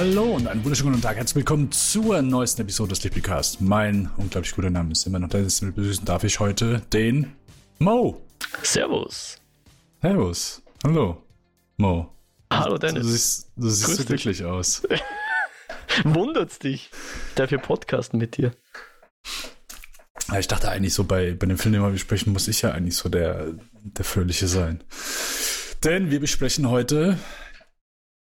Hallo und einen wunderschönen guten Tag. Herzlich willkommen zur neuesten Episode des Lippicast. Mein unglaublich guter Name ist immer noch der Mit begrüßen darf ich heute den Mo. Servus. Servus. Hallo. Mo. Hallo Dennis. Du siehst, du siehst so glücklich aus. Wundert's dich? Dafür podcasten mit dir. Ich dachte eigentlich so, bei, bei dem Film, den wir besprechen, muss ich ja eigentlich so der, der Fröhliche sein. Denn wir besprechen heute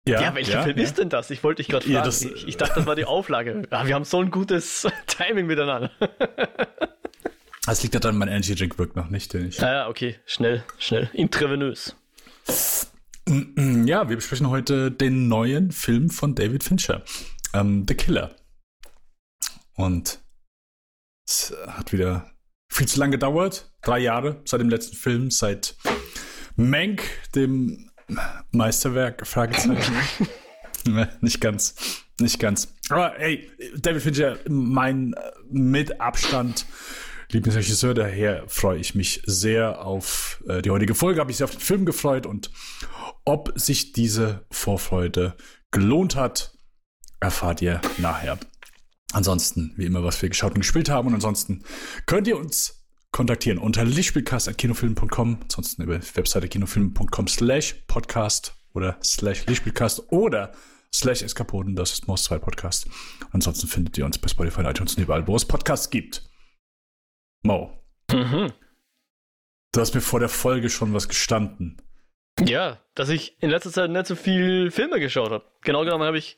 ja, ja welcher ja, Film ja. ist denn das? Ich wollte dich gerade fragen. Das, ich, ich, dachte, das war die Auflage. Ja, wir haben so ein gutes Timing miteinander. Das liegt ja dann, mein Energy Drink wirkt noch nicht, den ich. Ah, ja, okay. Schnell, schnell. Intravenös. Ja, wir besprechen heute den neuen Film von David Fincher. Ähm, The Killer. Und es hat wieder viel zu lange gedauert. Drei Jahre seit dem letzten Film, seit Mank, dem Meisterwerk? Fragezeichen. nicht ganz. Nicht ganz. Aber ey, David Fincher, mein äh, mit Abstand Lieblingsregisseur, daher freue ich mich sehr auf äh, die heutige Folge, habe mich sehr auf den Film gefreut und ob sich diese Vorfreude gelohnt hat, erfahrt ihr nachher. Ansonsten, wie immer, was wir geschaut und gespielt haben und ansonsten könnt ihr uns kontaktieren unter lichtspielcast.kinofilm.com, ansonsten über die Webseite kinofilm.com slash podcast oder slash lichtspielcast oder slash eskapoden, das ist Most 2 Podcast. Ansonsten findet ihr uns bei Spotify, iTunes und überall, wo es Podcasts gibt. Mo. Mhm. Du hast mir vor der Folge schon was gestanden. Ja, dass ich in letzter Zeit nicht so viel Filme geschaut habe. Genau genommen habe ich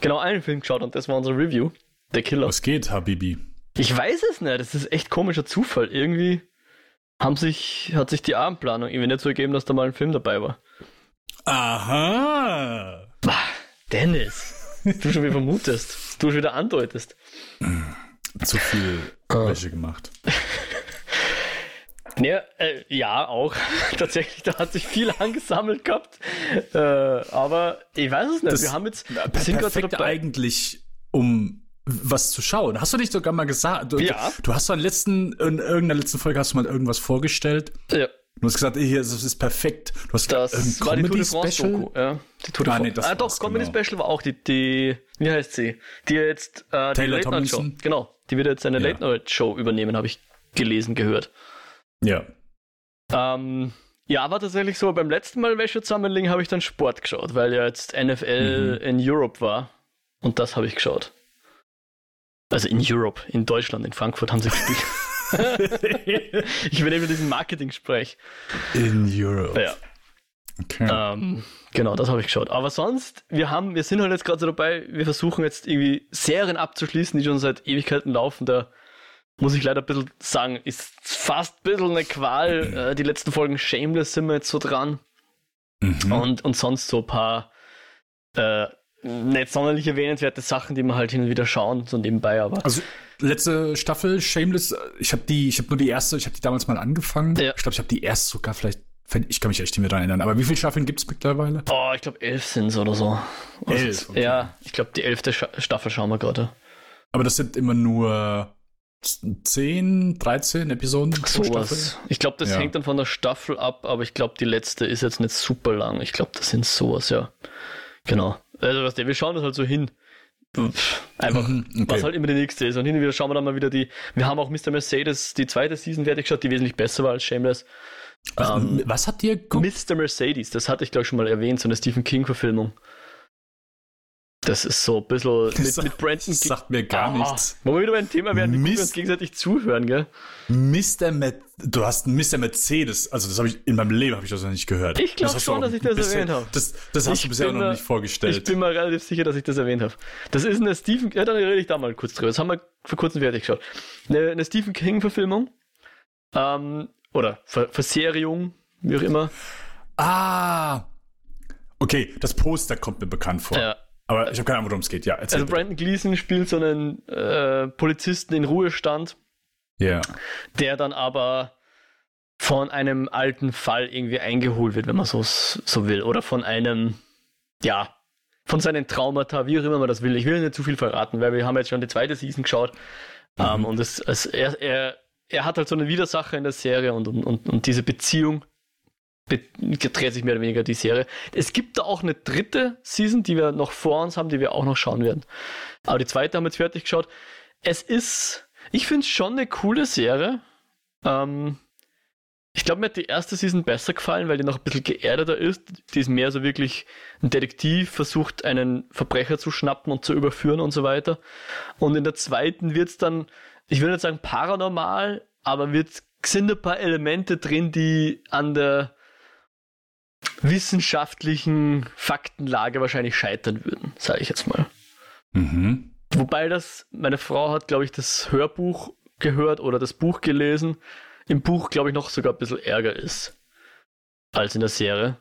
genau einen Film geschaut und das war unser Review. Der Killer. Was geht, Habibi? Ich weiß es nicht. Das ist echt komischer Zufall. Irgendwie haben sich, hat sich die Abendplanung irgendwie nicht so ergeben, dass da mal ein Film dabei war. Aha! Bah, Dennis, du schon wieder vermutest, du schon wieder andeutest. Zu viel oh. Wäsche gemacht. Ja, äh, ja, auch. Tatsächlich, da hat sich viel angesammelt gehabt. Äh, aber ich weiß es nicht. Das wir haben jetzt. Wir sind perfekt eigentlich, um was zu schauen. Hast du nicht sogar mal gesagt? Du, ja. Du hast doch in, letzten, in irgendeiner letzten Folge hast du mal irgendwas vorgestellt. Ja. Du hast gesagt, hier, das ist perfekt. Du hast das ein war die Tour de France Doku, ja. Die Tour de ah, nee, das ah, doch, Comedy genau. Special war auch die, die, wie heißt sie? Die jetzt, äh, die Late Night Show. Genau. Die wird jetzt eine ja. Late Night Show übernehmen, habe ich gelesen, gehört. Ja. Ähm, ja, war tatsächlich so, beim letzten Mal Wäsche zusammenlegen habe ich dann Sport geschaut, weil ja jetzt NFL mhm. in Europe war. Und das habe ich geschaut. Also in Europe, in Deutschland, in Frankfurt haben sie gespielt. ich übernehme diesen Marketing-Sprech. In Europe. Ja. Okay. Ähm, genau, das habe ich geschaut. Aber sonst, wir haben, wir sind halt jetzt gerade so dabei, wir versuchen jetzt irgendwie Serien abzuschließen, die schon seit Ewigkeiten laufen. Da muss ich leider ein bisschen sagen, ist fast ein bisschen eine Qual. Mhm. Äh, die letzten Folgen Shameless sind wir jetzt so dran. Mhm. Und, und sonst so ein paar äh, nicht sonderlich erwähnenswerte Sachen, die man halt hin und wieder schauen, so nebenbei, aber. Also letzte Staffel, Shameless, ich habe die, ich habe nur die erste, ich habe die damals mal angefangen. Ja. Ich glaube, ich habe die erste sogar vielleicht, ich kann mich echt nicht mehr daran erinnern. Aber wie viele Staffeln gibt es mittlerweile? Oh, ich glaube elf sind es oder so. Elf? Okay. Ja, ich glaube die elfte Staffel schauen wir gerade. Aber das sind immer nur 10, 13 Episoden pro Staffel? Ich glaube, das ja. hängt dann von der Staffel ab, aber ich glaube, die letzte ist jetzt nicht super lang. Ich glaube, das sind sowas, ja. Genau. Also was der, wir schauen das halt so hin. Einfach, mhm, okay. was halt immer die nächste ist. Und hin und wieder schauen wir dann mal wieder die. Wir haben auch Mr. Mercedes, die zweite Season fertig geschaut, die wesentlich besser war als Shameless. Was, ähm, was habt ihr geguckt? Mr. Mercedes, das hatte ich glaube ich schon mal erwähnt, so eine Stephen King-Verfilmung. Das ist so ein bisschen mit, mit Brandon. Das sagt mir gar ah, nichts. Wollen wir wieder beim Thema werden, wie wir uns gegenseitig zuhören, gell? Mr. Met du hast Mr. Mercedes, also das habe ich in meinem Leben habe ich das noch nicht gehört. Ich glaube schon, dass ich das bisher, erwähnt habe. Das, das hast ich du bisher noch nicht vorgestellt. Ich bin mir relativ sicher, dass ich das erwähnt habe. Das ist eine Stephen, ja, dann rede ich da mal kurz drüber. Das haben wir vor kurzem fertig geschaut. Eine, eine Stephen King-Verfilmung. Ähm, oder Ver Verserierung, wie auch immer. Ah. Okay, das Poster kommt mir bekannt vor. Ja. Aber ich habe keine Ahnung, worum es geht. Ja, also bitte. Brandon Gleason spielt so einen äh, Polizisten in Ruhestand. Yeah. Der dann aber von einem alten Fall irgendwie eingeholt wird, wenn man so, so will. Oder von einem, ja, von seinen Traumata, wie auch immer man das will. Ich will nicht zu viel verraten, weil wir haben jetzt schon die zweite Season geschaut. Mhm. Um, ähm, und es, es, er, er, er hat halt so eine Widersacher in der Serie und, und, und, und diese Beziehung dreht sich mehr oder weniger die Serie. Es gibt da auch eine dritte Season, die wir noch vor uns haben, die wir auch noch schauen werden. Aber die zweite haben wir jetzt fertig geschaut. Es ist, ich finde es schon eine coole Serie. Ähm, ich glaube, mir hat die erste Season besser gefallen, weil die noch ein bisschen geerdeter ist. Die ist mehr so wirklich ein Detektiv, versucht einen Verbrecher zu schnappen und zu überführen und so weiter. Und in der zweiten wird es dann, ich will nicht sagen paranormal, aber wird, sind ein paar Elemente drin, die an der wissenschaftlichen Faktenlage wahrscheinlich scheitern würden, sage ich jetzt mal. Mhm. Wobei das, meine Frau hat, glaube ich, das Hörbuch gehört oder das Buch gelesen im Buch, glaube ich, noch sogar ein bisschen ärger ist als in der Serie.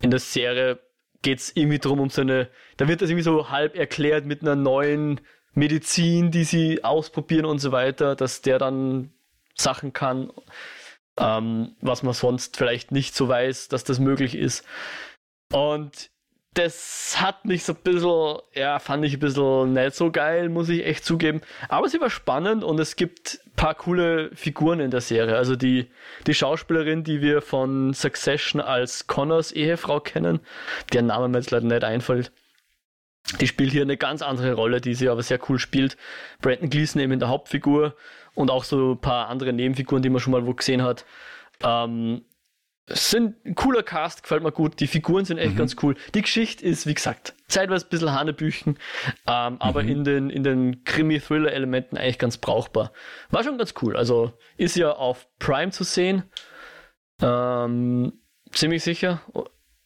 In der Serie geht es irgendwie darum, um seine, da wird das irgendwie so halb erklärt mit einer neuen Medizin, die sie ausprobieren und so weiter, dass der dann Sachen kann, ähm, was man sonst vielleicht nicht so weiß, dass das möglich ist. Und das hat mich so ein bisschen, ja, fand ich ein bisschen nicht so geil, muss ich echt zugeben. Aber sie war spannend und es gibt ein paar coole Figuren in der Serie. Also die, die Schauspielerin, die wir von Succession als Connors Ehefrau kennen, deren Name mir jetzt leider nicht einfällt, die spielt hier eine ganz andere Rolle, die sie aber sehr cool spielt. Brandon Gleason eben in der Hauptfigur und auch so ein paar andere Nebenfiguren, die man schon mal wo gesehen hat. Ähm, sind ein cooler Cast, gefällt mir gut. Die Figuren sind echt mhm. ganz cool. Die Geschichte ist, wie gesagt, zeitweise ein bisschen Hanebüchen, ähm, mhm. aber in den, in den Krimi-Thriller-Elementen eigentlich ganz brauchbar. War schon ganz cool. Also ist ja auf Prime zu sehen. Ähm, ziemlich sicher.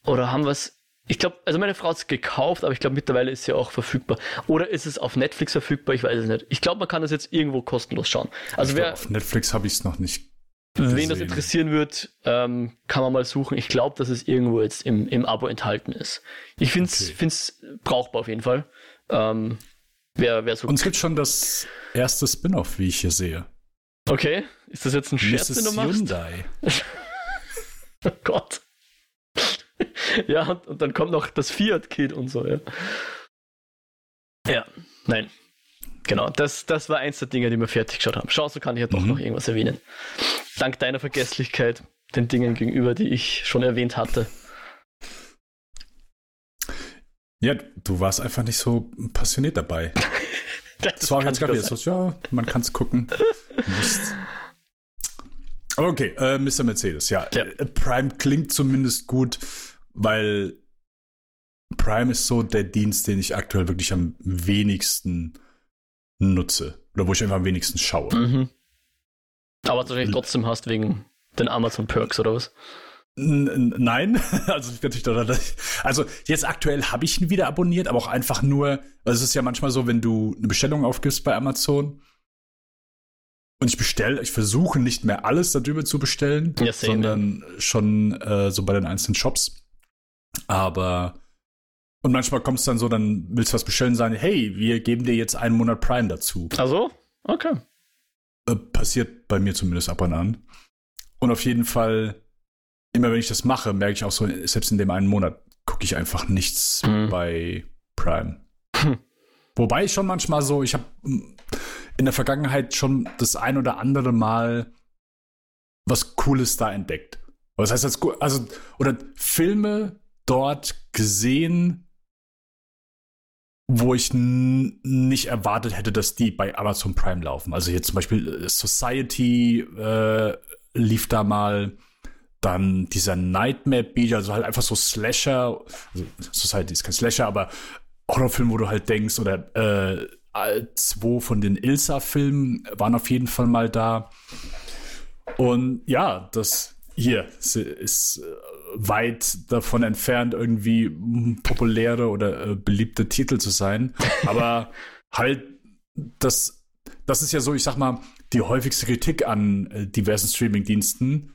Oder haben wir es. Ich glaube, also meine Frau hat es gekauft, aber ich glaube mittlerweile ist sie auch verfügbar. Oder ist es auf Netflix verfügbar? Ich weiß es nicht. Ich glaube, man kann das jetzt irgendwo kostenlos schauen. Also wer, auf Netflix habe ich es noch nicht Wen das interessieren wird, ähm, kann man mal suchen. Ich glaube, dass es irgendwo jetzt im, im Abo enthalten ist. Ich finde es okay. brauchbar auf jeden Fall. Ähm, wer, wer so Und es gibt schon das erste Spin-off, wie ich hier sehe. Okay, ist das jetzt ein Scherz, Mrs. den du machst? Hyundai. oh Gott. Ja, und, und, dann kommt noch das Fiat-Kid und so, ja. Ja, nein. Genau, das, das war eins der Dinge, die wir fertig geschaut haben. Schau, so kann ich ja doch mhm. noch irgendwas erwähnen dank deiner Vergesslichkeit den Dingen gegenüber, die ich schon erwähnt hatte. Ja, du warst einfach nicht so passioniert dabei. das war ganz klar, so, ja, man kann es gucken. okay, äh, Mr. Mercedes, ja. ja. Äh, Prime klingt zumindest gut, weil Prime ist so der Dienst, den ich aktuell wirklich am wenigsten nutze. Oder wo ich einfach am wenigsten schaue. Mhm. Aber wahrscheinlich trotzdem hast wegen den Amazon Perks oder was? Nein, also natürlich also jetzt aktuell habe ich ihn wieder abonniert, aber auch einfach nur, also es ist ja manchmal so, wenn du eine Bestellung aufgibst bei Amazon und ich bestelle, ich versuche nicht mehr alles darüber zu bestellen, ja, sondern schon äh, so bei den einzelnen Shops. Aber und manchmal kommt es dann so, dann willst du was bestellen, sagen, hey, wir geben dir jetzt einen Monat Prime dazu. Also, okay. Äh, passiert bei mir zumindest ab und an. Und auf jeden Fall, immer wenn ich das mache, merke ich auch so, selbst in dem einen Monat gucke ich einfach nichts mhm. bei Prime. Hm. Wobei ich schon manchmal so, ich habe hm, in der Vergangenheit schon das ein oder andere Mal was Cooles da entdeckt. Was heißt das? Also, oder Filme dort gesehen, wo ich nicht erwartet hätte, dass die bei Amazon Prime laufen. Also hier zum Beispiel äh, Society äh, lief da mal, dann dieser Nightmare Beach, also halt einfach so Slasher, also Society ist kein Slasher, aber Horrorfilm, wo du halt denkst, oder äh, zwei von den Ilsa-Filmen waren auf jeden Fall mal da. Und ja, das hier ist äh, weit davon entfernt, irgendwie populäre oder äh, beliebte Titel zu sein. Aber halt, das, das ist ja so, ich sag mal, die häufigste Kritik an äh, diversen Streaming-Diensten.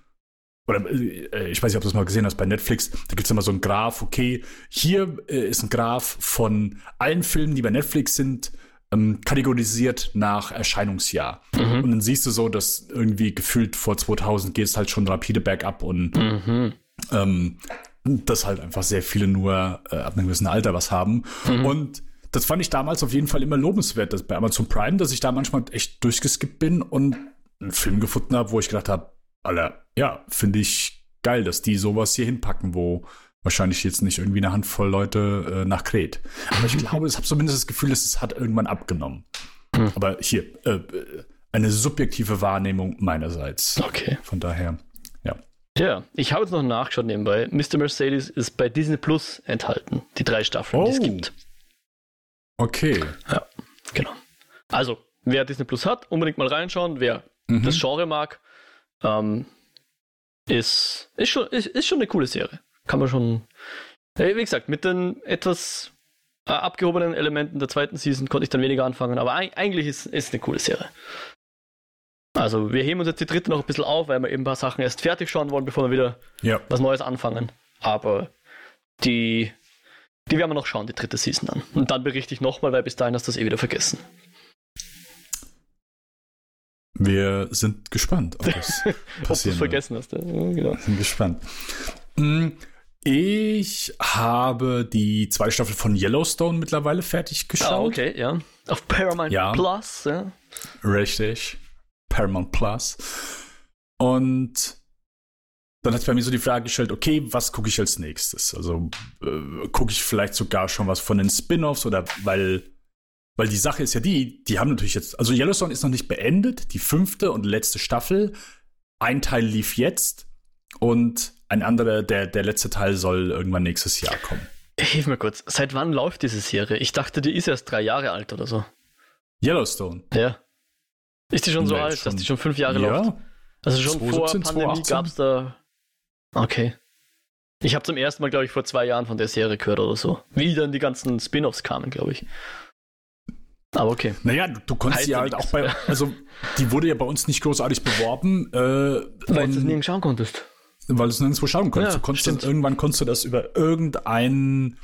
Oder äh, ich weiß nicht, ob du das mal gesehen hast bei Netflix. Da gibt es immer so ein Graph, okay, hier äh, ist ein Graph von allen Filmen, die bei Netflix sind, ähm, kategorisiert nach Erscheinungsjahr. Mhm. Und dann siehst du so, dass irgendwie gefühlt vor 2000 geht es halt schon rapide bergab und mhm. Ähm, dass halt einfach sehr viele nur äh, ab einem gewissen Alter was haben. Mhm. Und das fand ich damals auf jeden Fall immer lobenswert, dass bei Amazon Prime, dass ich da manchmal echt durchgeskippt bin und einen Film gefunden habe, wo ich gedacht habe, Alter, ja, finde ich geil, dass die sowas hier hinpacken, wo wahrscheinlich jetzt nicht irgendwie eine Handvoll Leute äh, nach Kret. Aber ich glaube, ich habe zumindest das Gefühl, dass es hat irgendwann abgenommen. Hm. Aber hier, äh, eine subjektive Wahrnehmung meinerseits. Okay. Von daher, ja. Ich habe jetzt noch nachgeschaut nebenbei. Mr. Mercedes ist bei Disney Plus enthalten, die drei Staffeln, oh. die es oh. gibt. Okay. Ja, genau. Also, wer Disney Plus hat, unbedingt mal reinschauen. Wer mhm. das Genre mag, ähm, ist, ist, schon, ist, ist schon eine coole Serie. Kann man schon. Wie gesagt, mit den etwas äh, abgehobenen Elementen der zweiten Season konnte ich dann weniger anfangen, aber eigentlich ist es eine coole Serie. Also, wir heben uns jetzt die dritte noch ein bisschen auf, weil wir eben ein paar Sachen erst fertig schauen wollen, bevor wir wieder ja. was Neues anfangen. Aber die, die werden wir noch schauen, die dritte Season dann. Und dann berichte ich nochmal, weil bis dahin hast du das eh wieder vergessen. Wir sind gespannt, ob das passiert. ob vergessen hast. Ja, genau. Sind gespannt. Hm, ich habe die zweite Staffel von Yellowstone mittlerweile fertig geschaut. Ah, okay, ja. Auf Paramount ja. Plus, ja. Richtig. Paramount Plus. Und dann hat sich bei mir so die Frage gestellt, okay, was gucke ich als nächstes? Also äh, gucke ich vielleicht sogar schon was von den Spin-offs oder weil weil die Sache ist ja die, die haben natürlich jetzt, also Yellowstone ist noch nicht beendet, die fünfte und letzte Staffel. Ein Teil lief jetzt und ein anderer, der, der letzte Teil soll irgendwann nächstes Jahr kommen. Hilf mir kurz, seit wann läuft diese Serie? Ich dachte, die ist erst drei Jahre alt oder so. Yellowstone? Ja. Ist die schon nee, so alt, schon. dass die schon fünf Jahre ja. läuft? Also schon 2017, vor Pandemie gab es da. Okay. Ich habe zum ersten Mal, glaube ich, vor zwei Jahren von der Serie gehört oder so. Wie dann die ganzen Spin-offs kamen, glaube ich. Aber okay. Naja, du, du konntest heißt ja halt auch bei, also die wurde ja bei uns nicht großartig beworben. Äh, weil du es nirgends schauen konntest. Weil du es nirgendwo schauen konntest. Ja, du konntest dann, irgendwann konntest du das über irgendeinen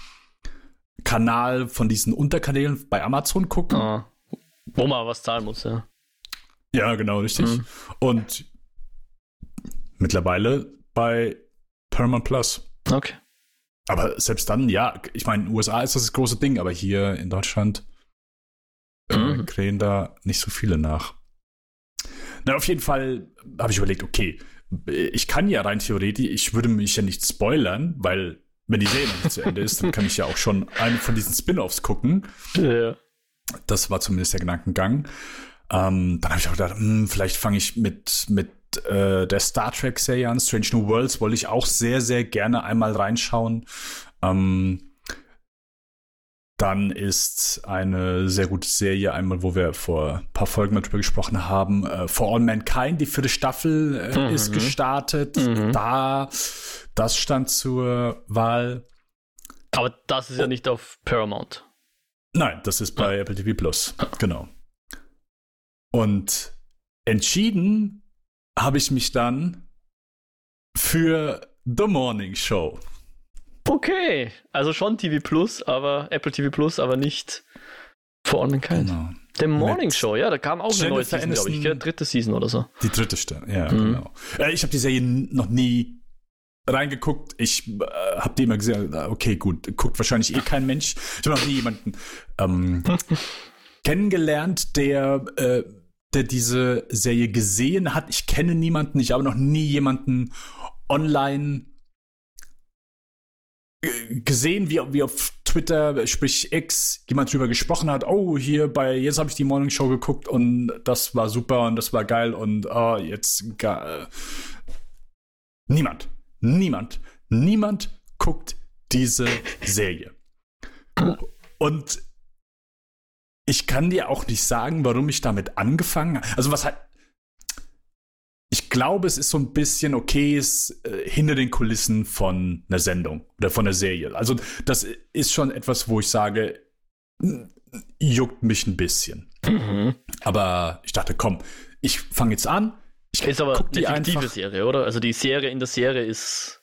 Kanal von diesen Unterkanälen bei Amazon gucken. Ah, wo man was zahlen muss, ja. Ja, genau, richtig. Mhm. Und mittlerweile bei Paramount Plus. Okay. Aber selbst dann, ja, ich meine, in den USA ist das das große Ding, aber hier in Deutschland äh, mhm. krähen da nicht so viele nach. Na, auf jeden Fall habe ich überlegt, okay, ich kann ja rein theoretisch, ich würde mich ja nicht spoilern, weil wenn die Serie noch nicht zu Ende ist, dann kann ich ja auch schon einen von diesen Spin-offs gucken. Ja. Das war zumindest der Gedankengang. Ähm, dann habe ich auch gedacht, mh, hm, vielleicht fange ich mit, mit äh, der Star Trek-Serie an. Strange New Worlds wollte ich auch sehr, sehr gerne einmal reinschauen. Ähm, dann ist eine sehr gute Serie, einmal, wo wir vor ein paar Folgen mal drüber gesprochen haben, äh, For All Mankind, die vierte Staffel äh, mhm. ist gestartet. Mhm. Da, das stand zur Wahl. Aber das ist oh. ja nicht auf Paramount. Nein, das ist bei ja. Apple TV Plus. Genau. Und entschieden habe ich mich dann für The Morning Show. Okay, also schon TV Plus, aber Apple TV Plus, aber nicht All Mankind. Genau. The Morning Mit Show, ja, da kam auch eine neue Season, glaube ich, gell? dritte Season oder so. Die dritte Stelle, ja, mhm. genau. Äh, ich habe die Serie noch nie reingeguckt. Ich äh, habe die immer gesehen, okay, gut, guckt wahrscheinlich eh kein Mensch. Ich habe noch nie jemanden ähm, kennengelernt, der, äh, der diese Serie gesehen hat. Ich kenne niemanden, ich habe noch nie jemanden online gesehen, wie, wie auf Twitter, sprich X, jemand drüber gesprochen hat, oh, hier bei, jetzt habe ich die Morning Show geguckt und das war super und das war geil und oh, jetzt gar, niemand, niemand, niemand guckt diese Serie. Und ich kann dir auch nicht sagen, warum ich damit angefangen habe. Also was halt, ich glaube, es ist so ein bisschen okay, ist äh, hinter den Kulissen von einer Sendung oder von einer Serie. Also das ist schon etwas, wo ich sage, juckt mich ein bisschen. Mhm. Aber ich dachte, komm, ich fange jetzt an. Ich ist aber die eine fiktive. Serie, oder? Also die Serie in der Serie ist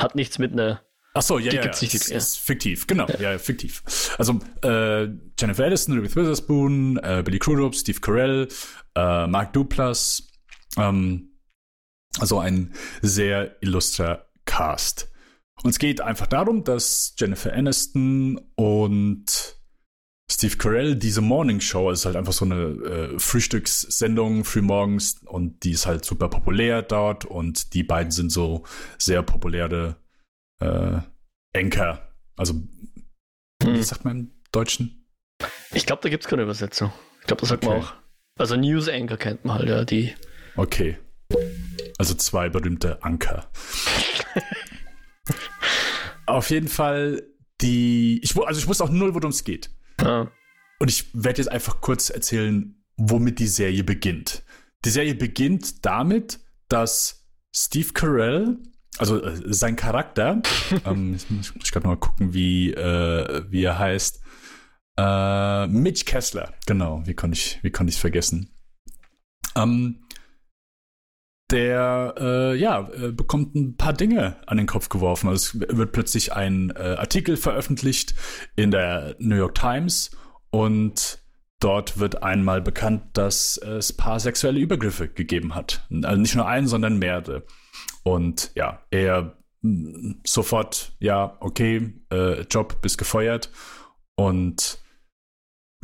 hat nichts mit einer Ach so, ja, die ja, gibt's nicht, ist, ja. ist fiktiv, genau, ja, ja fiktiv. Also äh, Jennifer Aniston, Ruth Witherspoon, äh, Billy Crudup, Steve Carell, äh, Mark Duplass, ähm, also ein sehr illustrer Cast. Und es geht einfach darum, dass Jennifer Aniston und Steve Carell, diese Morning Show ist halt einfach so eine äh, Frühstückssendung frühmorgens und die ist halt super populär dort und die beiden sind so sehr populäre äh, Anchor. Also, hm. wie sagt man im Deutschen? Ich glaube, da gibt es keine Übersetzung. Ich glaube, das sagt okay. man auch. Also News Anchor kennt man halt, ja, die. Okay. Also zwei berühmte Anker. Auf jeden Fall die. Ich, also ich wusste auch null, worum es geht. Ah. Und ich werde jetzt einfach kurz erzählen, womit die Serie beginnt. Die Serie beginnt damit, dass Steve Carell, also äh, sein Charakter, ähm, ich muss gerade mal gucken, wie, äh, wie er heißt. Äh, Mitch Kessler, genau, wie konnte ich es wie vergessen? Ähm, der äh, ja äh, bekommt ein paar Dinge an den Kopf geworfen. Also es wird plötzlich ein äh, Artikel veröffentlicht in der New York Times und dort wird einmal bekannt, dass es ein paar sexuelle Übergriffe gegeben hat. Also nicht nur einen, sondern mehrere. Und ja, er mm, sofort, ja, okay, äh, Job, bist gefeuert. Und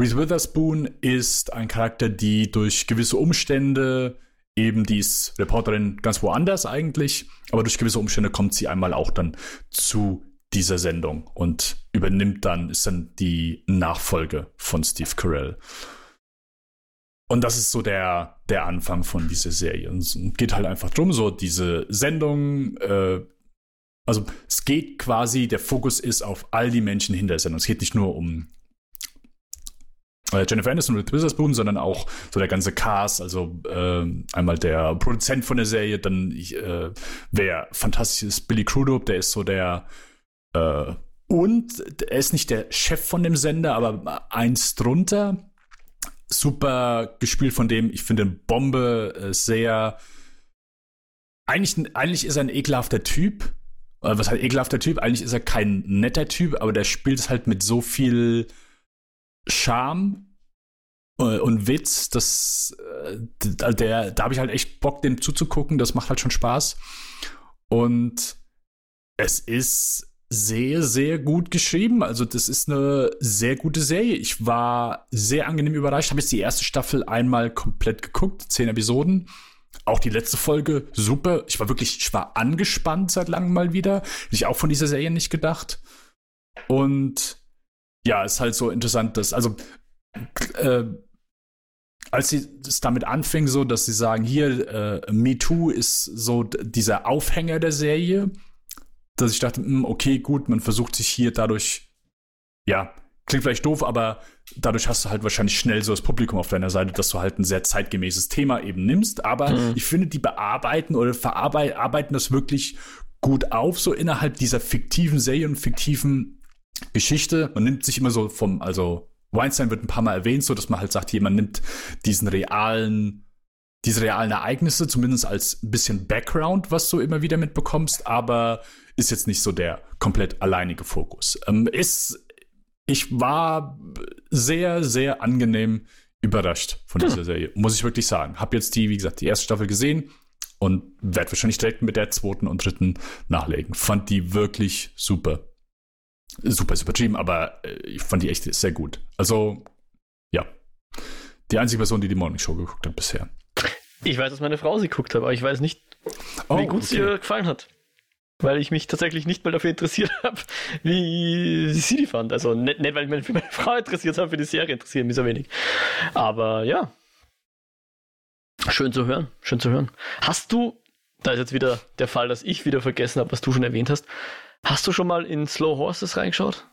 Reese Witherspoon ist ein Charakter, die durch gewisse Umstände eben, die ist Reporterin ganz woanders eigentlich, aber durch gewisse Umstände kommt sie einmal auch dann zu dieser Sendung und übernimmt dann, ist dann die Nachfolge von Steve Carell. Und das ist so der, der Anfang von dieser Serie. Und es geht halt einfach drum, so diese Sendung, äh, also es geht quasi, der Fokus ist auf all die Menschen hinter der Sendung. Es geht nicht nur um äh, Jennifer Aniston und Witherspoon, sondern auch so der ganze Cast, also äh, einmal der Produzent von der Serie, dann äh, wer fantastisch ist, Billy Crudup, der ist so der äh, und er ist nicht der Chef von dem Sender, aber eins drunter. Super gespielt von dem, ich finde Bombe äh, sehr. Eigentlich, eigentlich ist er ein ekelhafter Typ. Äh, was heißt ekelhafter Typ? Eigentlich ist er kein netter Typ, aber der spielt es halt mit so viel Charme äh, und Witz, das, der, da habe ich halt echt Bock, dem zuzugucken. Das macht halt schon Spaß. Und es ist sehr, sehr gut geschrieben. Also, das ist eine sehr gute Serie. Ich war sehr angenehm überrascht. Habe jetzt die erste Staffel einmal komplett geguckt, zehn Episoden. Auch die letzte Folge super. Ich war wirklich, ich war angespannt seit langem mal wieder. Hätte ich auch von dieser Serie nicht gedacht. Und ja, ist halt so interessant, dass, also, äh, als sie es damit anfing, so, dass sie sagen, hier, äh, Me Too ist so dieser Aufhänger der Serie dass ich dachte, hm, okay, gut, man versucht sich hier dadurch, ja, klingt vielleicht doof, aber dadurch hast du halt wahrscheinlich schnell so das Publikum auf deiner Seite, dass du halt ein sehr zeitgemäßes Thema eben nimmst. Aber mhm. ich finde, die bearbeiten oder verarbeiten das wirklich gut auf, so innerhalb dieser fiktiven Serie und fiktiven Geschichte. Man nimmt sich immer so vom, also Weinstein wird ein paar Mal erwähnt, so dass man halt sagt, jemand nimmt diesen realen diese realen Ereignisse, zumindest als ein bisschen Background, was du immer wieder mitbekommst, aber ist jetzt nicht so der komplett alleinige Fokus. Ähm, ist, ich war sehr, sehr angenehm überrascht von dieser hm. Serie, muss ich wirklich sagen. Hab jetzt die, wie gesagt, die erste Staffel gesehen und werde wahrscheinlich direkt mit der zweiten und dritten nachlegen. Fand die wirklich super. Super, super übertrieben, aber äh, ich fand die echt sehr gut. Also, ja. Die einzige Person, die die Morning Show geguckt hat bisher. Ich weiß, dass meine Frau sie geguckt hat, aber ich weiß nicht, oh, wie gut okay. sie ihr gefallen hat. Weil ich mich tatsächlich nicht mal dafür interessiert habe, wie sie die fand. Also nicht, nicht weil ich mich für meine Frau interessiert habe, für die Serie interessiert mich so wenig. Aber ja. Schön zu hören, schön zu hören. Hast du, da ist jetzt wieder der Fall, dass ich wieder vergessen habe, was du schon erwähnt hast, hast du schon mal in Slow Horses reingeschaut?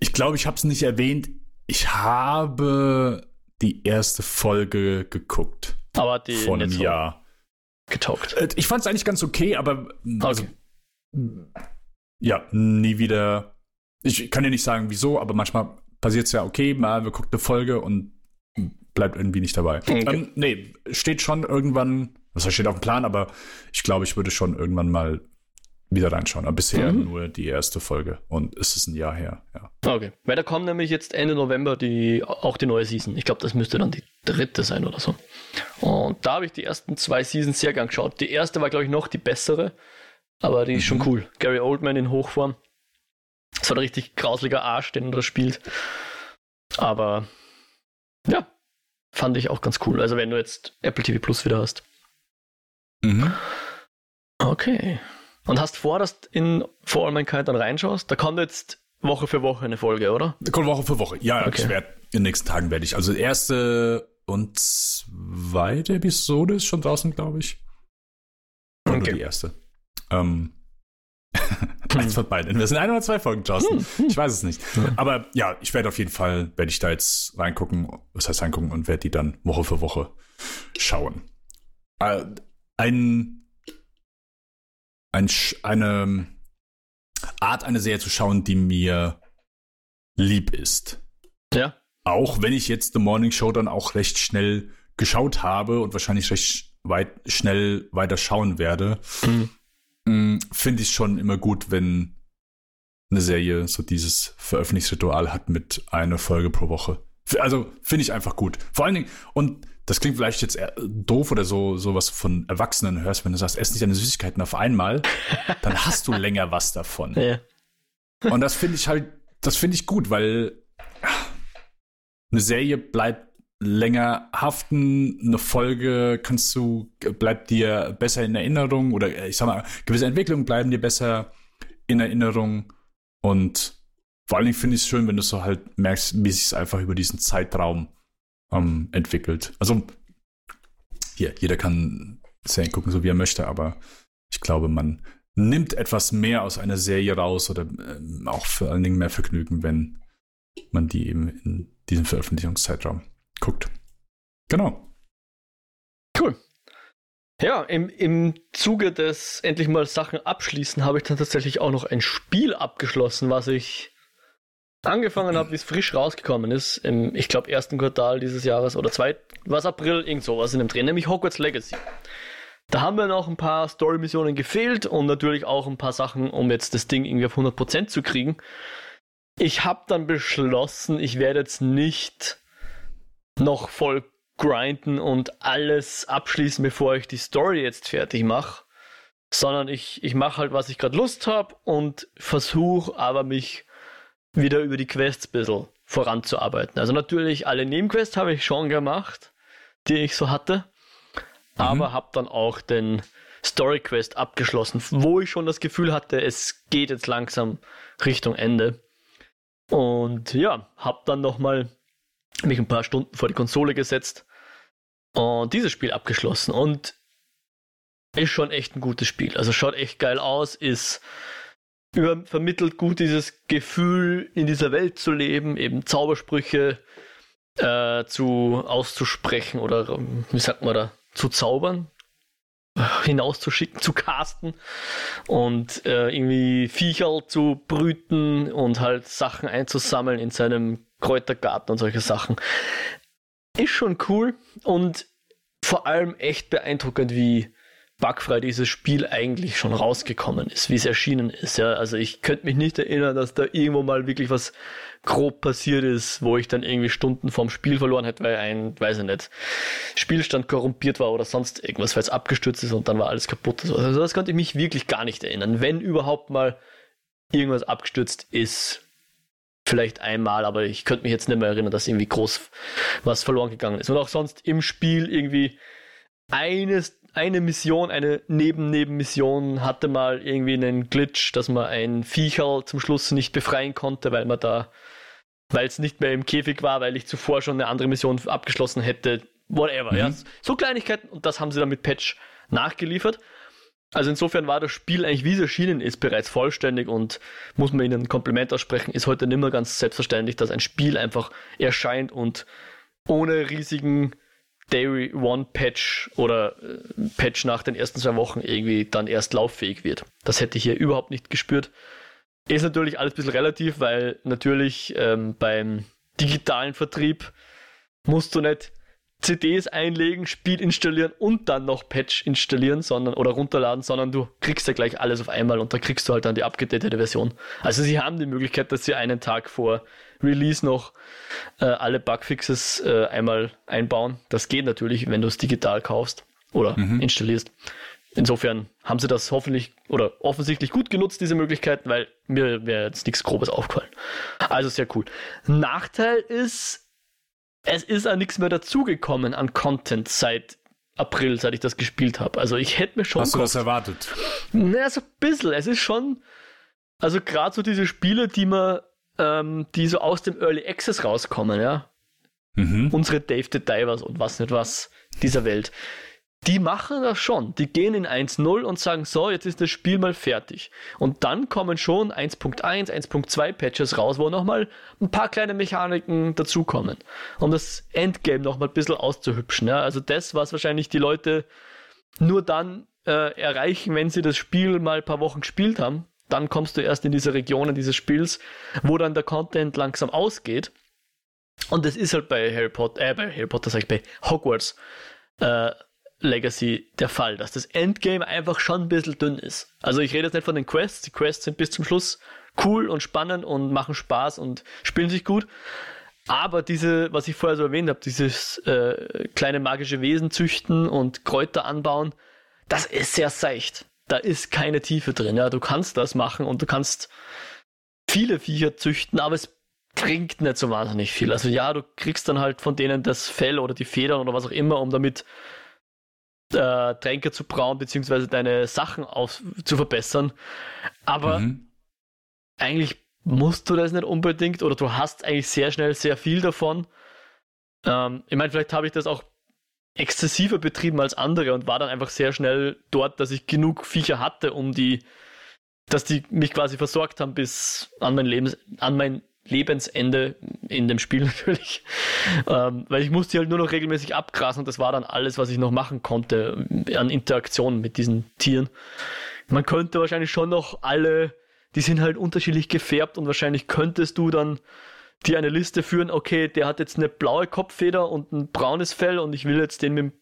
Ich glaube, ich habe es nicht erwähnt. Ich habe die erste Folge geguckt. Aber die vor einem Jahr. Getaugt. Äh, ich fand es eigentlich ganz okay, aber also, ja, nie wieder. Ich kann dir nicht sagen, wieso, aber manchmal passiert es ja, okay, mal wir gucken eine Folge und bleibt irgendwie nicht dabei. Okay. Ähm, nee, steht schon irgendwann, was steht auf dem Plan, aber ich glaube, ich würde schon irgendwann mal wieder reinschauen. Aber bisher mhm. nur die erste Folge und es ist ein Jahr her. Ja. Okay, weil da kommt nämlich jetzt Ende November die, auch die neue Season. Ich glaube, das müsste dann die dritte sein oder so. Und da habe ich die ersten zwei Seasons sehr gern geschaut. Die erste war, glaube ich, noch die bessere, aber die ist mhm. schon cool. Gary Oldman in Hochform. so ein richtig grausliger Arsch, den das spielt. Aber ja, fand ich auch ganz cool. Also wenn du jetzt Apple TV Plus wieder hast. Mhm. Okay. Und hast vor, dass du in For All Mankind dann reinschaust? Da kommt jetzt Woche für Woche eine Folge, oder? Da kommt Woche für Woche. Ja, okay. ich werde in den nächsten Tagen werde ich. Also erste und zweite Episode ist schon draußen, glaube ich. Oder okay. die erste. Ähm, Eins von beiden. Wir sind ein oder zwei Folgen, Justin. Hm, hm. Ich weiß es nicht. Aber ja, ich werde auf jeden Fall, werde ich da jetzt reingucken, was heißt reingucken und werde die dann Woche für Woche schauen. Äh, ein, ein, eine Art, eine Serie zu schauen, die mir lieb ist. Ja. Auch wenn ich jetzt The Morning Show dann auch recht schnell geschaut habe und wahrscheinlich recht weit schnell weiter schauen werde. Mhm Mm, finde ich schon immer gut, wenn eine Serie so dieses Veröffentlichungsritual hat mit einer Folge pro Woche. Also finde ich einfach gut. Vor allen Dingen, und das klingt vielleicht jetzt doof oder so, sowas von Erwachsenen hörst, wenn du sagst, ess nicht deine Süßigkeiten auf einmal, dann hast du länger was davon. Ja. Und das finde ich halt, das finde ich gut, weil eine Serie bleibt länger haften, eine Folge kannst du, bleibt dir besser in Erinnerung oder ich sag mal, gewisse Entwicklungen bleiben dir besser in Erinnerung und vor allen Dingen finde ich es schön, wenn du so halt merkst, wie sich es einfach über diesen Zeitraum ähm, entwickelt. Also hier, jeder kann Serien gucken, so wie er möchte, aber ich glaube, man nimmt etwas mehr aus einer Serie raus oder äh, auch vor allen Dingen mehr Vergnügen, wenn man die eben in diesem Veröffentlichungszeitraum guckt. Genau. Cool. Ja, im, im Zuge des endlich mal Sachen abschließen habe ich dann tatsächlich auch noch ein Spiel abgeschlossen, was ich angefangen habe, wie es frisch rausgekommen ist, im, ich glaube, ersten Quartal dieses Jahres oder zwei, was April, irgend sowas in dem Dreh, nämlich Hogwarts Legacy. Da haben wir noch ein paar Story-Missionen gefehlt und natürlich auch ein paar Sachen, um jetzt das Ding irgendwie auf 100% zu kriegen. Ich habe dann beschlossen, ich werde jetzt nicht noch voll grinden und alles abschließen, bevor ich die Story jetzt fertig mache, sondern ich, ich mache halt, was ich gerade Lust habe und versuche aber mich wieder über die Quests ein bisschen voranzuarbeiten. Also natürlich, alle Nebenquests habe ich schon gemacht, die ich so hatte, mhm. aber habe dann auch den Story Quest abgeschlossen, wo ich schon das Gefühl hatte, es geht jetzt langsam Richtung Ende. Und ja, habe dann nochmal mich ein paar Stunden vor die Konsole gesetzt und dieses Spiel abgeschlossen. Und ist schon echt ein gutes Spiel. Also schaut echt geil aus, ist über, vermittelt gut dieses Gefühl, in dieser Welt zu leben, eben Zaubersprüche äh, zu auszusprechen oder wie sagt man da, zu zaubern, hinauszuschicken, zu casten und äh, irgendwie Viecherl zu brüten und halt Sachen einzusammeln in seinem Kräutergarten und solche Sachen. Ist schon cool und vor allem echt beeindruckend, wie bugfrei dieses Spiel eigentlich schon rausgekommen ist, wie es erschienen ist. Ja, also ich könnte mich nicht erinnern, dass da irgendwo mal wirklich was grob passiert ist, wo ich dann irgendwie Stunden vom Spiel verloren hätte, weil ein, weiß ich nicht, Spielstand korrumpiert war oder sonst irgendwas, weil es abgestürzt ist und dann war alles kaputt. Also das konnte ich mich wirklich gar nicht erinnern. Wenn überhaupt mal irgendwas abgestürzt ist, vielleicht einmal, aber ich könnte mich jetzt nicht mehr erinnern, dass irgendwie groß was verloren gegangen ist. Und auch sonst im Spiel irgendwie eines, eine Mission, eine Neben-Neben-Mission hatte mal irgendwie einen Glitch, dass man ein Viecherl zum Schluss nicht befreien konnte, weil man da, weil es nicht mehr im Käfig war, weil ich zuvor schon eine andere Mission abgeschlossen hätte. Whatever, mhm. ja. So Kleinigkeiten und das haben sie dann mit Patch nachgeliefert. Also insofern war das Spiel eigentlich, wie es erschienen ist, bereits vollständig und muss man ihnen ein Kompliment aussprechen, ist heute nicht mehr ganz selbstverständlich, dass ein Spiel einfach erscheint und ohne riesigen Day One Patch oder äh, Patch nach den ersten zwei Wochen irgendwie dann erst lauffähig wird. Das hätte ich hier überhaupt nicht gespürt. Ist natürlich alles ein bisschen relativ, weil natürlich ähm, beim digitalen Vertrieb musst du nicht CDs einlegen, Spiel installieren und dann noch Patch installieren, sondern oder runterladen, sondern du kriegst ja gleich alles auf einmal und da kriegst du halt dann die abgedatete Version. Also sie haben die Möglichkeit, dass sie einen Tag vor Release noch äh, alle Bugfixes äh, einmal einbauen. Das geht natürlich, wenn du es digital kaufst oder mhm. installierst. insofern haben sie das hoffentlich oder offensichtlich gut genutzt, diese Möglichkeiten, weil mir wäre jetzt nichts Grobes aufgefallen. Also sehr cool. Nachteil ist, es ist auch nichts mehr dazugekommen an Content seit April, seit ich das gespielt habe. Also ich hätte mir schon. Hast du das erwartet? Na, so ein bisschen. Es ist schon. Also gerade so diese Spiele, die man, ähm, die so aus dem Early Access rauskommen, ja. Mhm. Unsere Dave the Divers und was nicht was dieser Welt die machen das schon. Die gehen in 1.0 und sagen, so, jetzt ist das Spiel mal fertig. Und dann kommen schon 1.1, 1.2 Patches raus, wo nochmal ein paar kleine Mechaniken dazukommen, um das Endgame nochmal ein bisschen auszuhübschen. Ja? Also das, was wahrscheinlich die Leute nur dann äh, erreichen, wenn sie das Spiel mal ein paar Wochen gespielt haben. Dann kommst du erst in diese Regionen dieses Spiels, wo dann der Content langsam ausgeht. Und das ist halt bei Harry Potter, äh, bei Harry Potter sag ich, bei Hogwarts äh, Legacy der Fall, dass das Endgame einfach schon ein bisschen dünn ist. Also ich rede jetzt nicht von den Quests, die Quests sind bis zum Schluss cool und spannend und machen Spaß und spielen sich gut. Aber diese, was ich vorher so erwähnt habe, dieses äh, kleine magische Wesen züchten und Kräuter anbauen, das ist sehr seicht. Da ist keine Tiefe drin. Ja, du kannst das machen und du kannst viele Viecher züchten, aber es bringt nicht so wahnsinnig viel. Also ja, du kriegst dann halt von denen das Fell oder die Federn oder was auch immer, um damit äh, Tränke zu brauen, beziehungsweise deine Sachen auf, zu verbessern. Aber mhm. eigentlich musst du das nicht unbedingt oder du hast eigentlich sehr schnell sehr viel davon. Ähm, ich meine, vielleicht habe ich das auch exzessiver betrieben als andere und war dann einfach sehr schnell dort, dass ich genug Viecher hatte, um die, dass die mich quasi versorgt haben bis an mein Lebens, an mein Lebensende in dem Spiel natürlich. Ähm, weil ich musste halt nur noch regelmäßig abgrasen und das war dann alles, was ich noch machen konnte an Interaktion mit diesen Tieren. Man könnte wahrscheinlich schon noch alle, die sind halt unterschiedlich gefärbt und wahrscheinlich könntest du dann dir eine Liste führen, okay, der hat jetzt eine blaue Kopffeder und ein braunes Fell und ich will jetzt den mit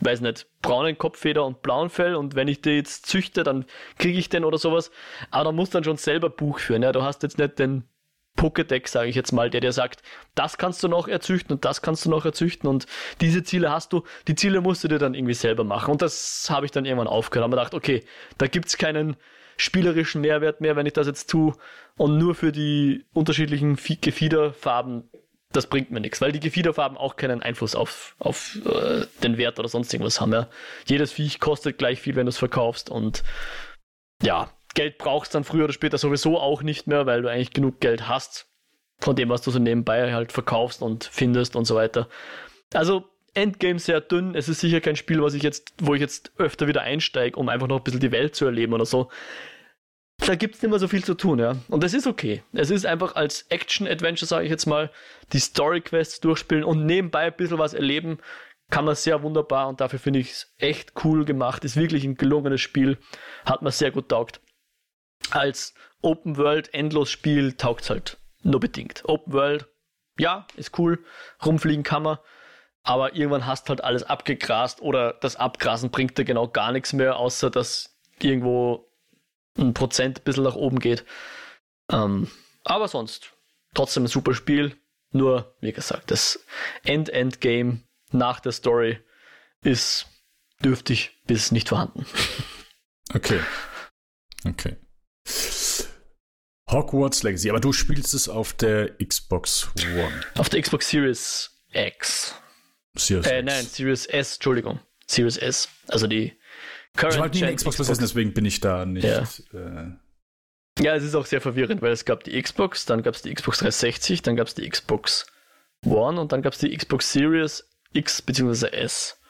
weiß nicht, braunen Kopffeder und blauen Fell und wenn ich den jetzt züchte, dann kriege ich den oder sowas. Aber da musst dann schon selber Buch führen. Ja? Du hast jetzt nicht den Pokédex, sage ich jetzt mal, der dir sagt, das kannst du noch erzüchten und das kannst du noch erzüchten und diese Ziele hast du, die Ziele musst du dir dann irgendwie selber machen. Und das habe ich dann irgendwann aufgehört. Habe mir gedacht, okay, da gibt es keinen spielerischen Mehrwert mehr, wenn ich das jetzt tue und nur für die unterschiedlichen Gefiederfarben, das bringt mir nichts, weil die Gefiederfarben auch keinen Einfluss auf, auf äh, den Wert oder sonst irgendwas haben. Ja. Jedes Viech kostet gleich viel, wenn du es verkaufst und ja, Geld brauchst dann früher oder später sowieso auch nicht mehr, weil du eigentlich genug Geld hast von dem, was du so nebenbei halt verkaufst und findest und so weiter. Also Endgame sehr dünn. Es ist sicher kein Spiel, was ich jetzt, wo ich jetzt öfter wieder einsteige, um einfach noch ein bisschen die Welt zu erleben oder so. Da gibt es nicht mehr so viel zu tun, ja. Und das ist okay. Es ist einfach als Action-Adventure, sage ich jetzt mal, die Story-Quests durchspielen und nebenbei ein bisschen was erleben, kann man sehr wunderbar und dafür finde ich es echt cool gemacht. Ist wirklich ein gelungenes Spiel. Hat mir sehr gut taugt als Open World Endlos-Spiel taugt es halt nur bedingt. Open World, ja, ist cool, rumfliegen kann man, aber irgendwann hast halt alles abgegrast oder das Abgrasen bringt dir genau gar nichts mehr, außer dass irgendwo ein Prozent ein bisschen nach oben geht. Ähm, aber sonst trotzdem ein super Spiel. Nur, wie gesagt, das End-End-Game nach der Story ist dürftig bis nicht vorhanden. Okay. Okay. Hogwarts Legacy, aber du spielst es auf der Xbox One. Auf der Xbox Series X. Series äh, X. Nein, Series S, Entschuldigung. Series S. Also die Current Ich wollte nie eine Xbox, Xbox. Besetzen, deswegen bin ich da nicht. Ja. Äh ja, es ist auch sehr verwirrend, weil es gab die Xbox, dann gab es die Xbox 360, dann gab es die Xbox One und dann gab es die Xbox Series X bzw. S.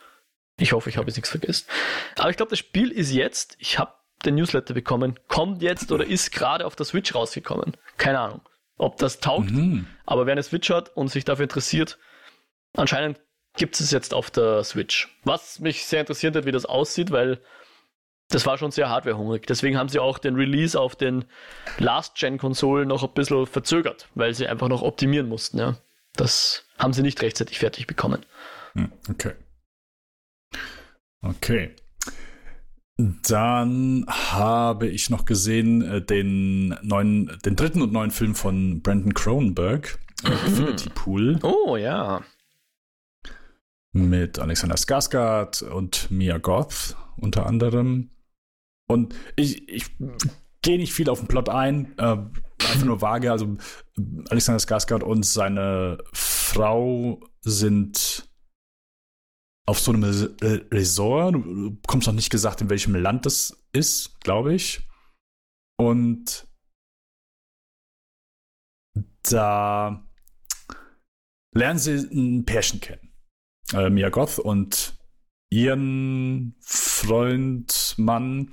Ich hoffe, ich habe jetzt nichts vergessen. Aber ich glaube, das Spiel ist jetzt, ich habe den Newsletter bekommen, kommt jetzt oder ist gerade auf der Switch rausgekommen. Keine Ahnung, ob das taugt. Mhm. Aber wer eine Switch hat und sich dafür interessiert, anscheinend gibt es jetzt auf der Switch. Was mich sehr interessiert hat, wie das aussieht, weil das war schon sehr hardwarehungrig. Deswegen haben sie auch den Release auf den Last-Gen-Konsolen noch ein bisschen verzögert, weil sie einfach noch optimieren mussten. Ja. Das haben sie nicht rechtzeitig fertig bekommen. Hm, okay. Okay. Dann habe ich noch gesehen äh, den neuen, den dritten und neuen Film von Brandon Cronenberg, äh, mhm. Infinity Pool. Oh ja. Mit Alexander Skarsgård und Mia Goth unter anderem. Und ich, ich gehe nicht viel auf den Plot ein, äh, einfach nur vage. Also Alexander Skarsgård und seine Frau sind auf so einem Resort. Du bekommst noch nicht gesagt, in welchem Land das ist, glaube ich. Und da lernen sie ein Pärchen kennen. Äh, Mia Goth und ihren Freund, Mann.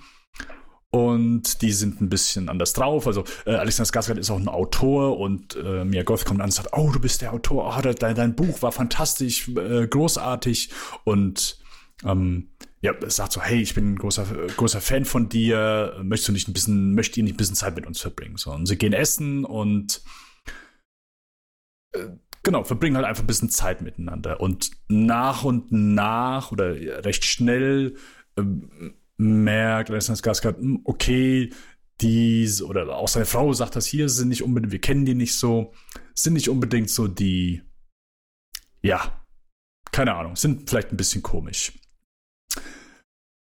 Und die sind ein bisschen anders drauf. Also äh, Alexander Skarsgård ist auch ein Autor und äh, Mia Goth kommt an und sagt, oh, du bist der Autor, oh, dein, dein Buch war fantastisch, äh, großartig. Und ähm, ja, sagt so, hey, ich bin ein großer, großer Fan von dir, möchtest du nicht ein bisschen, möchtest ihr nicht ein bisschen Zeit mit uns verbringen? So, und sie gehen essen und äh, genau, verbringen halt einfach ein bisschen Zeit miteinander. Und nach und nach oder recht schnell ähm, merkt Alexander Skarsgård, hm, okay, die, oder auch seine Frau sagt das hier, sind nicht unbedingt, wir kennen die nicht so, sind nicht unbedingt so die, ja, keine Ahnung, sind vielleicht ein bisschen komisch.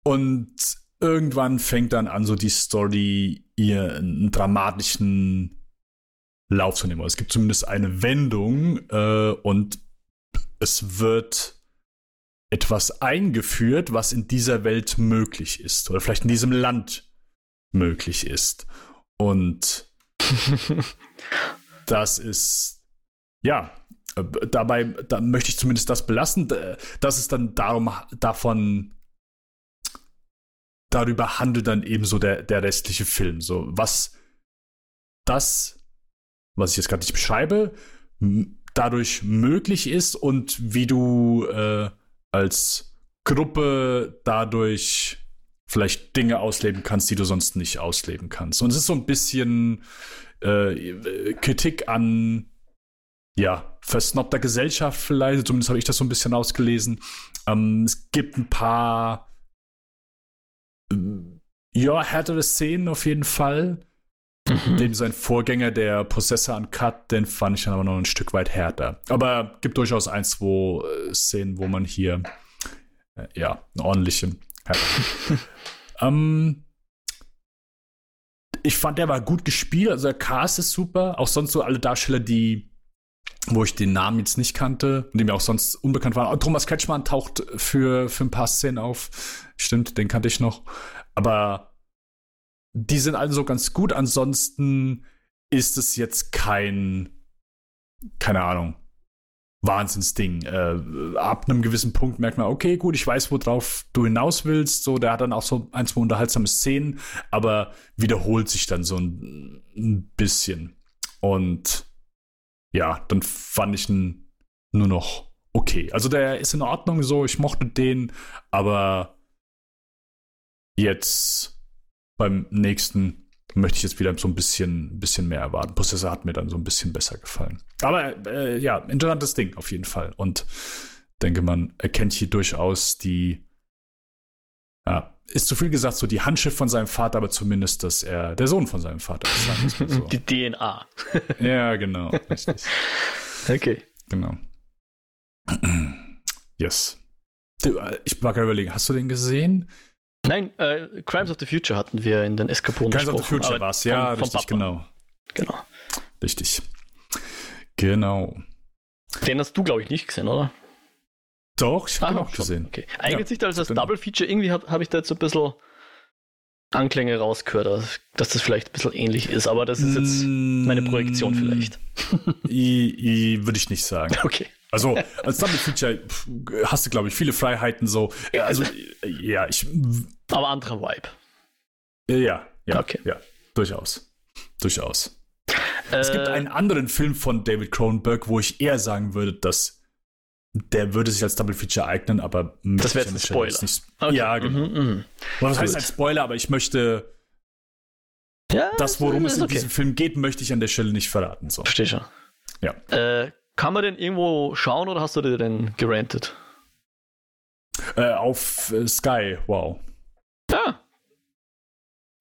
Und irgendwann fängt dann an, so die Story ihr einen dramatischen Lauf zu nehmen. Es gibt zumindest eine Wendung äh, und es wird etwas eingeführt, was in dieser Welt möglich ist oder vielleicht in diesem Land möglich ist. Und das ist, ja, äh, dabei da möchte ich zumindest das belassen, dass es dann darum, davon darüber handelt dann eben so der, der restliche Film. So, was das, was ich jetzt gerade nicht beschreibe, dadurch möglich ist und wie du äh, als Gruppe dadurch vielleicht Dinge ausleben kannst, die du sonst nicht ausleben kannst. Und es ist so ein bisschen äh, Kritik an ja, versnobter Gesellschaft vielleicht, zumindest habe ich das so ein bisschen ausgelesen. Ähm, es gibt ein paar ja, härtere Szenen auf jeden Fall. Mhm. Dem sein Vorgänger, der Possessor Uncut, den fand ich dann aber noch ein Stück weit härter. Aber gibt durchaus ein, zwei äh, Szenen, wo man hier äh, ja, eine ordentliche ähm, ich fand, der war gut gespielt. Also der Cast ist super. Auch sonst so alle Darsteller, die, wo ich den Namen jetzt nicht kannte und die mir auch sonst unbekannt waren. Thomas Kretschmann taucht für, für ein paar Szenen auf. Stimmt, den kannte ich noch. Aber die sind alle so ganz gut. Ansonsten ist es jetzt kein, keine Ahnung, Wahnsinnsding. Äh, ab einem gewissen Punkt merkt man, okay, gut, ich weiß, worauf du hinaus willst. So, der hat dann auch so ein, zwei unterhaltsame Szenen, aber wiederholt sich dann so ein, ein bisschen. Und ja, dann fand ich ihn nur noch okay. Also der ist in Ordnung so, ich mochte den, aber jetzt beim nächsten möchte ich jetzt wieder so ein bisschen, bisschen mehr erwarten. Prozessor hat mir dann so ein bisschen besser gefallen. Aber äh, ja, interessantes Ding auf jeden Fall. Und denke, man erkennt hier durchaus die, ja, ist zu viel gesagt, so die Handschrift von seinem Vater, aber zumindest, dass er der Sohn von seinem Vater ist. So. Die DNA. ja, genau. Richtig. Okay. Genau. yes. Äh, ich mag überlegen, hast du den gesehen? Nein, äh, Crimes of the Future hatten wir in den Eskapoden Crimes of the Future war es, ja, vom, richtig, genau. Genau. Richtig. Genau. Den hast du, glaube ich, nicht gesehen, oder? Doch, ich habe ihn auch gesehen. Okay. Eignet ja, sich da als Double Feature, irgendwie habe hab ich da jetzt so ein bisschen Anklänge rausgehört, dass das vielleicht ein bisschen ähnlich ist, aber das ist jetzt meine Projektion vielleicht. Würde ich nicht sagen. Okay. Also als Double Feature hast du, glaube ich, viele Freiheiten so. Also ja, ich. Aber anderer Vibe. Ja, ja, okay. ja, durchaus, durchaus. Äh, es gibt äh, einen anderen Film von David Cronenberg, wo ich eher sagen würde, dass der würde sich als Double Feature eignen, aber das wäre jetzt ein Spoiler. Nicht, okay. Ja, genau. Mhm, mh. Das heißt ein Spoiler, aber ich möchte ja, das, worum es in okay. diesem Film geht, möchte ich an der Stelle nicht verraten. So. Verstehe schon. Ja. Äh, kann man den irgendwo schauen oder hast du dir den gerantet? Äh, auf äh, Sky, wow. Ja.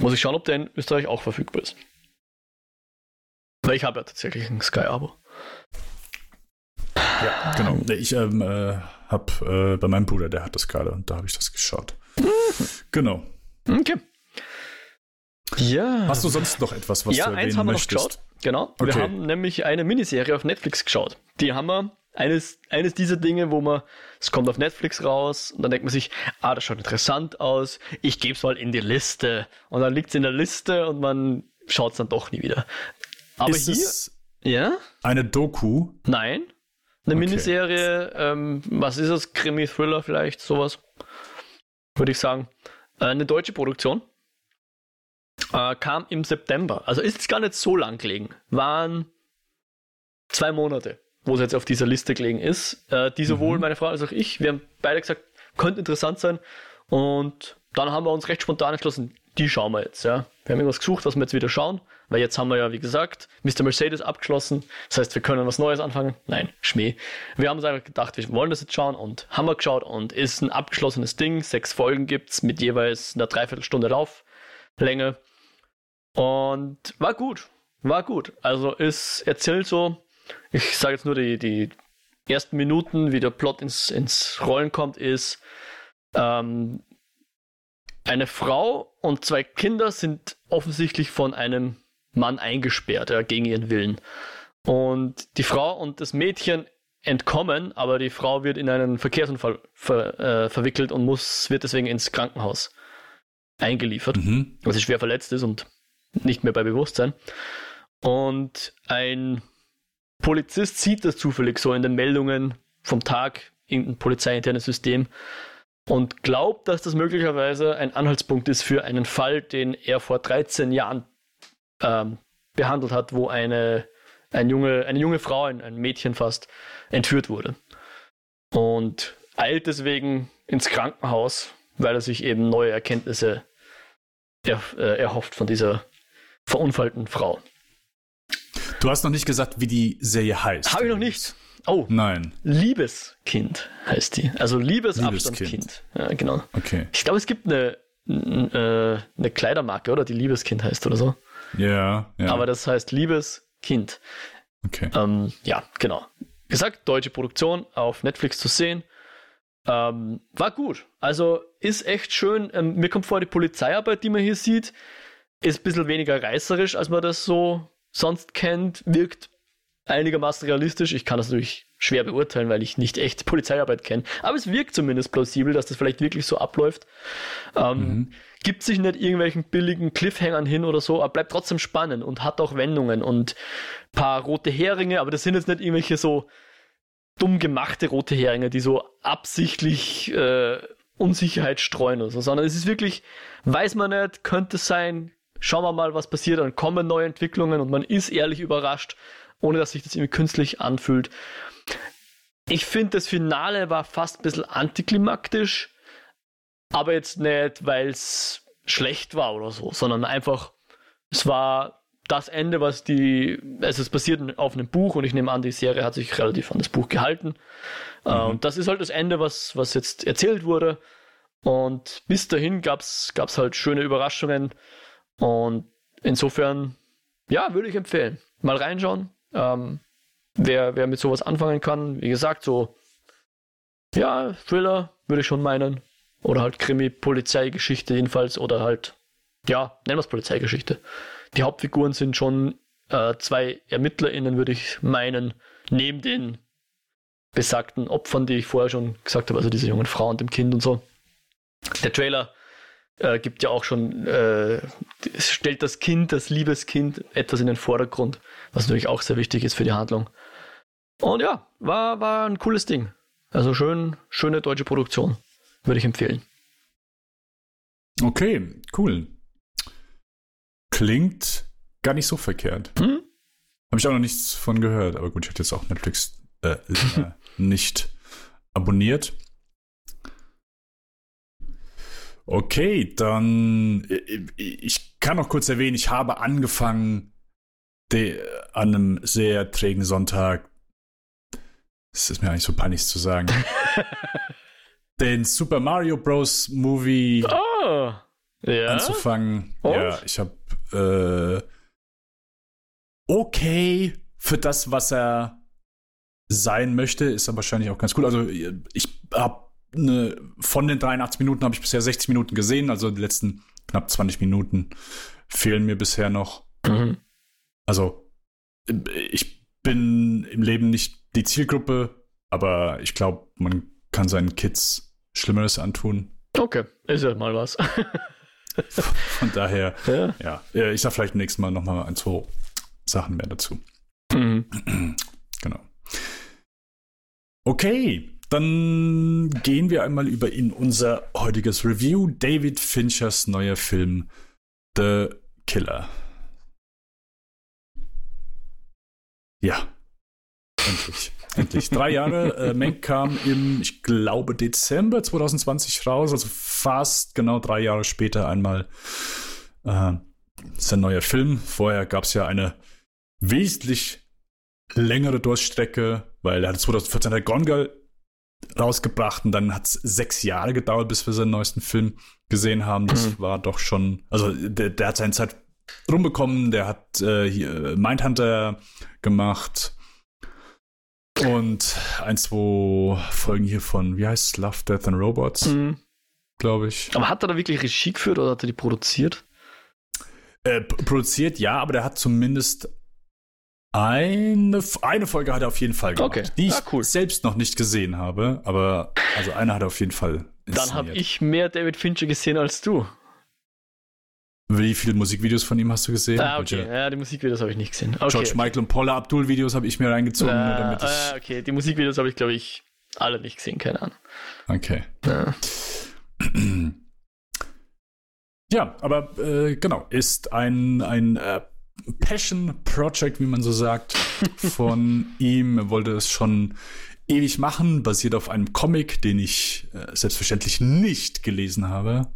Muss ich schauen, ob der in Österreich auch verfügbar ist. Weil ich habe ja tatsächlich ein Sky-Abo. Ja, genau. Ich ähm, äh, habe äh, bei meinem Bruder, der hat das gerade und da habe ich das geschaut. Genau. Okay. Ja. Hast du sonst noch etwas, was ja, du erwähnen eins haben wir möchtest? noch geschaut. Genau. Wir Okay. haben nämlich eine Miniserie auf Netflix geschaut. Die haben wir. Eines, eines dieser Dinge, wo man, es kommt auf Netflix raus und dann denkt man sich, ah, das schaut interessant aus, ich gebe es mal in die Liste. Und dann liegt es in der Liste und man schaut es dann doch nie wieder. Aber ist hier, ja, eine Doku? nein. Eine Okay. Miniserie, ähm, was ist es? Krimi-Thriller vielleicht, sowas. Würde ich sagen. Äh, eine deutsche Produktion. Äh, kam im September. Also ist jetzt gar nicht so lang gelegen. Waren zwei Monate, wo es jetzt auf dieser Liste gelegen ist. Äh, die sowohl Mhm. meine Frau als auch ich, wir haben beide gesagt, könnte interessant sein. Und dann haben wir uns recht spontan entschlossen, die schauen wir jetzt. Ja. Wir haben irgendwas gesucht, was wir jetzt wieder schauen, weil jetzt haben wir ja, wie gesagt, Mr. Mercedes abgeschlossen. Das heißt, wir können was Neues anfangen. Nein, Schmäh. Wir haben uns einfach gedacht, wir wollen das jetzt schauen und haben wir geschaut und ist ein abgeschlossenes Ding. Sechs Folgen gibt's mit jeweils einer Dreiviertelstunde Lauflänge. Und war gut. War gut. Also es erzählt so, ich sage jetzt nur die, die ersten Minuten, wie der Plot ins, ins Rollen kommt, ist, ähm, eine Frau und zwei Kinder sind offensichtlich von einem Mann eingesperrt, ja, gegen ihren Willen. Und die Frau und das Mädchen entkommen, aber die Frau wird in einen Verkehrsunfall ver, äh, verwickelt und muss, wird deswegen ins Krankenhaus eingeliefert Mhm. weil sie schwer verletzt ist und nicht mehr bei Bewusstsein. Und ein Polizist sieht das zufällig so in den Meldungen vom Tag, irgendein polizeiinternes System, und glaubt, dass das möglicherweise ein Anhaltspunkt ist für einen Fall, den er vor 13 Jahren ähm, behandelt hat, wo eine, ein junge, eine junge Frau, ein, ein Mädchen fast, entführt wurde. Und eilt deswegen ins Krankenhaus, weil er sich eben neue Erkenntnisse er, äh, erhofft von dieser verunfallten Frau. Du hast noch nicht gesagt, wie die Serie heißt. Habe ich noch nicht. Oh, Nein. Liebeskind heißt die. Also Liebesabstandskind. Liebeskind. Ja, genau. Okay. Ich glaube, es gibt eine, äh, eine Kleidermarke, oder? Die Liebeskind heißt oder so. Ja, ja. Aber das heißt Liebeskind. okay. Ähm, ja, genau. Wie gesagt, deutsche Produktion auf Netflix zu sehen. Ähm, war gut. Also ist echt schön. Ähm, mir kommt vor, die Polizeiarbeit, die man hier sieht, ist ein bisschen weniger reißerisch, als man das so sonst kennt. Wirkt einigermaßen realistisch. Ich kann das natürlich schwer beurteilen, weil ich nicht echt Polizeiarbeit kenne. Aber es wirkt zumindest plausibel, dass das vielleicht wirklich so abläuft. Ähm, Mhm. Gibt sich nicht irgendwelchen billigen Cliffhangern hin oder so, aber bleibt trotzdem spannend und hat auch Wendungen und paar rote Heringe, aber das sind jetzt nicht irgendwelche so dumm gemachte rote Heringe, die so absichtlich äh, Unsicherheit streuen oder so, sondern es ist wirklich, weiß man nicht, könnte sein, schauen wir mal, was passiert, dann kommen neue Entwicklungen und man ist ehrlich überrascht, ohne dass sich das irgendwie künstlich anfühlt. Ich finde, das Finale war fast ein bisschen antiklimaktisch, aber jetzt nicht, weil es schlecht war oder so, sondern einfach, es war das Ende, was die, also es basiert auf einem Buch und ich nehme an, die Serie hat sich relativ an das Buch gehalten. Äh, Mhm. Und das ist halt das Ende, was, was jetzt erzählt wurde. Und bis dahin gab es halt schöne Überraschungen. Und insofern, ja, würde ich empfehlen. Mal reinschauen. Ähm, wer, wer mit sowas anfangen kann, wie gesagt, so, ja, Thriller würde ich schon meinen. Oder halt Krimi-Polizeigeschichte jedenfalls. Oder halt, ja, nennen wir es Polizeigeschichte. Die Hauptfiguren sind schon äh, zwei ErmittlerInnen, würde ich meinen, neben den besagten Opfern, die ich vorher schon gesagt habe, also diese jungen Frau und dem Kind und so. Der Trailer äh, gibt ja auch schon, äh, stellt das Kind, das Liebeskind, etwas in den Vordergrund, was natürlich auch sehr wichtig ist für die Handlung. Und ja, war, war ein cooles Ding. Also schön, schöne deutsche Produktion. Würde ich empfehlen. Okay, cool. Klingt gar nicht so verkehrt. Hm? Habe ich auch noch nichts von gehört, aber gut, ich hatte jetzt auch Netflix äh, länger nicht abonniert. Okay, dann äh, ich kann noch kurz erwähnen, ich habe angefangen de, an einem sehr trägen Sonntag. Es ist mir eigentlich so peinlich zu sagen. den Super Mario Bros. Movie Oh, ja. anzufangen. Und? Ja, ich habe äh, okay für das, was er sein möchte, ist er wahrscheinlich auch ganz cool. Also ich habe eine, von den 83 Minuten habe ich bisher 60 Minuten gesehen, also die letzten knapp 20 Minuten fehlen mir bisher noch. Mhm. Also ich bin im Leben nicht die Zielgruppe, aber ich glaube, man kann seinen Kids Schlimmeres antun. Okay, ist ja mal was. Von daher, ja. ja, ich sag vielleicht nächstes Mal nochmal ein, zwei Sachen mehr dazu. Mhm. Genau. Okay, dann gehen wir einmal über in unser heutiges Review. David Finchers neuer Film The Killer. Ja, endlich. Endlich. Drei Jahre. Äh, Mank kam im, ich glaube, Dezember 2020 raus, also fast genau drei Jahre später einmal. Äh, ist neuer Film. Vorher gab es ja eine wesentlich längere Durchstrecke, weil er hat 2014 der Gone Girl rausgebracht und dann hat es sechs Jahre gedauert, bis wir seinen neuesten Film gesehen haben. Das mhm. war doch schon, also der, der hat seine Zeit rumbekommen, der hat äh, hier Mindhunter gemacht und ein, zwei Folgen hier von, wie heißt es, Love, Death and Robots, mhm. glaube ich. Aber hat er da wirklich Regie geführt oder hat er die produziert? Äh, produziert, ja, aber der hat zumindest eine, eine Folge hat er auf jeden Fall gemacht, okay. die ich ah, cool. selbst noch nicht gesehen habe, aber also eine hat er auf jeden Fall. Dann habe ich mehr David Fincher gesehen als du. Wie viele Musikvideos von ihm hast du gesehen? Ah, okay. Welche? Ja, die Musikvideos habe ich nicht gesehen. Okay, George okay. Michael und Paula Abdul Videos habe ich mir reingezogen. Ah, damit ich ah, okay, die Musikvideos habe ich, glaube ich, alle nicht gesehen, keine Ahnung. Okay. Ja, ja aber äh, genau, ist ein, ein äh, Passion Project, wie man so sagt, von ihm. Er wollte es schon ewig machen, basiert auf einem Comic, den ich äh, selbstverständlich nicht gelesen habe.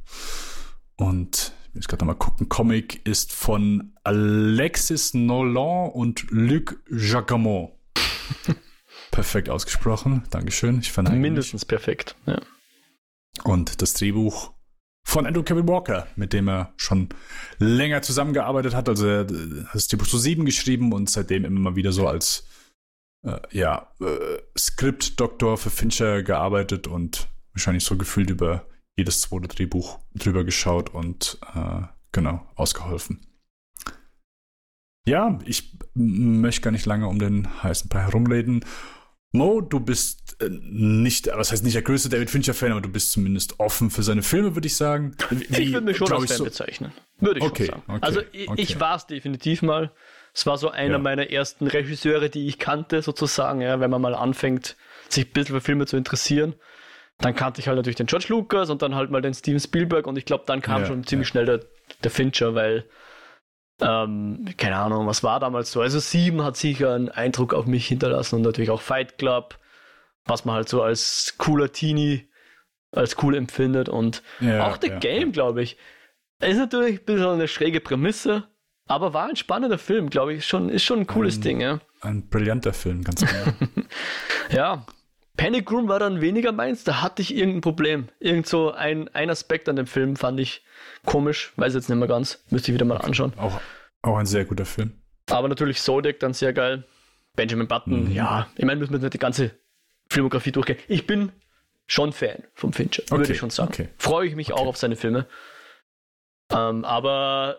Und ich muss gerade mal gucken. Comic ist von Alexis Nolan und Luc Jacquemont. perfekt ausgesprochen. Dankeschön. Ich verneige Mindestens mich. perfekt, ja. Und das Drehbuch von Andrew Kevin Walker, mit dem er schon länger zusammengearbeitet hat. Also er hat das zu sieben geschrieben und seitdem immer wieder so als äh, ja, äh, Skriptdoktor für Fincher gearbeitet und wahrscheinlich so gefühlt über jedes zweite Drehbuch drüber geschaut und äh, genau, ausgeholfen. Ja, ich möchte gar nicht lange um den heißen Brei herumreden. Mo, du bist äh, nicht, was heißt nicht der größte David Fincher-Fan, aber du bist zumindest offen für seine Filme, würde ich sagen. Wie, ich würde mich schon als Fan so? bezeichnen. Würde ich okay, schon sagen. Okay, also ich, okay. ich war es definitiv mal. Es war so einer ja. meiner ersten Regisseure, die ich kannte, sozusagen, ja, wenn man mal anfängt, sich ein bisschen für Filme zu interessieren dann kannte ich halt natürlich den George Lucas und dann halt mal den Steven Spielberg und ich glaube, dann kam ja, schon ziemlich schnell der, der Fincher, weil, ähm, keine Ahnung, was war damals so. Also Sieben hat sicher einen Eindruck auf mich hinterlassen und natürlich auch Fight Club, was man halt so als cooler Teenie als cool empfindet und ja, auch The Game, glaube ich. Ist natürlich ein bisschen eine schräge Prämisse, aber war ein spannender Film, glaube ich. Schon, ist schon ein cooles ein, Ding, ja. Ein brillanter Film, ganz genau. ja, Panic Room war dann weniger meins, da hatte ich irgendein Problem. Irgend so ein, ein Aspekt an dem Film fand ich komisch, weiß jetzt nicht mehr ganz, müsste ich wieder mal anschauen. Auch, auch ein sehr guter Film. Aber natürlich Zodiac dann sehr geil. Benjamin Button, mhm. ja, ich meine, müssen wir nicht die ganze Filmografie durchgehen. Ich bin schon Fan vom Fincher, okay. würde ich schon sagen. Okay. Freue ich mich okay. auch auf seine Filme. Ähm, aber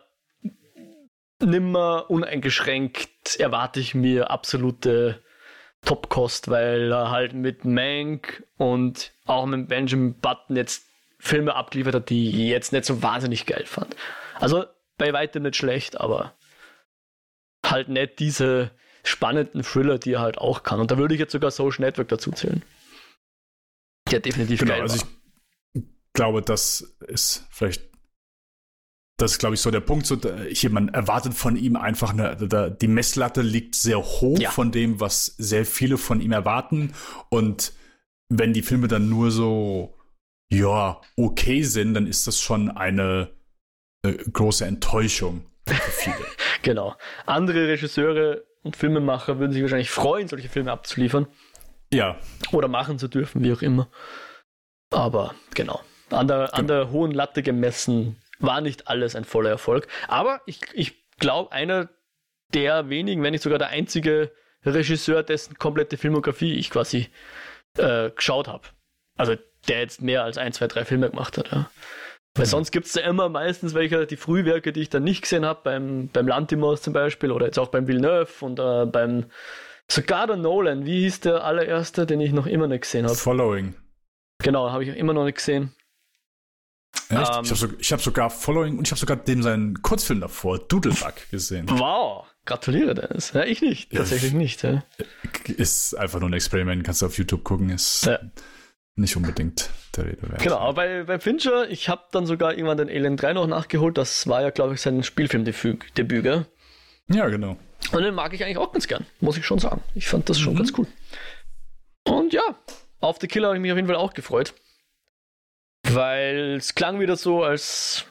nimmer uneingeschränkt erwarte ich mir absolute Top-Cost, weil er halt mit Mank und auch mit Benjamin Button jetzt Filme abgeliefert hat, die ich jetzt nicht so wahnsinnig geil fand. Also bei weitem nicht schlecht, aber halt nicht diese spannenden Thriller, die er halt auch kann. Und da würde ich jetzt sogar Social Network dazu zählen. Der definitiv genau, geil also war. ich glaube, das ist vielleicht das ist, glaube ich, so der Punkt. So, hier, man erwartet von ihm einfach eine, da, die Messlatte liegt sehr hoch ja. von dem, was sehr viele von ihm erwarten. Und wenn die Filme dann nur so, ja, okay sind, dann ist das schon eine äh, große Enttäuschung für viele. genau. Andere Regisseure und Filmemacher würden sich wahrscheinlich freuen, solche Filme abzuliefern. Ja. Oder machen zu dürfen, wie auch immer. Aber genau. An der, genau. an der hohen Latte gemessen war nicht alles ein voller Erfolg. Aber ich, ich glaube, einer der wenigen, wenn nicht sogar der einzige Regisseur, dessen komplette Filmografie ich quasi äh, geschaut habe. Also der jetzt mehr als ein, zwei, drei Filme gemacht hat. Ja. Weil sonst gibt es ja immer meistens welche, die Frühwerke, die ich dann nicht gesehen habe, beim, beim Lantimos zum Beispiel oder jetzt auch beim Villeneuve und äh, beim sogar der Nolan. Wie hieß der allererste, den ich noch immer nicht gesehen habe? Following. Genau, habe ich immer noch nicht gesehen. Echt? Ähm, ich habe so, hab sogar Following und ich habe sogar den seinen Kurzfilm davor, Doodlebug, gesehen. Wow, gratuliere Dennis. Ja, ich nicht, tatsächlich ja, nicht. Ja. Ist einfach nur ein Experiment, kannst du auf YouTube gucken, ist ja. Nicht unbedingt der Rede wert. Genau, aber bei, bei Fincher, ich habe dann sogar irgendwann den Alien 3 noch nachgeholt, das war ja, glaube ich, sein Spielfilmdebüt, gell? Ja, genau. Und den mag ich eigentlich auch ganz gern, muss ich schon sagen. Ich fand das schon mhm. ganz cool. Und ja, auf The Killer habe ich mich auf jeden Fall auch gefreut. Weil es klang wieder so, als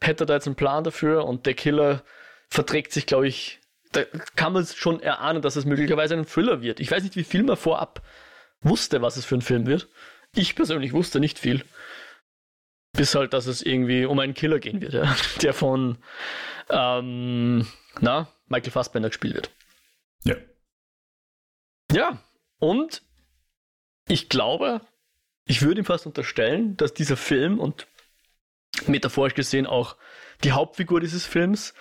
hätte er da jetzt einen Plan dafür und der Killer verträgt sich, glaube ich, da kann man schon erahnen, dass es möglicherweise ein Thriller wird. Ich weiß nicht, wie viel man vorab wusste, was es für ein Film wird. Ich persönlich wusste nicht viel. Bis halt, dass es irgendwie um einen Killer gehen wird, ja, der von ähm, na, Michael Fassbender gespielt wird. Ja. Ja, und ich glaube, ich würde ihm fast unterstellen, dass dieser Film und metaphorisch gesehen auch die Hauptfigur dieses Films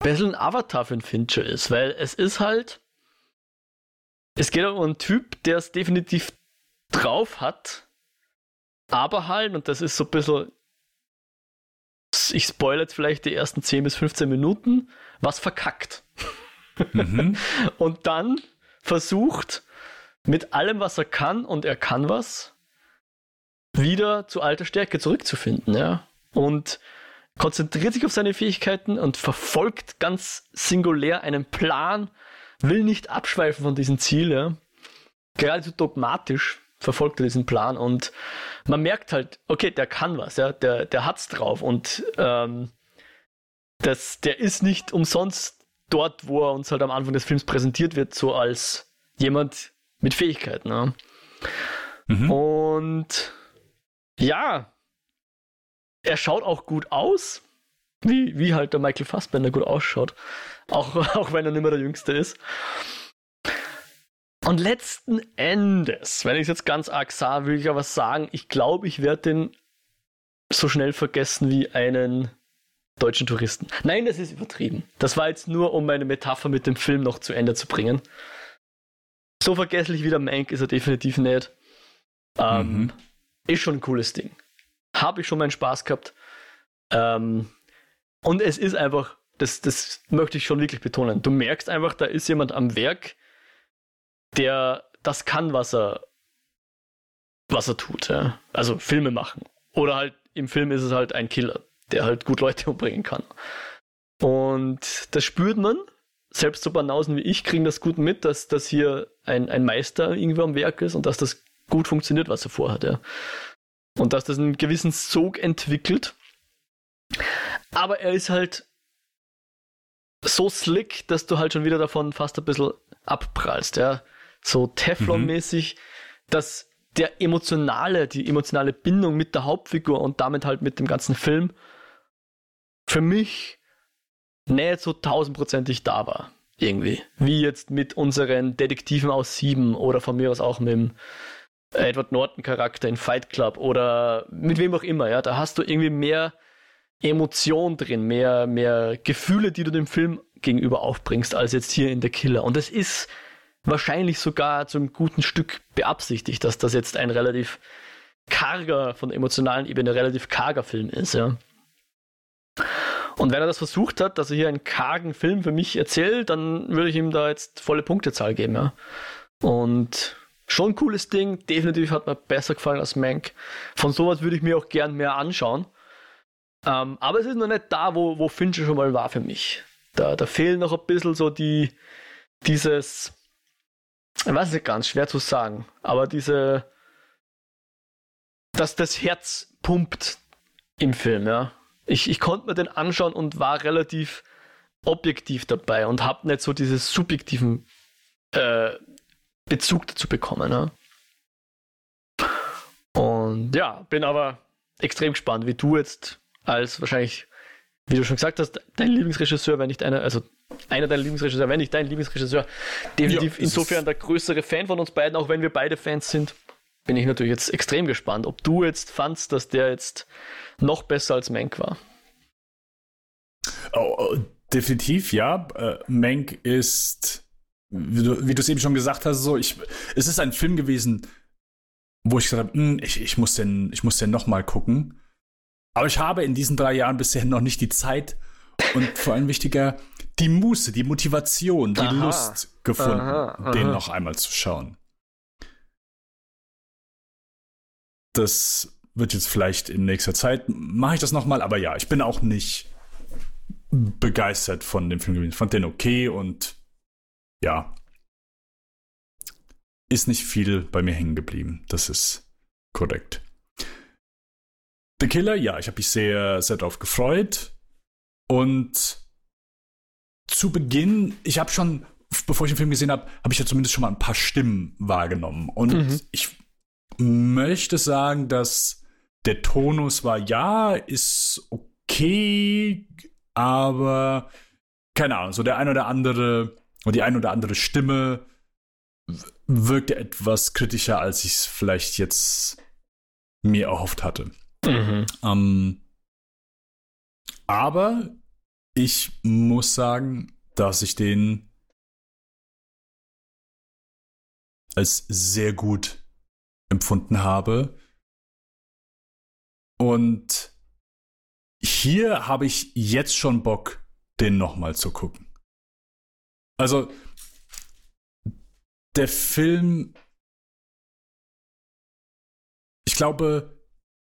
ein bisschen ein Avatar für einen Fincher ist, weil es ist halt, es geht um einen Typ, der es definitiv drauf hat, aber halt, und das ist so ein bisschen, ich spoilere jetzt vielleicht die ersten 10 bis 15 Minuten, was verkackt. Mhm. und dann versucht, mit allem, was er kann, und er kann was, wieder zu alter Stärke zurückzufinden, ja. Und konzentriert sich auf seine Fähigkeiten und verfolgt ganz singulär einen Plan, will nicht abschweifen von diesem Ziel, ja. Geradezu dogmatisch verfolgt er diesen Plan und man merkt halt, okay, der kann was, ja, der, der hat's drauf und ähm, das, der ist nicht umsonst dort, wo er uns halt am Anfang des Films präsentiert wird, so als jemand mit Fähigkeiten. Ja. Mhm. Und ja, er schaut auch gut aus, wie, wie halt der Michael Fassbender gut ausschaut, auch, auch wenn er nicht mehr der Jüngste ist. Und letzten Endes, wenn ich es jetzt ganz arg sah, will ich aber sagen, ich glaube, ich werde den so schnell vergessen wie einen deutschen Touristen. Nein, das ist übertrieben. Das war jetzt nur, um meine Metapher mit dem Film noch zu Ende zu bringen. So vergesslich wie der Mank ist er definitiv nicht. Ähm, mhm. Ist schon ein cooles Ding. Habe ich schon meinen Spaß gehabt. Ähm, und es ist einfach, das, das möchte ich schon wirklich betonen. Du merkst einfach, da ist jemand am Werk, der das kann, was er, was er tut. Ja? Also Filme machen. Oder halt im Film ist es halt ein Killer, der halt gut Leute umbringen kann. Und das spürt man. Selbst so Banausen wie ich kriegen das gut mit, dass, dass hier ein, ein Meister irgendwo am Werk ist und dass das gut funktioniert, was er vorhat. Ja. Und dass das einen gewissen Sog entwickelt. Aber er ist halt so slick, dass du halt schon wieder davon fast ein bisschen abprallst. Ja so Teflon-mäßig, mhm. dass der emotionale, die emotionale Bindung mit der Hauptfigur und damit halt mit dem ganzen Film für mich nicht so tausendprozentig da war. Irgendwie. Wie jetzt mit unseren Detektiven aus Sieben oder von mir aus auch mit dem Edward Norton Charakter in Fight Club oder mit wem auch immer, ja. Da hast du irgendwie mehr Emotion drin, mehr, mehr Gefühle, die du dem Film gegenüber aufbringst, als jetzt hier in The Killer. Und es ist wahrscheinlich sogar zum guten Stück beabsichtigt, dass das jetzt ein relativ karger, von der emotionalen Ebene relativ karger Film ist, ja. Und wenn er das versucht hat, dass er hier einen kargen Film für mich erzählt, dann würde ich ihm da jetzt volle Punktezahl geben, ja. Und schon ein cooles Ding, definitiv hat mir besser gefallen als Mank. Von sowas würde ich mir auch gern mehr anschauen. Ähm, aber es ist noch nicht da, wo, wo Fincher schon mal war für mich. Da, da fehlen noch ein bisschen so die, dieses, weiß nicht ganz, schwer zu sagen, aber diese, dass das Herz pumpt im Film, ja. Ich, ich konnte mir den anschauen und war relativ objektiv dabei und habe nicht so diesen subjektiven äh, Bezug dazu bekommen. Ja. Und ja, bin aber extrem gespannt, wie du jetzt als wahrscheinlich, wie du schon gesagt hast, dein Lieblingsregisseur, wenn nicht einer, also einer deiner Lieblingsregisseure, wenn nicht dein Lieblingsregisseur. Definitiv ja, insofern der größere Fan von uns beiden, auch wenn wir beide Fans sind. bin ich natürlich jetzt extrem gespannt, ob du jetzt fandst, dass der jetzt noch besser als Mank war. Oh, oh, definitiv, ja. Äh, Mank ist, wie du, es eben schon gesagt hast, so, ich, es ist ein Film gewesen, wo ich gesagt habe, hm, ich, ich muss den, ich muss den nochmal gucken. Aber ich habe in diesen drei Jahren bisher noch nicht die Zeit und vor allem wichtiger, die Muße, die Motivation, die aha, Lust gefunden, aha, aha. den noch einmal zu schauen. Das wird jetzt vielleicht in nächster Zeit, mache ich das nochmal, aber ja, ich bin auch nicht begeistert von dem Film gewesen. Ich fand den okay und ja, ist nicht viel bei mir hängen geblieben. Das ist korrekt. The Killer, ja, ich habe mich sehr, sehr darauf gefreut. Und zu Beginn, ich habe schon, bevor ich den Film gesehen habe, habe ich ja zumindest schon mal ein paar Stimmen wahrgenommen. Und mhm. ich möchte sagen, dass der Tonus war, ja, ist okay, aber keine Ahnung, so der ein oder andere oder die ein oder andere Stimme wirkte etwas kritischer, als ich es vielleicht jetzt mir erhofft hatte. Mhm. Ähm, aber ich muss sagen, dass ich den als sehr gut empfunden habe. Und hier habe ich jetzt schon Bock, den nochmal zu gucken. Also, der Film, ich glaube,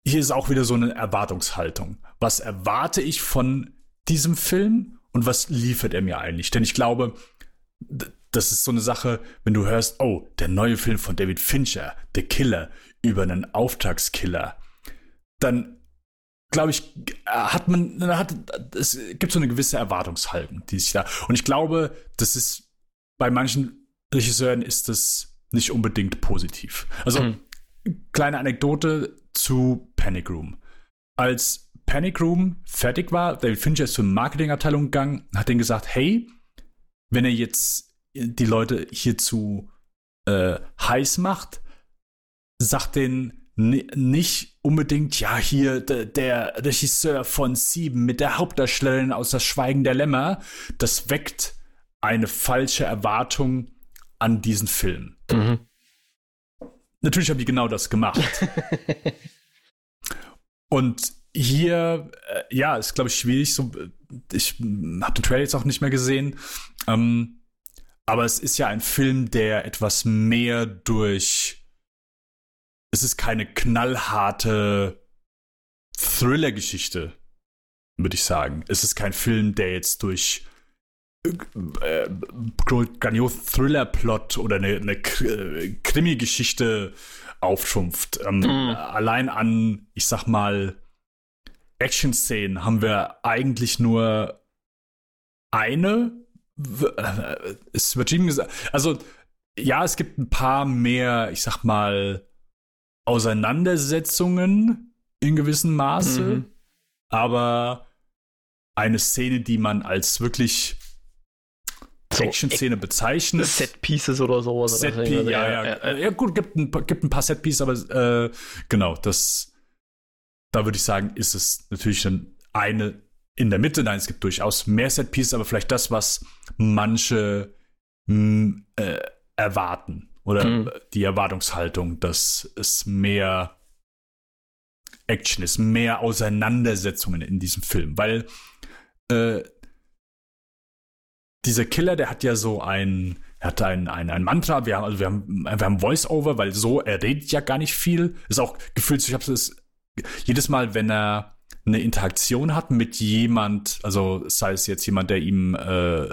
hier ist auch wieder so eine Erwartungshaltung. Was erwarte ich von diesem Film und was liefert er mir eigentlich? Denn ich glaube, das ist so eine Sache, wenn du hörst, oh, der neue Film von David Fincher, The Killer, über einen Auftragskiller, dann glaube ich, hat man, hat, es gibt so eine gewisse Erwartungshaltung, die sich da, und ich glaube, das ist bei manchen Regisseuren ist das nicht unbedingt positiv. Also, mhm. kleine Anekdote zu Panic Room. Als Panic Room fertig war, David Fincher ist zur Marketingabteilung gegangen, hat denen gesagt, hey, wenn er jetzt die Leute hierzu äh, heiß macht, sagt denen nicht unbedingt, ja, hier der Regisseur von Sieben mit der Hauptdarstellerin aus Das Schweigen der Lämmer, das weckt eine falsche Erwartung an diesen Film. Mhm. Natürlich haben die genau das gemacht. Und hier, äh, ja, ist, glaube ich, schwierig. So, ich habe den Trailer jetzt auch nicht mehr gesehen. Ähm, aber es ist ja ein Film, der etwas mehr durch. Es ist keine knallharte Thriller-Geschichte, würde ich sagen. Es ist kein Film, der jetzt durch äh, grandios Thriller-Plot oder eine, eine Krimi-Geschichte auftrumpft. Ähm, mm. Allein an, ich sag mal, Action-Szenen haben wir eigentlich nur eine. Es wird ihm gesagt. Also, ja, es gibt ein paar mehr, ich sag mal, Auseinandersetzungen in gewissem Maße. Mhm. Aber eine Szene, die man als wirklich so Action-Szene bezeichnet. Set Pieces oder sowas. Set Pieces, ja, ja, ja, ja. gut, gibt ein, gibt ein paar Set Pieces, aber äh, genau, das, da würde ich sagen, ist es natürlich dann eine in der Mitte. Nein, es gibt durchaus mehr Set Pieces, aber vielleicht das, was manche mh, hm, äh, erwarten oder mhm. die Erwartungshaltung, dass es mehr Action ist, mehr Auseinandersetzungen in diesem Film, weil äh, dieser Killer, der hat ja so ein, er hat ein, ein, ein Mantra, wir haben, also wir haben, wir haben Voice-Over, weil so, er redet ja gar nicht viel. Ist auch gefühlt, ich habe es jedes Mal, wenn er eine Interaktion hat mit jemand, also sei es jetzt jemand, der ihm äh,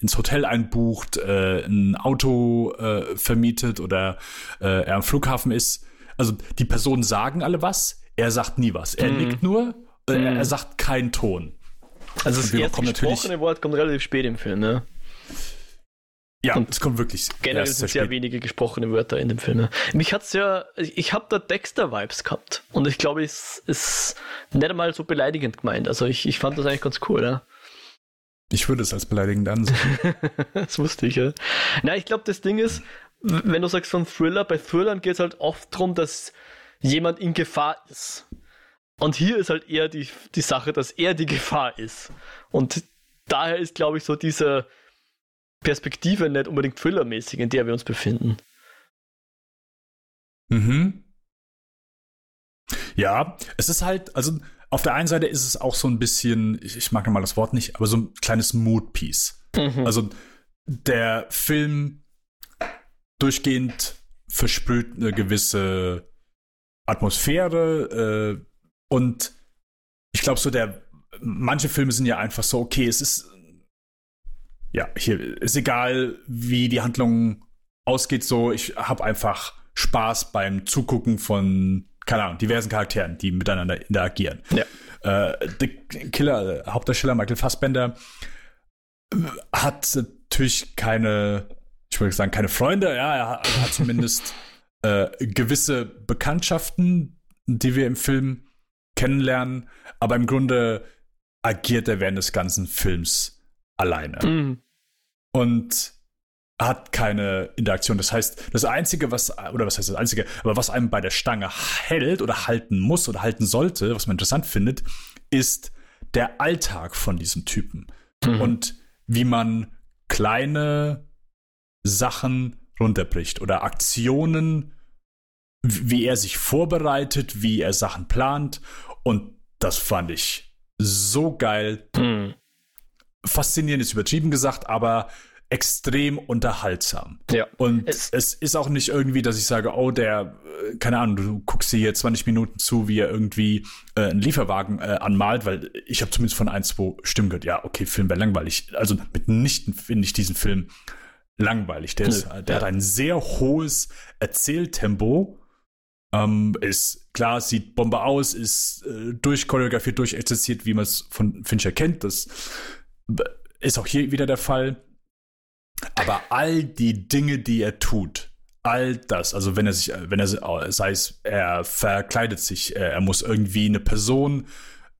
ins Hotel einbucht, äh, ein Auto äh, vermietet oder äh, er am Flughafen ist. Also die Personen sagen alle was, er sagt nie was. Er mm. nickt nur, mm. er, er sagt keinen Ton. Also das erste gesprochene Wort kommt relativ spät im Film, ne? Ja, und es kommt wirklich. Generell sind sehr, sehr wenige gesprochene Wörter in dem Film. Ne? Mich hat's ja, ich habe da Dexter-Vibes gehabt und ich glaube, es ist nicht einmal so beleidigend gemeint. Also ich, ich fand das eigentlich ganz cool, ja. Ich würde es als beleidigend ansehen. das wusste ich, ja. Na, ich glaube, das Ding ist, wenn du sagst von Thriller, bei Thrillern geht es halt oft darum, dass jemand in Gefahr ist. Und hier ist halt eher die, die Sache, dass er die Gefahr ist. Und daher ist, glaube ich, so diese Perspektive nicht unbedingt thrillermäßig, in der wir uns befinden. Mhm. Ja, es ist halt, also auf der einen Seite ist es auch so ein bisschen, ich, ich mag mal das Wort nicht, aber so ein kleines Mood-Piece. Mhm. Also der Film durchgehend versprüht eine gewisse Atmosphäre äh, und ich glaube so der manche Filme sind ja einfach so okay es ist ja hier ist egal wie die Handlung ausgeht so ich habe einfach Spaß beim Zugucken von keine Ahnung diversen Charakteren die miteinander interagieren ja. äh, The Killer Hauptdarsteller Michael Fassbender hat natürlich keine ich würde sagen, keine Freunde, ja, er hat, er hat zumindest äh, gewisse Bekanntschaften, die wir im Film kennenlernen, aber im Grunde agiert er während des ganzen Films alleine. Mhm. Und hat keine Interaktion. Das heißt, das Einzige, was, oder was heißt das Einzige, aber was einem bei der Stange hält oder halten muss oder halten sollte, was man interessant findet, ist der Alltag von diesem Typen. Mhm. Und wie man kleine Sachen runterbricht oder Aktionen, wie er sich vorbereitet, wie er Sachen plant. Und das fand ich so geil. Hm. Faszinierend ist übertrieben gesagt, aber extrem unterhaltsam. Ja. Und es, es, ist auch nicht irgendwie, dass ich sage, oh, der, äh, keine Ahnung, du guckst dir hier 20 Minuten zu, wie er irgendwie äh, einen Lieferwagen äh, anmalt, weil ich habe zumindest von ein, zwei Stimmen gehört, ja, okay, Film wäre langweilig. Also mitnichten finde ich diesen Film langweilig. Der, ist, der hat ein sehr hohes Erzähltempo. Ähm, ist klar, sieht Bombe aus, ist äh, durchchoreografiert, durchexerziert, wie man es von Fincher kennt. Das ist auch hier wieder der Fall. Aber all die Dinge, die er tut, all das, also wenn er sich, wenn er, sei es, er verkleidet sich, er, er muss irgendwie eine Person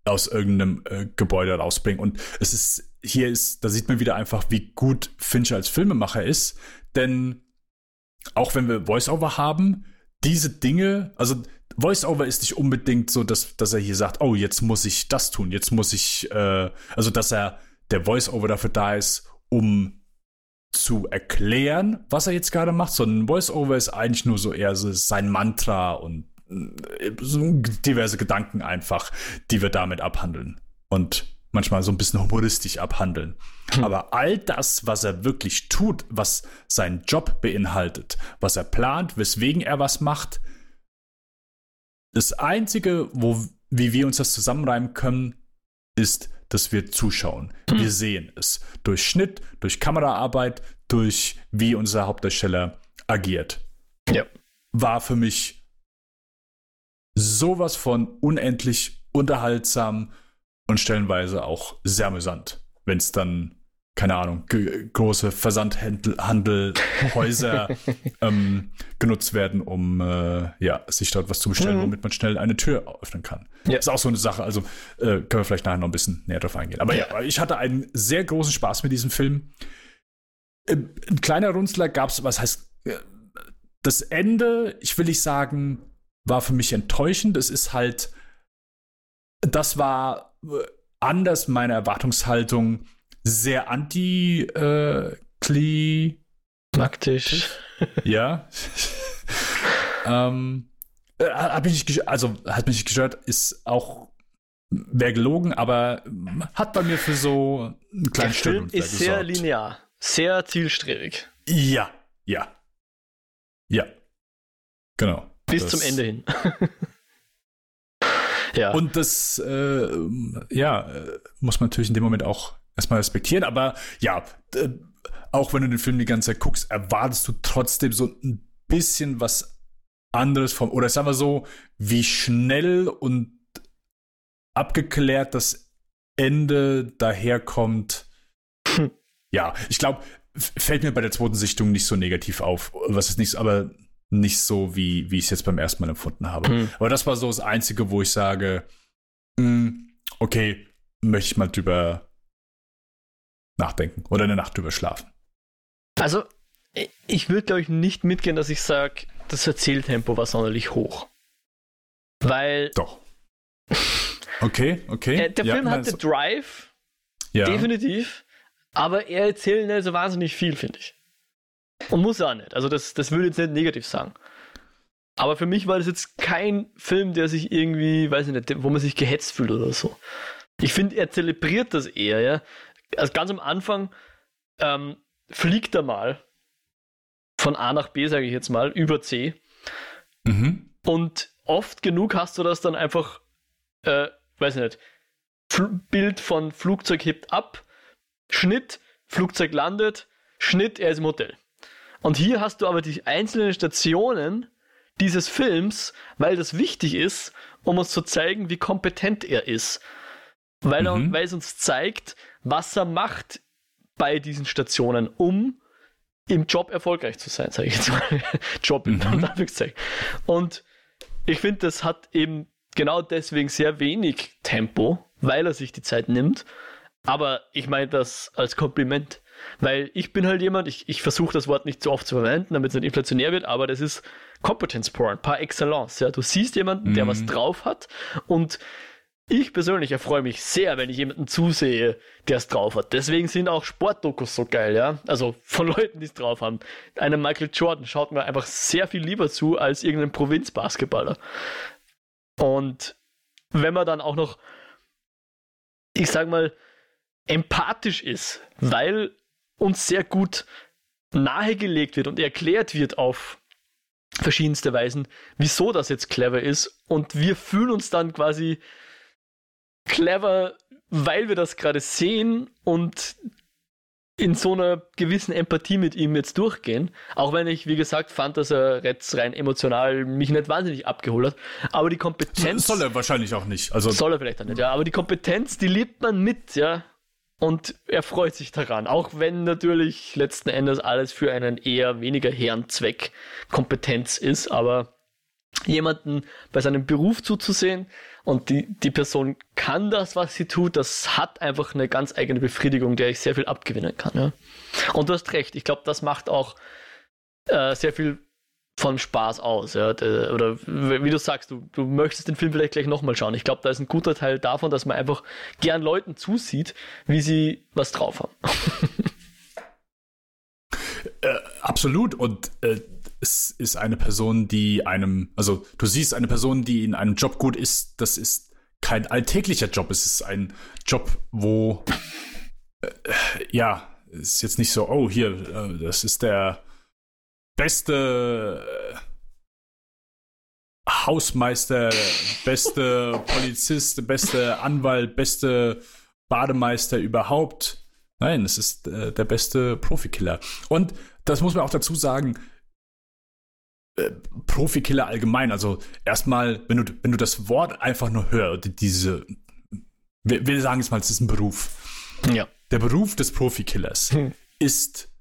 aus irgendeinem äh, Gebäude rausbringen. Und es ist hier ist, da sieht man wieder einfach, wie gut Fincher als Filmemacher ist. Denn auch wenn wir Voice-Over haben, diese Dinge, also Voice-Over ist nicht unbedingt so, dass, dass er hier sagt, oh, jetzt muss ich das tun, jetzt muss ich, äh, also dass er der Voice-Over dafür da ist, um zu erklären, was er jetzt gerade macht, sondern Voice-Over ist eigentlich nur so eher so sein Mantra und äh, diverse Gedanken einfach, die wir damit abhandeln. Und manchmal so ein bisschen humoristisch abhandeln. Hm. Aber all das, was er wirklich tut, was sein Job beinhaltet, was er plant, weswegen er was macht, das Einzige, wo, wie wir uns das zusammenreimen können, ist, dass wir zuschauen. Wir sehen es. Durch Schnitt, durch Kameraarbeit, durch wie unser Hauptdarsteller agiert. Ja. War für mich sowas von unendlich unterhaltsam und stellenweise auch sehr amüsant, wenn es dann keine Ahnung, große Versandhandelhäuser ähm, genutzt werden, um äh, ja, sich dort was zu bestellen, mhm. womit man schnell eine Tür öffnen kann. Ja. Ist auch so eine Sache, also äh, können wir vielleicht nachher noch ein bisschen näher drauf eingehen. Aber ja, ich hatte einen sehr großen Spaß mit diesem Film. Äh, ein kleiner Runzler gab es, was heißt, äh, das Ende, ich will nicht sagen, war für mich enttäuschend. Es ist halt, das war anders meine Erwartungshaltung sehr anti äh, Praktisch. Ja. ähm, äh, hat mich nicht, also hat mich nicht gestört, ist auch wäre gelogen, aber hat bei mir für so einen kleinen Der Film ist sehr linear, sehr zielstrebig. Ja, ja, ja, genau. Bis das, zum Ende hin. Ja. Und das, äh, ja, muss man natürlich in dem Moment auch erstmal respektieren. Aber ja, auch wenn du den Film die ganze Zeit guckst, erwartest du trotzdem so ein bisschen was anderes vom, oder sagen wir so, wie schnell und abgeklärt das Ende daherkommt. Hm. Ja, ich glaube, fällt mir bei der zweiten Sichtung nicht so negativ auf. Was ist nicht, aber nicht so, wie, wie ich es jetzt beim ersten Mal empfunden habe. Mhm. Aber das war so das Einzige, wo ich sage, mh, hm, okay, möchte ich mal drüber nachdenken oder eine Nacht drüber schlafen. Also, ich würde, glaube ich, nicht mitgehen, dass ich sage, das Erzähltempo war sonderlich hoch. Weil. Doch. Okay, okay. Äh, der ja, Film hatte Drive. Ja. Definitiv. Aber er erzählt nicht so wahnsinnig viel, finde ich. Und muss er auch nicht. Also, das, das würde ich jetzt nicht negativ sagen. Aber für mich war das jetzt kein Film, der sich irgendwie, weiß ich nicht, wo man sich gehetzt fühlt oder so. Ich finde, er zelebriert das eher, ja. Also ganz am Anfang ähm, fliegt er mal von A nach B, sage ich jetzt mal, über C. Mhm. Und oft genug hast du das dann einfach, äh, weiß ich nicht, Fl Bild von Flugzeug hebt ab, Schnitt, Flugzeug landet, Schnitt, er ist im Hotel. Und hier hast du aber die einzelnen Stationen dieses Films, weil das wichtig ist, um uns zu zeigen, wie kompetent er ist. Weil, er, mhm. weil es uns zeigt, was er macht bei diesen Stationen, um im Job erfolgreich zu sein, sage ich jetzt mal. Job im mhm. Und ich finde, das hat eben genau deswegen sehr wenig Tempo, weil er sich die Zeit nimmt. Aber ich meine das als Kompliment. Weil ich bin halt jemand, ich, ich versuche das Wort nicht zu oft zu verwenden, damit es nicht inflationär wird, aber das ist Competence Porn par excellence. Ja? Du siehst jemanden, der mhm. was drauf hat und ich persönlich erfreue mich sehr, wenn ich jemanden zusehe, der es drauf hat. Deswegen sind auch Sportdokus so geil, ja. Also von Leuten, die es drauf haben. Einem Michael Jordan schaut mir einfach sehr viel lieber zu als irgendein Provinzbasketballer. Und wenn man dann auch noch, ich sag mal, empathisch ist, weil uns sehr gut nahegelegt wird und erklärt wird auf verschiedenste Weisen, wieso das jetzt clever ist. Und wir fühlen uns dann quasi clever, weil wir das gerade sehen und in so einer gewissen Empathie mit ihm jetzt durchgehen. Auch wenn ich, wie gesagt, fand, dass er jetzt rein emotional mich nicht wahnsinnig abgeholt hat. Aber die Kompetenz. Soll er wahrscheinlich auch nicht. Also soll er vielleicht auch nicht, ja. Aber die Kompetenz, die liebt man mit, ja. Und er freut sich daran. Auch wenn natürlich letzten Endes alles für einen eher weniger hehren Zweck Kompetenz ist. Aber jemanden bei seinem Beruf zuzusehen, und die, die Person kann das, was sie tut, das hat einfach eine ganz eigene Befriedigung, der ich sehr viel abgewinnen kann. Ja. Und du hast recht, ich glaube, das macht auch äh, sehr viel von Spaß aus. Ja. Oder wie du sagst, du, du möchtest den Film vielleicht gleich nochmal schauen. Ich glaube, da ist ein guter Teil davon, dass man einfach gern Leuten zusieht, wie sie was drauf haben. äh, absolut. Und äh, es ist eine Person, die einem, also du siehst eine Person, die in einem Job gut ist, das ist kein alltäglicher Job, es ist ein Job, wo, äh, ja, ist jetzt nicht so, oh, hier, äh, das ist der beste äh, Hausmeister, beste Polizist, beste Anwalt, beste Bademeister überhaupt. Nein, es ist äh, der beste Profikiller. Und das muss man auch dazu sagen, äh, Profikiller allgemein. Also erstmal, wenn du, wenn du das Wort einfach nur hörst, diese, wir, wir sagen jetzt mal, es ist ein Beruf. Ja. Der Beruf des Profikillers hm. ist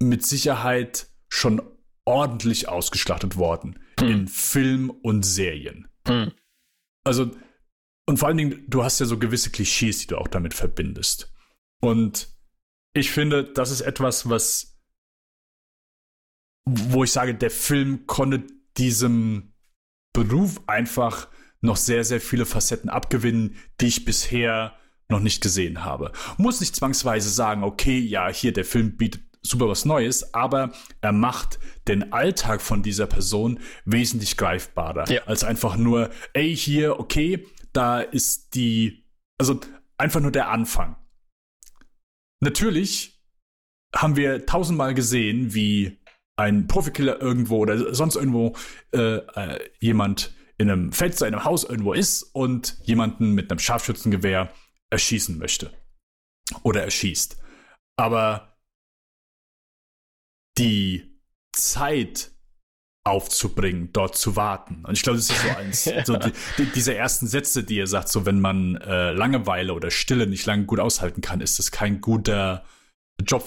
mit Sicherheit schon ordentlich ausgeschlachtet worden hm. in Film und Serien. Hm. Also, und vor allen Dingen, du hast ja so gewisse Klischees, die du auch damit verbindest. Und ich finde, das ist etwas, was wo ich sage, der Film konnte diesem Beruf einfach noch sehr, sehr viele Facetten abgewinnen, die ich bisher noch nicht gesehen habe. Muss nicht zwangsweise sagen, okay, ja, hier der Film bietet super was Neues, aber er macht den Alltag von dieser Person wesentlich greifbarer ja. als einfach nur, ey, hier, okay, da ist die, also einfach nur der Anfang. Natürlich haben wir tausendmal gesehen, wie ein Profikiller irgendwo oder sonst irgendwo äh, äh, jemand in einem Fenster, in einem Haus irgendwo ist und jemanden mit einem Scharfschützengewehr erschießen möchte. Oder erschießt. Aber die Zeit aufzubringen, dort zu warten. Und ich glaube, das ist so eins, so die, die, diese ersten Sätze, die ihr sagt, so wenn man äh, Langeweile oder Stille nicht lange gut aushalten kann, ist das kein guter Job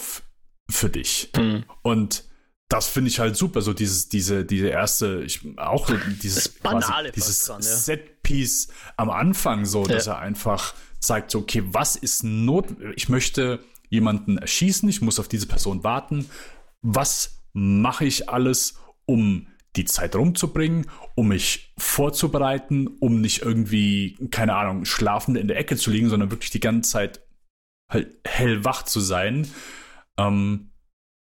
für dich. Mhm. Und das finde ich halt super, so dieses, diese, diese erste, ich, auch dieses, Banale dieses dran, ja. Set-Piece am Anfang, so, ja. dass er einfach zeigt, so, okay, was ist not, ich möchte jemanden erschießen, ich muss auf diese Person warten, was mache ich alles, um die Zeit rumzubringen, um mich vorzubereiten, um nicht irgendwie, keine Ahnung, schlafend in der Ecke zu liegen, sondern wirklich die ganze Zeit halt hellwach zu sein. Ähm,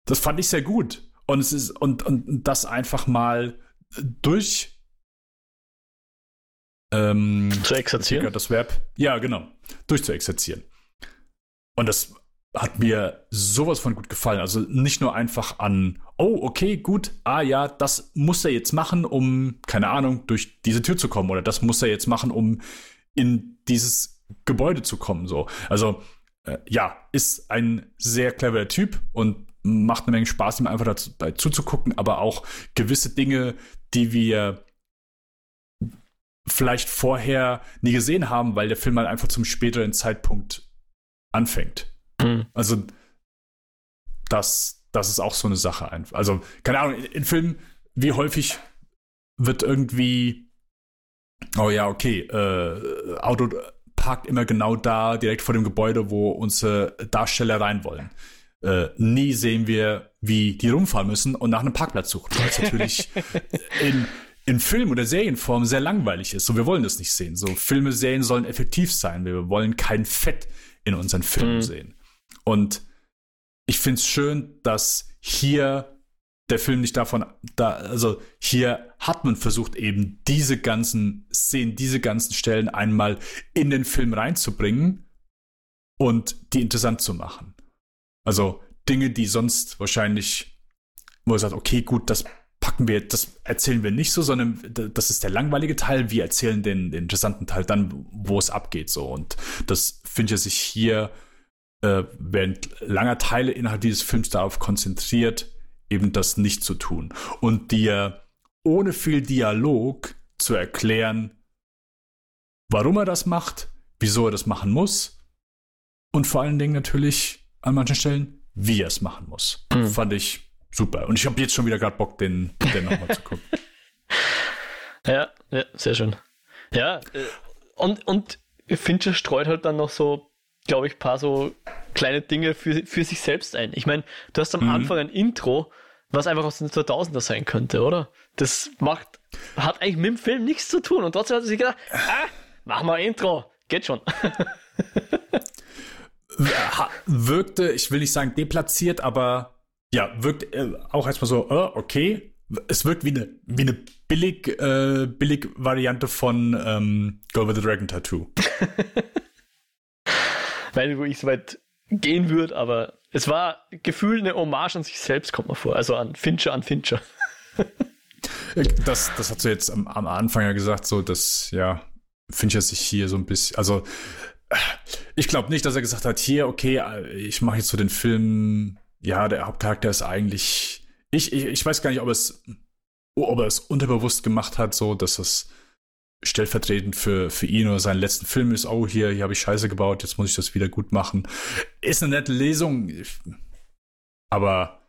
das fand ich sehr gut. Und es ist, und, und das einfach mal durch ähm, zu exerzieren. Das Verb, ja, genau, durch zu exerzieren. Und das hat mir sowas von gut gefallen. Also nicht nur einfach an, oh, okay, gut, ah ja, das muss er jetzt machen, um, keine Ahnung, durch diese Tür zu kommen. Oder das muss er jetzt machen, um in dieses Gebäude zu kommen. So. Also, äh, ja, ist ein sehr cleverer Typ und macht eine Menge Spaß, ihm einfach dabei zuzugucken, aber auch gewisse Dinge, die wir vielleicht vorher nie gesehen haben, weil der Film halt einfach zum späteren Zeitpunkt anfängt. Mhm. Also, das, das ist auch so eine Sache. Also, keine Ahnung, in, in Filmen, wie häufig wird irgendwie, oh ja, okay, äh, Auto parkt immer genau da, direkt vor dem Gebäude, wo unsere Darsteller rein wollen. Äh, nie sehen wir, wie die rumfahren müssen und nach einem Parkplatz suchen, weil es natürlich in, in Film- oder Serienform sehr langweilig ist. So, wir wollen das nicht sehen. So, Filme, Serien sollen effektiv sein. Wir wollen kein Fett in unseren Filmen mhm. sehen. Und ich finde es schön, dass hier der Film nicht davon, da, also hier hat man versucht, eben diese ganzen Szenen, diese ganzen Stellen einmal in den Film reinzubringen und die interessant zu machen. Also Dinge, die sonst wahrscheinlich, wo er sagt, okay, gut, das packen wir, das erzählen wir nicht so, sondern das ist der langweilige Teil. Wir erzählen den, den interessanten Teil dann, wo es abgeht, so. Und das finde ich sich hier äh, während langer Teile innerhalb dieses Films darauf konzentriert, eben das nicht zu tun. Und dir ohne viel Dialog zu erklären, warum er das macht, wieso er das machen muss und vor allen Dingen natürlich an manchen Stellen, wie er es machen muss. Mhm. Fand ich super. Und ich habe jetzt schon wieder gerade Bock, den, den nochmal zu gucken. Ja, ja, sehr schön. Ja, äh, und, und Fincher streut halt dann noch so glaube ich, paar so kleine Dinge für, für sich selbst ein. Ich meine, du hast am mhm. Anfang ein Intro, was einfach aus den 2000er sein könnte, oder? Das macht, hat eigentlich mit dem Film nichts zu tun. Und trotzdem hat er sich gedacht, ah, mach mal ein Intro, geht schon. wirkte, ich will nicht sagen deplatziert, aber ja, wirkt äh, auch erstmal so, äh, okay. Es wirkt wie eine, wie eine billig, äh, billig Variante von ähm, Go with the Dragon Tattoo. weiß nicht, wo ich so weit gehen würde, aber es war Gefühl eine Hommage an sich selbst, kommt mir vor. Also an Fincher, an Fincher. das, das hast du jetzt am, am Anfang ja gesagt, so dass, ja, Fincher sich hier so ein bisschen, also ich glaube nicht, dass er gesagt hat, hier, okay, ich mache jetzt so den Film, ja, der Hauptcharakter ist eigentlich, ich, ich, ich weiß gar nicht, ob es, ob er es unterbewusst gemacht hat, so, dass es stellvertretend für, für ihn oder seinen letzten Film ist, oh, hier, hier habe ich Scheiße gebaut, jetzt muss ich das wieder gut machen. Ist eine nette Lesung, aber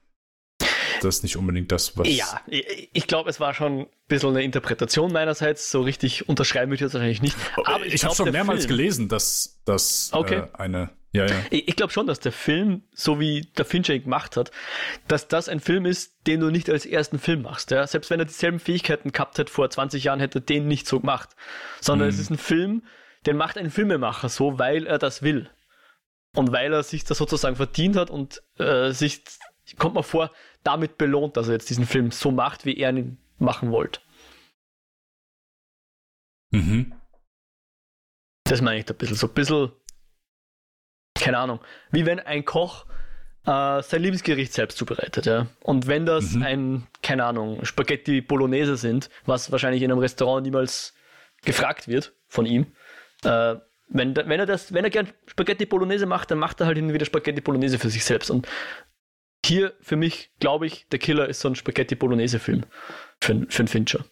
das ist nicht unbedingt das, was. Ja, ich, glaube, es war schon ein bisschen eine Interpretation meinerseits. So richtig unterschreiben würde ich das wahrscheinlich nicht. Aber ich, ich habe schon mehrmals Film, gelesen, dass das okay. äh, eine ja, ja. Ich, ich glaube schon, dass der Film, so wie der Fincher gemacht hat, dass das ein Film ist, den du nicht als ersten Film machst. Ja? Selbst wenn er dieselben Fähigkeiten gehabt hätte vor 20 Jahren, hätte er den nicht so gemacht. Sondern mhm. es ist ein Film, den macht ein Filmemacher so, weil er das will. Und weil er sich das sozusagen verdient hat und äh, sich, kommt mir vor, damit belohnt, dass er jetzt diesen Film so macht, wie er ihn machen wollte. Mhm. Das meine ich da ein bisschen. So ein bisschen keine Ahnung, wie wenn ein Koch äh, sein Lieblingsgericht selbst zubereitet, ja. Und wenn das mhm. ein, keine Ahnung, Spaghetti Bolognese sind, was wahrscheinlich in einem Restaurant niemals gefragt wird von ihm, äh, wenn, wenn er das, wenn er gern Spaghetti Bolognese macht, dann macht er halt wieder Spaghetti Bolognese für sich selbst. Und hier für mich, glaube ich, der Killer ist so ein Spaghetti Bolognese Film für, für einen Fincher.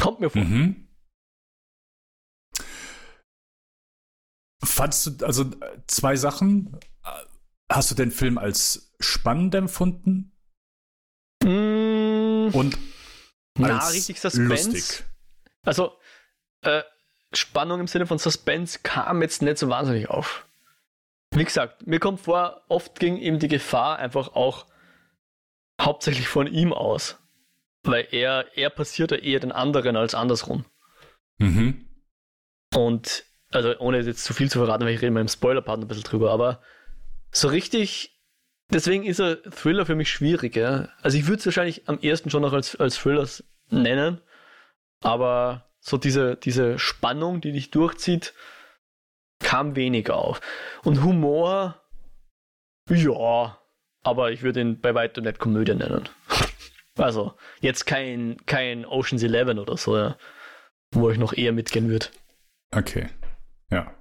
Kommt mir vor. Mhm. Fandst du, also zwei Sachen. Hast du den Film als spannend empfunden? Mm, Und na, richtig Suspense. Lustig. Also, äh, Spannung im Sinne von Suspense kam jetzt nicht so wahnsinnig auf. Wie gesagt, mir kommt vor, oft ging ihm die Gefahr einfach auch hauptsächlich von ihm aus. Weil er, er passiert ja eher den anderen als andersrum. Mhm. Und, also ohne jetzt zu viel zu verraten, weil ich rede mal im Spoiler-Part ein bisschen drüber, aber so richtig, deswegen ist er Thriller für mich schwierig, ja. Also ich würde es wahrscheinlich am ersten schon noch als, als Thriller nennen, aber so diese, diese Spannung, die dich durchzieht, kam wenig auf. Und Humor, ja, aber ich würde ihn bei weitem nicht Komödie nennen. Also, jetzt kein, kein Ocean's Eleven oder so, ja, wo ich noch eher mitgehen würde. Okay, ja.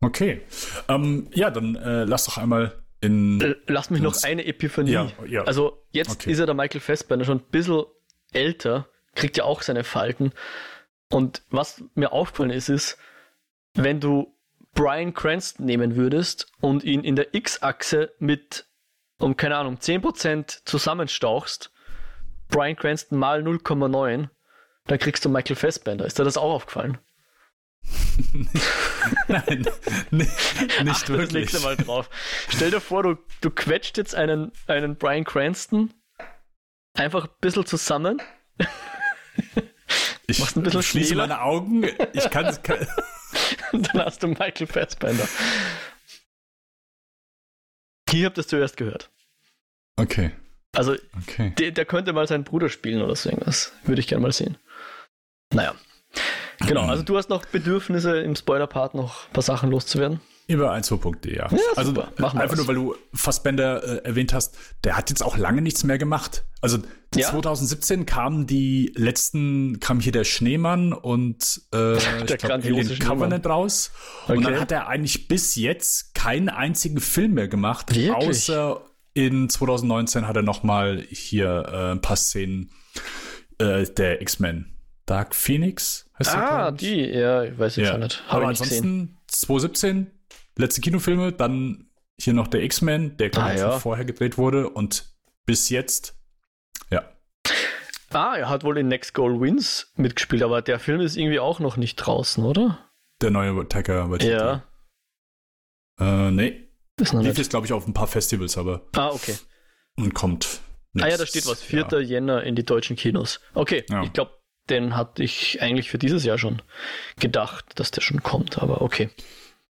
Okay. Ähm, ja, dann äh, lass doch einmal in. Äh, lass mich noch eine Epiphanie. Ja, ja. Also, jetzt okay. ist er der Michael Fassbender schon ein bisschen älter, kriegt ja auch seine Falten. Und was mir aufgefallen ist, ist, wenn du Brian Cranston nehmen würdest und ihn in der X-Achse mit, um keine Ahnung, 10% zusammenstauchst, Brian Cranston mal 0,9, dann kriegst du Michael Fassbender. Ist dir das auch aufgefallen? Nein, nicht Ach, wirklich. Das du mal drauf. Stell dir vor, du, du quetscht jetzt einen, einen Brian Cranston einfach ein bisschen zusammen. Ich, Machst ein bisschen ich schließe schneller. meine Augen. Ich kann es. Dann hast du Michael Fassbender. Hier habt ihr es zuerst gehört. Okay. Also, okay. Der, der, könnte mal seinen Bruder spielen oder so irgendwas. Würde ich gerne mal sehen. Naja. Genau, also du hast noch Bedürfnisse im Spoiler-Part noch ein paar Sachen loszuwerden. Über 1 Punkte, ja. ja also einfach nur, weil du Fassbender äh, erwähnt hast, der hat jetzt auch lange nichts mehr gemacht. Also ja. 2017 kamen die letzten, kam hier der Schneemann und äh, der glaub, Alien Covenant raus. Okay. Und dann hat er eigentlich bis jetzt keinen einzigen Film mehr gemacht, Wirklich? außer in 2019 hat er noch mal hier äh, ein paar Szenen äh, der X-Men. Dark Phoenix heißt Ah, die, ja, ich weiß jetzt ja. nicht. Hab Aber ansonsten 2017 letzte Kinofilme, dann hier noch der X-Men, der ah, ja. vorher gedreht wurde und bis jetzt, ja. Ah, er hat wohl in Next Goal Wins mitgespielt, aber der Film ist irgendwie auch noch nicht draußen, oder? Der neue Tacker bei Ja. Äh, nee. Ist noch Lief jetzt, glaube ich, auf ein paar Festivals, aber. Ah, okay. Und kommt. Ah ja, da steht was. 4. Ja. Jänner in die deutschen Kinos. Okay, ja. ich glaube, den hatte ich eigentlich für dieses Jahr schon gedacht, dass der schon kommt, aber okay.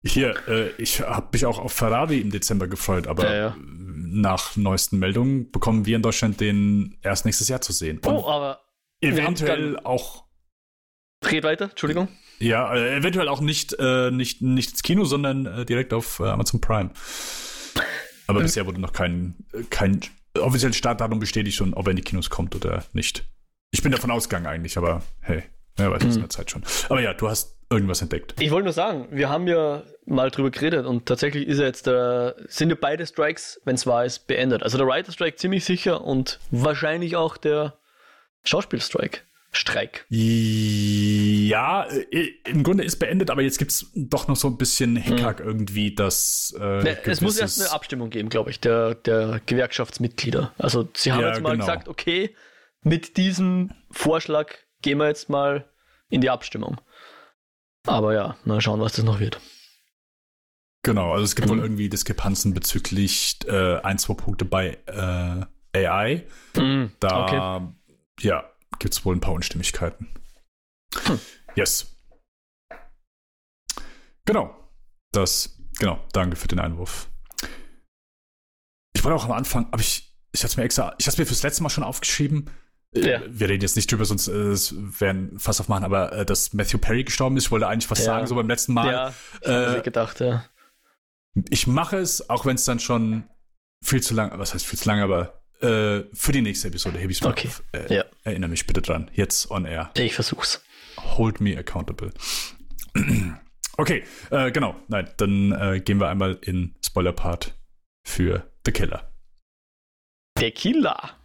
Hier, äh, ich habe mich auch auf Ferrari im Dezember gefreut, aber ja, ja. nach neuesten Meldungen bekommen wir in Deutschland den erst nächstes Jahr zu sehen. Und oh, aber eventuell auch. Red weiter, Entschuldigung. Ja, äh, eventuell auch nicht, äh, nicht, nicht ins Kino, sondern äh, direkt auf äh, Amazon Prime. Aber ähm. bisher wurde noch kein, kein offizielles Startdatum bestätigt und ob er in die Kinos kommt oder nicht. Ich bin davon ausgegangen eigentlich, aber hey, wer weiß, mhm. in der Zeit schon. Aber ja, du hast irgendwas entdeckt. Ich wollte nur sagen, wir haben ja mal drüber geredet und tatsächlich ist ja jetzt der, sind ja beide Strikes, wenn es wahr ist, beendet. Also der Writer Strike ziemlich sicher und wahrscheinlich auch der Schauspielstrike. Streik. Ja, im Grunde ist beendet, aber jetzt gibt es doch noch so ein bisschen Hickhack hm. irgendwie, dass. Äh, ne, es muss erst eine Abstimmung geben, glaube ich, der, der Gewerkschaftsmitglieder. Also, sie haben ja, jetzt mal genau. gesagt, okay, mit diesem Vorschlag gehen wir jetzt mal in die Abstimmung. Aber ja, mal schauen, was das noch wird. Genau, also es gibt mhm. wohl irgendwie Diskrepanzen bezüglich äh, ein, zwei Punkte bei äh, AI. Mhm. Da okay. ja, gibt es wohl ein paar Unstimmigkeiten. Hm. Yes. Genau. Das, genau, danke für den Einwurf. Ich wollte auch am Anfang, aber ich, ich hatte mir extra, ich hatte mir fürs letzte Mal schon aufgeschrieben, ja. Wir reden jetzt nicht drüber, sonst äh, werden fast aufmachen, aber äh, dass Matthew Perry gestorben ist, ich wollte eigentlich was ja. sagen, so beim letzten Mal. Ja, äh, ich gedacht, ja. Ich mache es, auch wenn es dann schon viel zu lang, was heißt viel zu lang, aber äh, für die nächste Episode hebe ich es mal okay. auf. Äh, ja. Erinnere mich bitte dran. Jetzt on air. Ich versuch's. Hold me accountable. okay, äh, genau. Nein, dann äh, gehen wir einmal in Spoiler-Part für The Killer. Der Killer.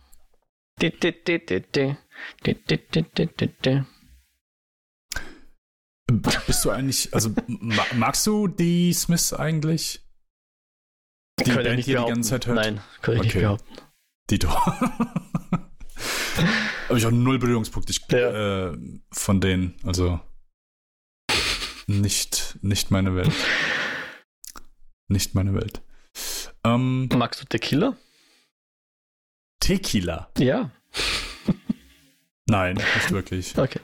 Bist du eigentlich, also magst du die Smiths eigentlich? Die Band, die die ganze Zeit hört? Nein, kann ich okay. nicht behaupten. Dito. Habe ich auch null Berührungspunkte ja. äh, von denen. Also nicht, nicht meine Welt. Nicht meine Welt. Ähm, Magst du Tequila? Tequila. Ja. Nein, nicht wirklich. Okay.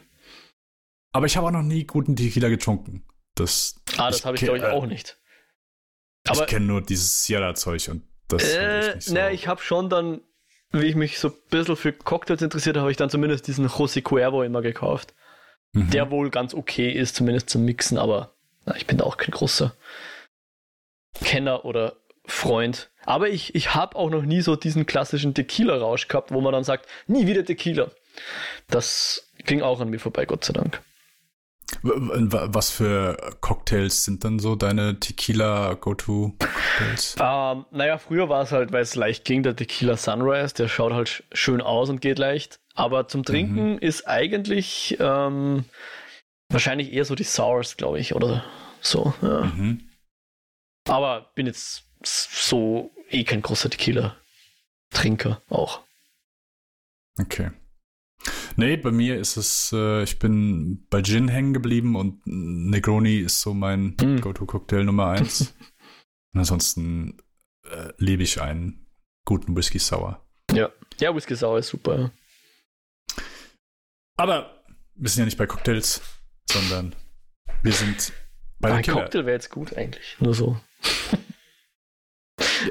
Aber ich habe auch noch nie guten Tequila getrunken. Das, ah, das habe ich, glaube ich, auch nicht. Aber, ich kenne nur dieses Sierra-Zeug und das äh, ich so. Na, ich habe schon dann, wie ich mich so ein bisschen für Cocktails interessiert habe, ich dann zumindest diesen José Cuervo immer gekauft. Mhm. Der wohl ganz okay ist, zumindest zum Mixen, aber na, ich bin da auch kein großer Kenner oder Freund. Aber ich, ich habe auch noch nie so diesen klassischen Tequila-Rausch gehabt, wo man dann sagt, nie wieder Tequila. Das ging auch an mir vorbei, Gott sei Dank. Was für Cocktails sind dann so deine Tequila-Go-To-Cocktails? Ähm, naja, früher war es halt, weil es leicht ging, der Tequila Sunrise, der schaut halt schön aus und geht leicht. Aber zum Trinken mhm. ist eigentlich ähm, wahrscheinlich eher so die Sours, glaube ich, oder so. Ja. Mhm. Aber bin jetzt so eh kein großer Tequila-Trinker auch. Okay. Nee, bei mir ist es, äh, ich bin bei Gin hängen geblieben und Negroni ist so mein mm. Go-To-Cocktail Nummer eins. und ansonsten äh, liebe ich einen guten Whisky Sour. Ja, ja, Whisky Sour ist super. Aber wir sind ja nicht bei Cocktails, sondern wir sind bei Ein Cocktail wäre jetzt gut eigentlich, nur so.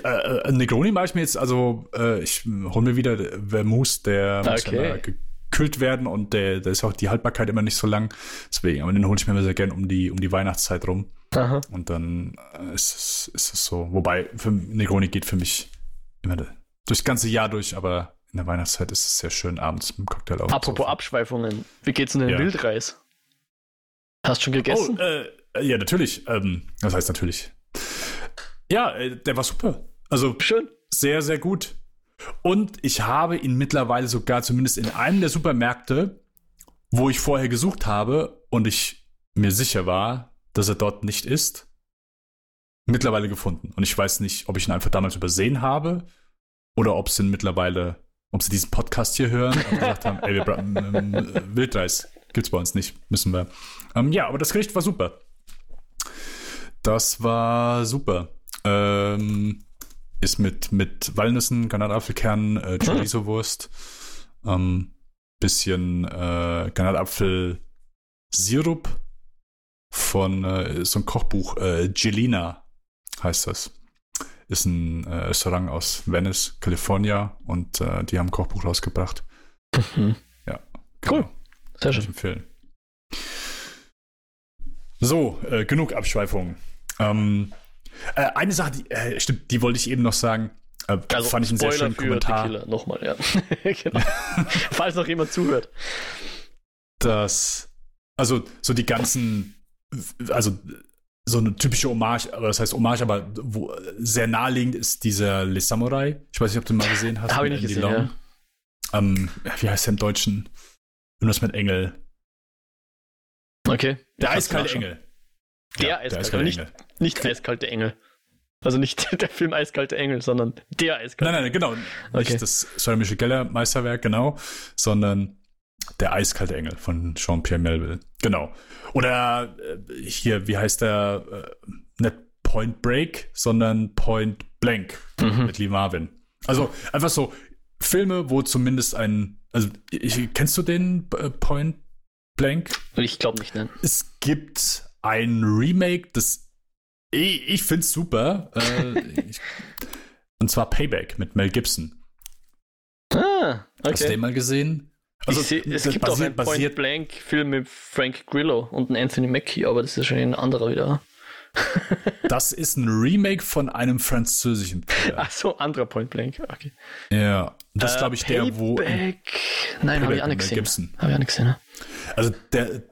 Äh, äh, Negroni mache ich mir jetzt, also äh, ich hole mir wieder Vermouth, der okay. muss ja gekühlt werden und der, der ist auch die Haltbarkeit immer nicht so lang. Deswegen, aber den hole ich mir immer sehr gern um die, um die Weihnachtszeit rum. Aha. Und dann äh, ist es, ist es so. Wobei, für Negroni geht für mich immer durchs ganze Jahr durch, aber in der Weihnachtszeit ist es sehr schön abends mit dem Cocktail auf. Apropos Abschweifungen, wie geht's denn den ja. Wildreis? Hast du schon gegessen? Oh, äh, ja, natürlich. Ähm, das heißt natürlich. Ja, äh, der war super. Also schön. Sehr, sehr gut. Und ich habe ihn mittlerweile sogar zumindest in einem der Supermärkte, wo ich vorher gesucht habe und ich mir sicher war, dass er dort nicht ist, mittlerweile gefunden. Und ich weiß nicht, ob ich ihn einfach damals übersehen habe oder ob sie ihn mittlerweile, ob sie diesen Podcast hier hören und gesagt haben, ey, wir ähm, Wildreis gibt's bei uns nicht, müssen wir. Ähm, ja, aber das Gericht war super. Das war super. Ähm, ist mit, mit Walnüssen, Granatapfelkernen, äh, Chorizo-Wurst, ähm, bisschen äh, Granatapfel-Sirup von äh, so ein Kochbuch, äh, Gelina heißt das. Ist ein äh, Restaurant aus Venice, California und äh, die haben ein Kochbuch rausgebracht. Mhm. Ja. Cool. Genau. Sehr schön. empfehlen. So, äh, genug Abschweifungen. Ähm, äh, eine Sache, die, äh, stimmt, die wollte ich eben noch sagen. Äh, also fand ich einen Spoiler sehr schönen Kommentar. Nochmal, ja. genau. Falls noch jemand zuhört. Das, also so die ganzen, also so eine typische Hommage, aber das heißt Hommage, aber wo sehr naheliegend ist dieser Le Samurai. Ich weiß nicht, ob du mal gesehen hast. Habe ich nicht gesehen, ja. ähm, wie heißt der im Deutschen? Irgendwas mit Engel. Okay. Der eiskalte Engel. Der, ja, eiskalte, der nicht, Engel. Nicht eiskalte Engel. Also nicht der Film Eiskalte Engel, sondern der Eiskalte Nein, nein, genau. Okay. Nicht das Sarah Michelle Geller Meisterwerk, genau, sondern der Eiskalte Engel von Jean-Pierre Melville. Genau. Oder äh, hier, wie heißt der? Äh, nicht Point Break, sondern Point Blank mhm. mit Lee Marvin. Also einfach so Filme, wo zumindest ein. Also, ich, kennst du den äh, Point Blank? Ich glaube nicht, ne? Es gibt ein Remake, das ich, ich finde es super. Äh, ich, und zwar Payback mit Mel Gibson. Ah, okay. Hast du den mal gesehen? Also, seh, es gibt basiert, auch einen Point Blank Film mit Frank Grillo und einen Anthony Mackie, aber das ist schon ein anderer wieder. das ist ein Remake von einem französischen Film. Ach so, anderer Point Blank. Okay. Ja, das ist, glaube ich, der, Payback. wo. Nein, habe ich auch nicht gesehen. Habe ich auch nicht gesehen. Ne? Also, der,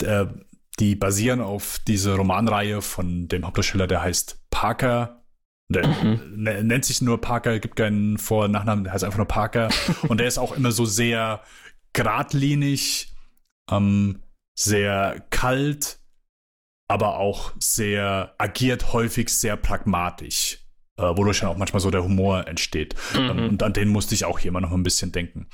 der die basieren auf dieser Romanreihe von dem Hauptdarsteller, der heißt Parker. Der mhm. nennt sich nur Parker, gibt keinen Vor- und Nachnamen, der heißt einfach nur Parker. und der ist auch immer so sehr geradlinig, ähm, sehr kalt, aber auch sehr, agiert häufig sehr pragmatisch. Äh, wodurch dann auch manchmal so der Humor entsteht. Mhm. Ähm, und an den musste ich auch hier immer noch ein bisschen denken.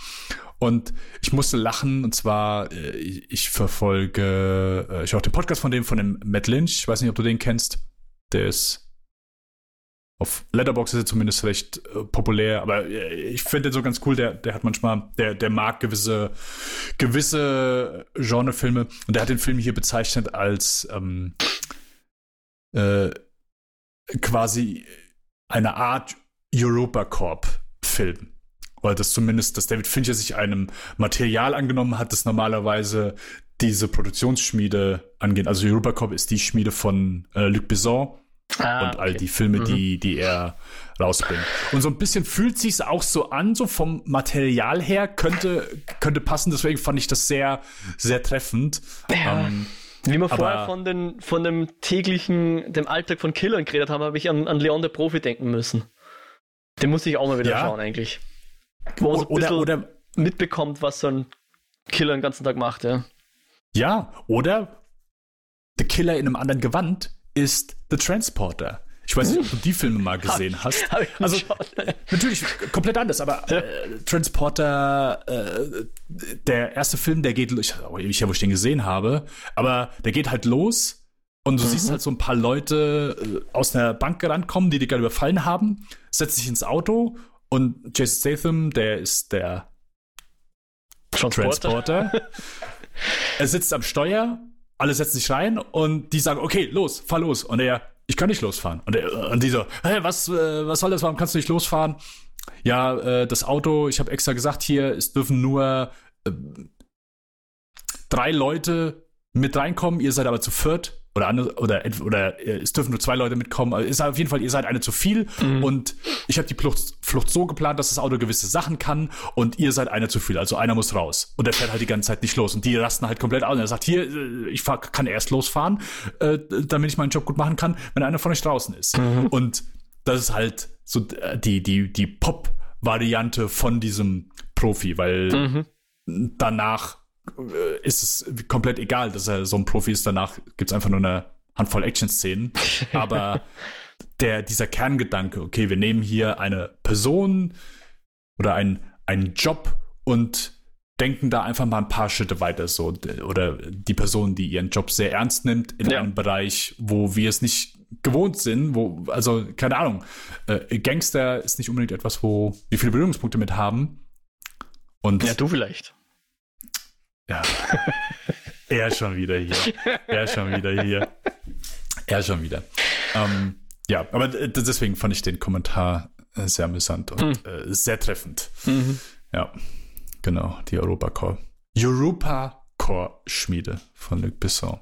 Und ich musste lachen, und zwar, äh, ich verfolge, äh, ich auch den Podcast von dem, von dem Matt Lynch. Ich weiß nicht, ob du den kennst. Der ist auf Letterbox ist er zumindest recht äh, populär, aber äh, ich finde den so ganz cool, der, der hat manchmal, der, der mag gewisse, gewisse Genrefilme und der hat den Film hier bezeichnet als ähm, äh, quasi eine Art Europa Corp-Film. Oder das zumindest, dass David Fincher sich einem Material angenommen hat, das normalerweise diese Produktionsschmiede angeht. Also Europa Corp ist die Schmiede von äh, Luc Besson ah, und all die Filme, mhm. die, die er rausbringt. Und so ein bisschen fühlt sich's auch so an, so vom Material her könnte, könnte passen. Deswegen fand ich das sehr, sehr treffend. Ähm, wie wir vorher von, den, von dem täglichen, dem Alltag von Killern geredet haben, habe ich an, an Leon der Profi denken müssen. Den muss ich auch mal wieder ja. schauen, eigentlich. Wo man so ein oder, oder mitbekommt, was so ein Killer den ganzen Tag macht, ja. Ja, oder The Killer in einem anderen Gewand ist The Transporter. Ich weiß nicht, ob du die Filme mal gesehen hast. Also natürlich komplett anders, aber äh, Transporter, äh, der erste Film, der geht, ich weiß nicht, wo ich den gesehen habe, aber der geht halt los und du mhm. siehst halt so ein paar Leute äh, aus einer Bank gerannt kommen, die dich gerade überfallen haben, setzt sich ins Auto und Jason Statham, der ist der Transporter. Transporter. er sitzt am Steuer, alle setzen sich rein und die sagen, okay, los, fahr los. Und er, ich kann nicht losfahren. Und, er, und die so, hä, was, äh, was soll das, warum kannst du nicht losfahren? Ja, äh, das Auto, ich habe extra gesagt hier, es dürfen nur äh, drei Leute mit reinkommen, ihr seid aber zu viert oder andere, oder oder es dürfen nur zwei Leute mitkommen. Also ist auf jeden Fall, ihr seid eine zu viel mhm. und ich habe die Flucht, Flucht so geplant, dass das Auto gewisse Sachen kann und ihr seid einer zu viel. Also einer muss raus und der fährt halt die ganze Zeit nicht los und die rasten halt komplett aus. Und er sagt hier, äh, ich fahr, kann erst losfahren, äh, damit ich meinen Job gut machen kann, wenn einer von euch draußen ist. Mhm. Und das ist halt so äh, die die die Pop-Variante von diesem Profi, weil mhm. danach äh, ist es komplett egal, dass er so ein Profi ist. Danach gibt es einfach nur eine Handvoll Action-Szenen. Aber der, dieser Kerngedanke, okay, wir nehmen hier eine Person oder ein, einen Job und denken da einfach mal ein paar Schritte weiter so. Oder die Person, die ihren Job sehr ernst nimmt in ja. einem Bereich, wo wir es nicht gewohnt sind, wo, also, keine Ahnung, äh, Gangster ist nicht unbedingt etwas, wo wir viele Berührungspunkte mit haben. Und ja, du vielleicht. Ja. er schon wieder hier. Er schon wieder hier. Er schon wieder. Ähm, ja, aber deswegen fand ich den Kommentar äh, sehr amüsant und hm. äh, sehr treffend. Mhm. Ja, genau, die Europa-Core. Europa-Core-Schmiede von Luc Besson.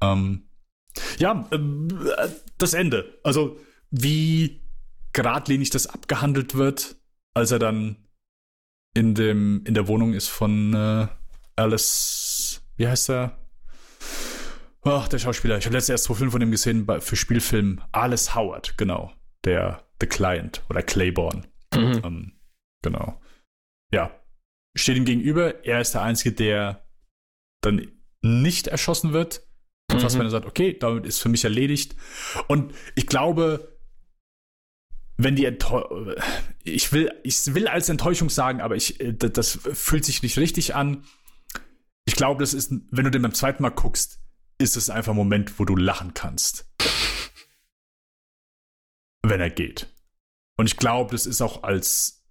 Ähm, ja, äh, das Ende. Also, wie geradlinig das abgehandelt wird, als er dann in, dem, in der Wohnung ist von äh, Alice, wie heißt er? Ach, der Schauspieler. Ich habe letztes erst zwei Filme von ihm gesehen für Spielfilm. Alice Howard, genau. Der The Client oder Claiborne. Mhm. Ähm, genau. Ja. Steht ihm gegenüber. Er ist der Einzige, der dann nicht erschossen wird. Und mhm. er sagt, okay, damit ist für mich erledigt. Und ich glaube, wenn die Enttäuschung, ich will, ich will als Enttäuschung sagen, aber ich, äh, das fühlt sich nicht richtig an ich glaube, das ist, wenn du den beim zweiten Mal guckst, ist es einfach ein Moment, wo du lachen kannst. wenn er geht. Und ich glaube, das ist auch als,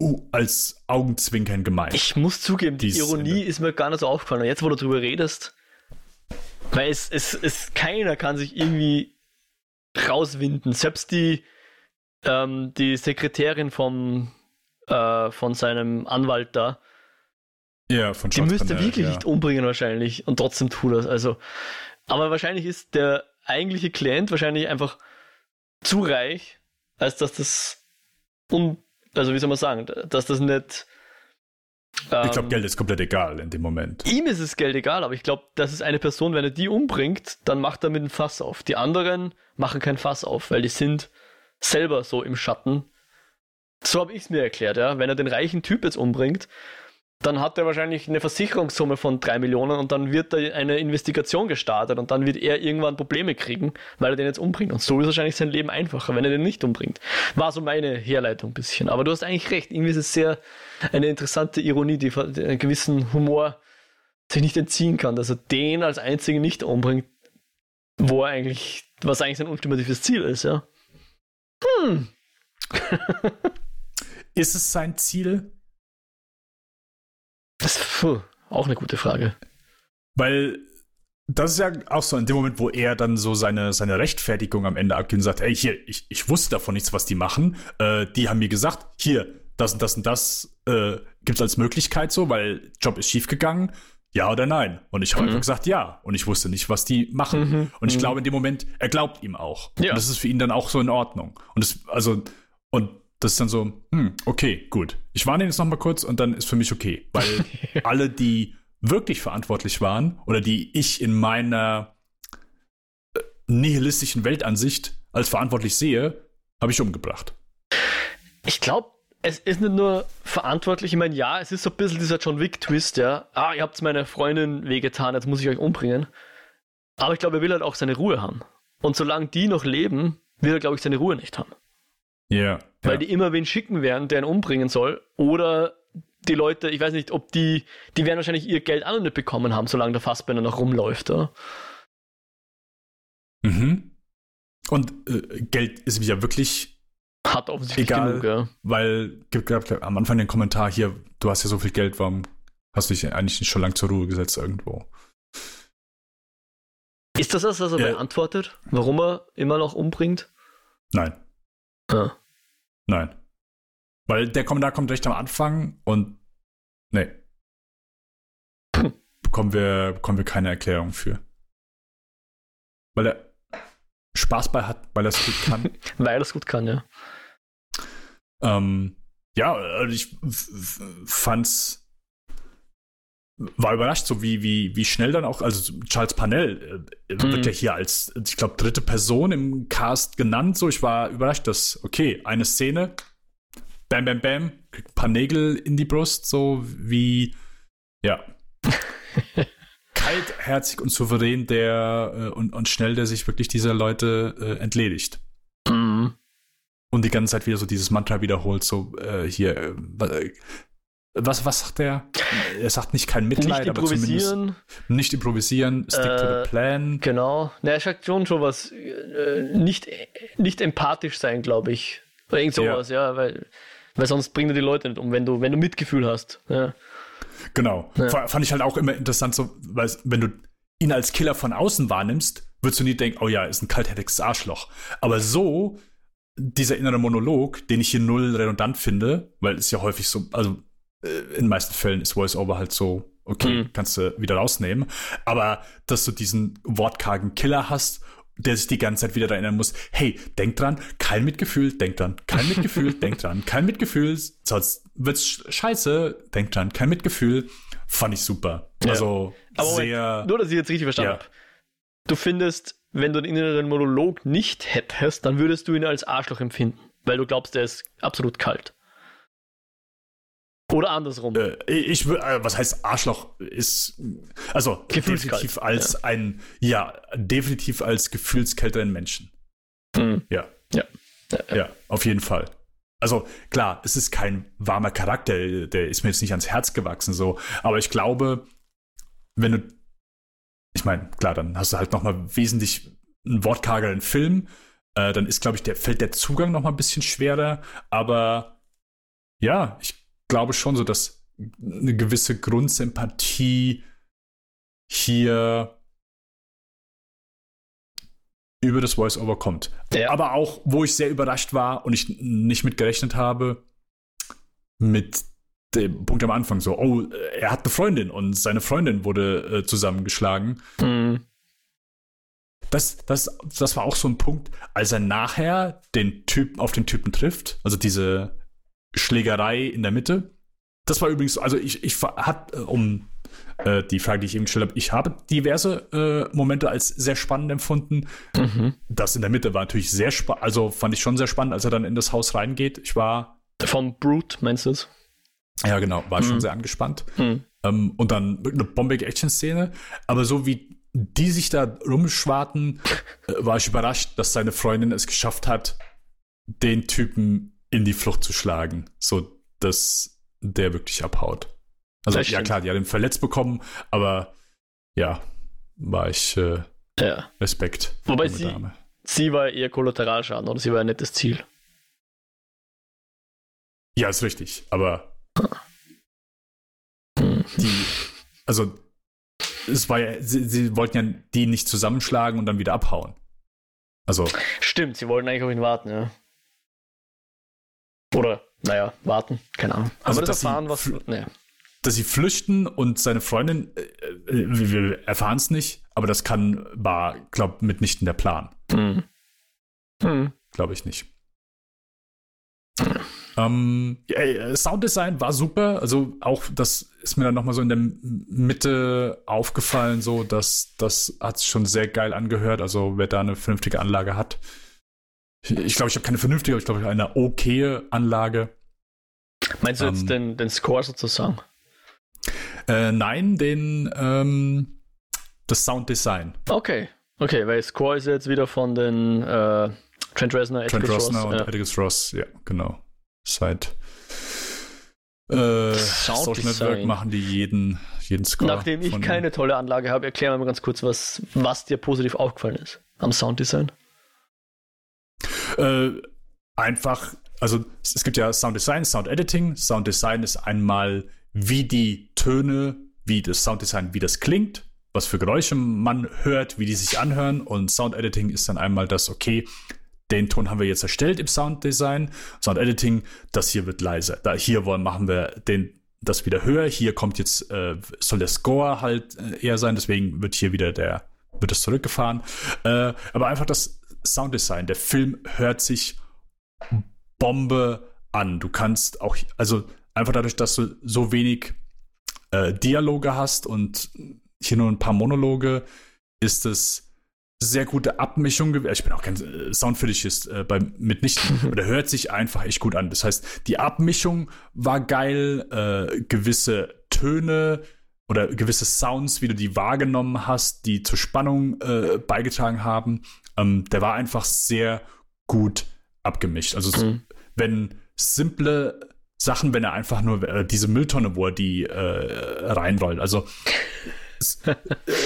uh, als Augenzwinkern gemeint. Ich muss zugeben, die Ironie ist mir gar nicht so aufgefallen. Und jetzt, wo du drüber redest, weil es, es, es keiner kann sich irgendwie rauswinden. Selbst die, ähm, die Sekretärin vom, äh, von seinem Anwalt da, ja, von Die müsste Panel, wirklich ja. nicht umbringen wahrscheinlich und trotzdem tut das. Also, aber wahrscheinlich ist der eigentliche Klient wahrscheinlich einfach zu reich, als dass das un, also wie soll man sagen, dass das nicht. Ähm, ich glaube, Geld ist komplett egal in dem Moment. Ihm ist es Geld egal, aber ich glaube, das ist eine Person, wenn er die umbringt, dann macht er mit einem Fass auf. Die anderen machen kein Fass auf, weil die sind selber so im Schatten. So habe ich es mir erklärt, ja. Wenn er den reichen Typ jetzt umbringt, dann hat er wahrscheinlich eine Versicherungssumme von drei Millionen und dann wird da eine Investigation gestartet und dann wird er irgendwann Probleme kriegen, weil er den jetzt umbringt. Und so ist wahrscheinlich sein Leben einfacher, wenn er den nicht umbringt. War so meine Herleitung ein bisschen. Aber du hast eigentlich recht. Irgendwie ist es sehr eine interessante Ironie, die einen gewissen Humor sich nicht entziehen kann, dass er den als einzigen nicht umbringt, wo er eigentlich, was eigentlich sein ultimatives Ziel ist, ja. Hm. ist es sein Ziel? Das ist auch eine gute Frage. Weil das ist ja auch so in dem Moment, wo er dann so seine, seine Rechtfertigung am Ende abgibt und sagt, ey, hier, ich, ich wusste davon nichts, was die machen. Äh, die haben mir gesagt, hier, das und das und das äh, gibt es als Möglichkeit so, weil Job ist schiefgegangen. Ja oder nein? Und ich habe mhm. einfach gesagt, ja. Und ich wusste nicht, was die machen. Mhm. Und ich mhm. glaube, in dem Moment, er glaubt ihm auch. Ja. Und das ist für ihn dann auch so in Ordnung. Und das, also, und das ist dann so, hm, okay, gut. Ich warne ihn jetzt noch mal kurz und dann ist für mich okay. Weil alle, die wirklich verantwortlich waren oder die ich in meiner äh, nihilistischen Weltansicht als verantwortlich sehe, habe ich umgebracht. Ich glaube, es ist nicht nur verantwortlich, ich meine, ja, es ist so ein bisschen dieser John Wick-Twist, ja. Ah, ihr habt meiner Freundin wehgetan, jetzt muss ich euch umbringen. Aber ich glaube, er will halt auch seine Ruhe haben. Und solange die noch leben, will er, glaube ich, seine Ruhe nicht haben. Ja. Yeah, Weil ja. die immer wen schicken werden, der ihn umbringen soll. Oder die Leute, ich weiß nicht, ob die, die werden wahrscheinlich ihr Geld auch noch nicht bekommen haben, solange der Fassbender noch rumläuft, oder? Mhm. Und äh, Geld ist ja wirklich hat offensichtlich egal, genug, ja. Weil gibt am Anfang den Kommentar hier, du hast ja so viel Geld, warum hast du dich eigentlich nicht schon lange zur Ruhe gesetzt irgendwo? Ist das das, was er ja. beantwortet? Warum er immer noch umbringt? Nein. Ah. Nein. Weil der Kommentar kommt recht am Anfang und nee. Hm. Bekommen wir, bekommen wir keine Erklärung für. Weil er Spaß bei hat, weil er es gut kann. weil er es gut kann, ja. Ähm, ja, also ich fand's war überrascht, so wie, wie, wie schnell dann auch, also Charles Panel äh, mhm. wird ja hier als, ich glaube, dritte Person im Cast genannt. So, ich war überrascht, dass, okay, eine Szene, bam, bam, bam, kriegt ein paar Nägel in die Brust, so wie, ja. Kaltherzig und souverän der äh, und, und schnell der sich wirklich dieser Leute äh, entledigt. Mhm. Und die ganze Zeit wieder so dieses Mantra wiederholt, so äh, hier, äh, was, was sagt er? Er sagt nicht kein Mitleid, nicht aber zumindest nicht improvisieren, stick äh, to the äh, plan. Genau. Na, er sagt schon schon was, äh, nicht, nicht empathisch sein, glaube ich. Oder irgend sowas, ja, ja weil, weil sonst bringen die Leute nicht um, wenn du, wenn du Mitgefühl hast. Ja. Genau. Ja. Fand ich halt auch immer interessant, so, weil wenn du ihn als Killer von außen wahrnimmst, würdest du nie denken, oh ja, ist ein kaltherziges Arschloch. Aber so, dieser innere Monolog, den ich hier null redundant finde, weil es ja häufig so, also in den meisten Fällen ist Voice-Over halt so, okay, mhm. kannst du wieder rausnehmen. Aber dass du diesen wortkargen Killer hast, der sich die ganze Zeit wieder erinnern muss, hey, denk dran, kein Mitgefühl, denk dran, kein Mitgefühl, denk dran, kein Mitgefühl, sonst wird's scheiße, denk dran, kein Mitgefühl, fand ich super. Ja. Also Aber sehr. Nur, dass ich jetzt richtig verstanden ja. habe. Du findest, wenn du den inneren Monolog nicht hättest, dann würdest du ihn als Arschloch empfinden, weil du glaubst, er ist absolut kalt. Oder andersrum. Äh, ich äh, was heißt Arschloch ist also definitiv als ja. ein ja definitiv als gefühlskälteren Menschen. Mhm. Ja. ja. Ja. Ja, auf jeden Fall. Also klar, es ist kein warmer Charakter, der ist mir jetzt nicht ans Herz gewachsen so, aber ich glaube, wenn du ich meine, klar, dann hast du halt noch mal wesentlich einen wortkargeren Film, äh, dann ist glaube ich der fällt der Zugang noch mal ein bisschen schwerer, aber ja, ich glaube schon so, dass eine gewisse Grundsympathie hier über das Voice-Over kommt. Ja. Aber auch, wo ich sehr überrascht war und ich nicht mit gerechnet habe, mit dem Punkt am Anfang so, oh, er hat eine Freundin und seine Freundin wurde äh, zusammengeschlagen. Mhm. Das, das, das war auch so ein Punkt, als er nachher den Typ auf den Typen trifft, also diese Schlägerei in der Mitte. Das war übrigens, also ich, ich hat, äh, um äh, die Frage, die ich eben gestellt habe, ich habe diverse äh, Momente als sehr spannend empfunden. Mhm. Das in der Mitte war natürlich sehr spannend, also fand ich schon sehr spannend, als er dann in das Haus reingeht. Ich war. Vom Brute, meinst du es? Ja, genau, war mhm. schon sehr angespannt. Mhm. Ähm, und dann eine bombige Action-Szene. Aber so wie die sich da rumschwarten, äh, war ich überrascht, dass seine Freundin es geschafft hat, den Typen in die Flucht zu schlagen, so dass der wirklich abhaut. Also ja klar, die hat ihn verletzt bekommen, aber ja, war ich äh, ja. Respekt. Wobei sie, Dame. sie war eher Kollateralschaden oder sie war ein nettes Ziel. Ja, ist richtig, aber die, also es war ja, sie, sie, wollten ja die nicht zusammenschlagen und dann wieder abhauen. Also. Stimmt, sie wollten eigentlich auf ihn warten, ja. Oder, naja, warten, keine Ahnung. Haben also, wir das erfahren, was. Nee. Dass sie flüchten und seine Freundin, äh, äh wir erfahren es nicht, aber das kann, war, glaub, mitnichten der Plan. Hm. Hm. Glaube ich nicht. Ähm, ja, Sounddesign war super. Also auch das ist mir dann nochmal so in der Mitte aufgefallen, so dass das hat sich schon sehr geil angehört. Also wer da eine vernünftige Anlage hat. Ich glaube, ich habe keine vernünftige, aber ich glaube, eine okaye Anlage. Meinst du jetzt ähm, den, den Score sozusagen? Äh, nein, den ähm, das Sounddesign. Okay, okay, weil Score ist jetzt wieder von den äh, Trent Reznor, Trent Reznor und ja. Atticus Ross, ja, genau seit äh, Social Network machen die jeden, jeden Score. Nachdem ich keine tolle Anlage habe, erklär mir mal ganz kurz, was, was dir positiv aufgefallen ist am Sounddesign. Äh, einfach, also es gibt ja Sounddesign, Soundediting. Sounddesign ist einmal, wie die Töne, wie das Sounddesign, wie das klingt, was für Geräusche man hört, wie die sich anhören. Und Soundediting ist dann einmal das, okay, den Ton haben wir jetzt erstellt im Sounddesign, Soundediting, das hier wird leiser. Da hier wollen, machen wir den das wieder höher. Hier kommt jetzt äh, soll der Score halt äh, eher sein, deswegen wird hier wieder der wird es zurückgefahren. Äh, aber einfach das Sounddesign, der Film hört sich Bombe an. Du kannst auch also einfach dadurch, dass du so wenig äh, Dialoge hast und hier nur ein paar Monologe, ist es sehr gute Abmischung. Ich bin auch kein äh, Soundfetischist äh, bei mitnichten, aber der hört sich einfach echt gut an. Das heißt, die Abmischung war geil, äh, gewisse Töne oder gewisse Sounds, wie du die wahrgenommen hast, die zur Spannung äh, beigetragen haben. Ähm, der war einfach sehr gut abgemischt. Also mhm. wenn simple Sachen, wenn er einfach nur äh, diese Mülltonne, wo er die äh, reinrollt. Also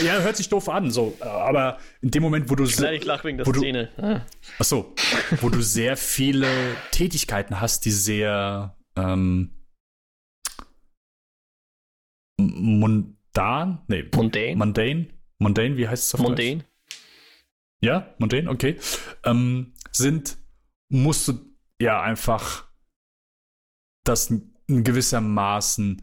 ja, hört sich doof an, so, aber in dem Moment, wo du Nein, ich lach wegen der Szene. Du, ah. Ach so, wo du sehr viele Tätigkeiten hast, die sehr ähm, mundan, nee, mundane, mundane, mundane, wie heißt es auf Mundane. Ja, mundane, okay, ähm, sind, musst du ja einfach das in gewissermaßen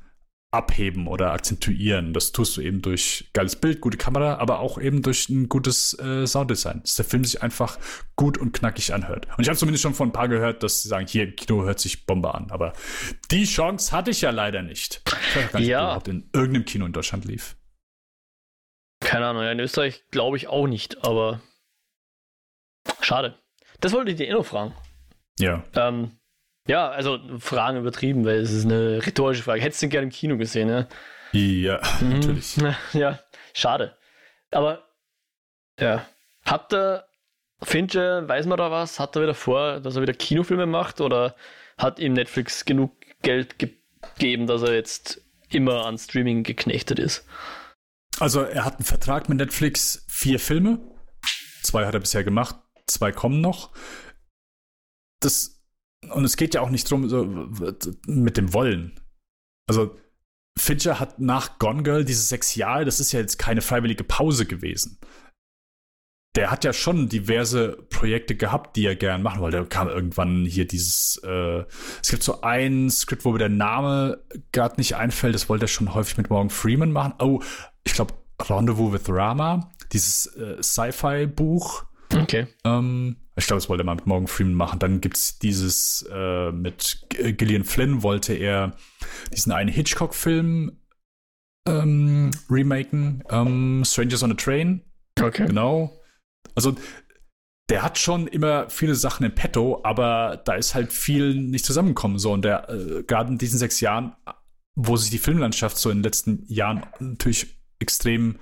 abheben oder akzentuieren. Das tust du eben durch geiles Bild, gute Kamera, aber auch eben durch ein gutes äh, Sounddesign, dass der Film sich einfach gut und knackig anhört. Und ich habe zumindest schon von ein paar gehört, dass sie sagen, hier im Kino hört sich Bombe an. Aber die Chance hatte ich ja leider nicht. Ich weiß gar nicht, ja. in irgendeinem Kino in Deutschland lief. Keine Ahnung, ja, in Österreich glaube ich auch nicht, aber schade. Das wollte ich dir eh noch fragen. Ja. Ähm, ja, also Fragen übertrieben, weil es ist eine rhetorische Frage. Hättest du den gerne im Kino gesehen, ne? Ja, mhm. natürlich. Ja, schade. Aber ja, hat der Fincher, weiß man da was, hat er wieder vor, dass er wieder Kinofilme macht oder hat ihm Netflix genug Geld gegeben, dass er jetzt immer an Streaming geknechtet ist? Also er hat einen Vertrag mit Netflix, vier Filme. Zwei hat er bisher gemacht, zwei kommen noch. Das und es geht ja auch nicht drum so, mit dem Wollen. Also Fincher hat nach Gone Girl diese sechs Jahre, das ist ja jetzt keine freiwillige Pause gewesen. Der hat ja schon diverse Projekte gehabt, die er gern machen wollte. Da kam irgendwann hier dieses, äh, es gibt so ein Skript, wo mir der Name gerade nicht einfällt, das wollte er schon häufig mit Morgan Freeman machen. Oh, ich glaube Rendezvous with Rama, dieses äh, Sci-Fi-Buch. Okay. Ähm, ich glaube, das wollte er mal mit Morgan Freeman machen. Dann gibt es dieses äh, mit Gillian Flynn, wollte er diesen einen Hitchcock-Film ähm, remaken. Ähm, Strangers on a Train. Okay. Genau. Also, der hat schon immer viele Sachen in petto, aber da ist halt viel nicht zusammengekommen. So, und der, äh, gerade in diesen sechs Jahren, wo sich die Filmlandschaft so in den letzten Jahren natürlich extrem,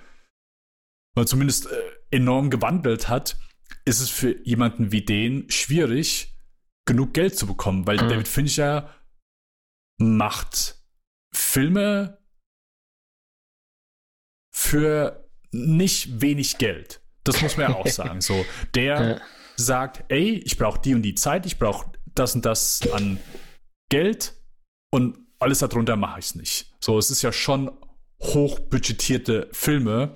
oder zumindest äh, enorm gewandelt hat, ist es für jemanden wie den schwierig, genug Geld zu bekommen, weil mhm. David Fincher macht Filme für nicht wenig Geld. Das muss man ja auch sagen. So, der ja. sagt, ey, ich brauche die und die Zeit, ich brauche das und das an Geld und alles darunter mache ich es nicht. So, es ist ja schon hochbudgetierte Filme,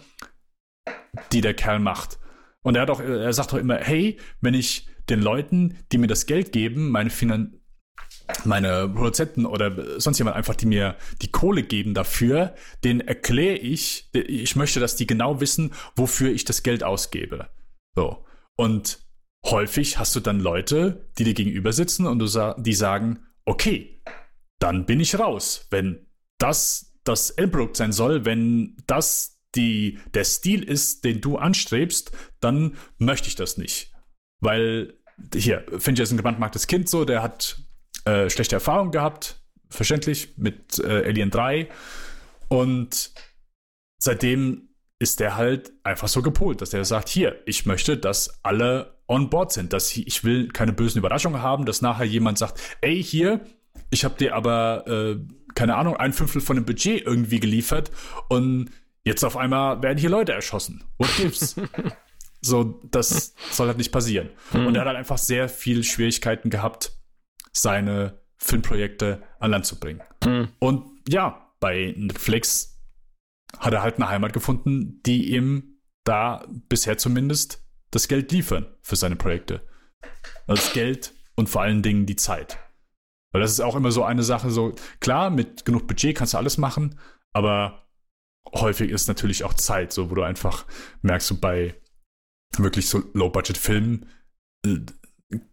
die der Kerl macht. Und er hat auch, er sagt doch immer, hey, wenn ich den Leuten, die mir das Geld geben, meine Finan meine Produzenten oder sonst jemand einfach, die mir die Kohle geben dafür, den erkläre ich, ich möchte, dass die genau wissen, wofür ich das Geld ausgebe. So. Und häufig hast du dann Leute, die dir gegenüber sitzen und du die sagen, okay, dann bin ich raus. Wenn das das Endprodukt sein soll, wenn das die, der Stil ist, den du anstrebst, dann möchte ich das nicht. Weil hier, Fincher ist ein gebrandmarktes Kind so, der hat äh, schlechte Erfahrungen gehabt, verständlich, mit äh, Alien 3. Und seitdem ist der halt einfach so gepolt, dass er sagt, hier, ich möchte, dass alle on board sind, dass ich, will keine bösen Überraschungen haben, dass nachher jemand sagt, ey, hier, ich habe dir aber, äh, keine Ahnung, ein Fünftel von dem Budget irgendwie geliefert und jetzt auf einmal werden hier Leute erschossen. What gives? so, das soll halt nicht passieren. Mhm. Und er hat halt einfach sehr viel Schwierigkeiten gehabt, seine Filmprojekte an Land zu bringen. Mhm. Und ja, bei Netflix hat er halt eine Heimat gefunden, die ihm da bisher zumindest das Geld liefern für seine Projekte. Das Geld und vor allen Dingen die Zeit. Weil das ist auch immer so eine Sache, so klar, mit genug Budget kannst du alles machen, aber häufig ist natürlich auch Zeit, so wo du einfach merkst, so bei wirklich so Low-Budget-Filmen, äh,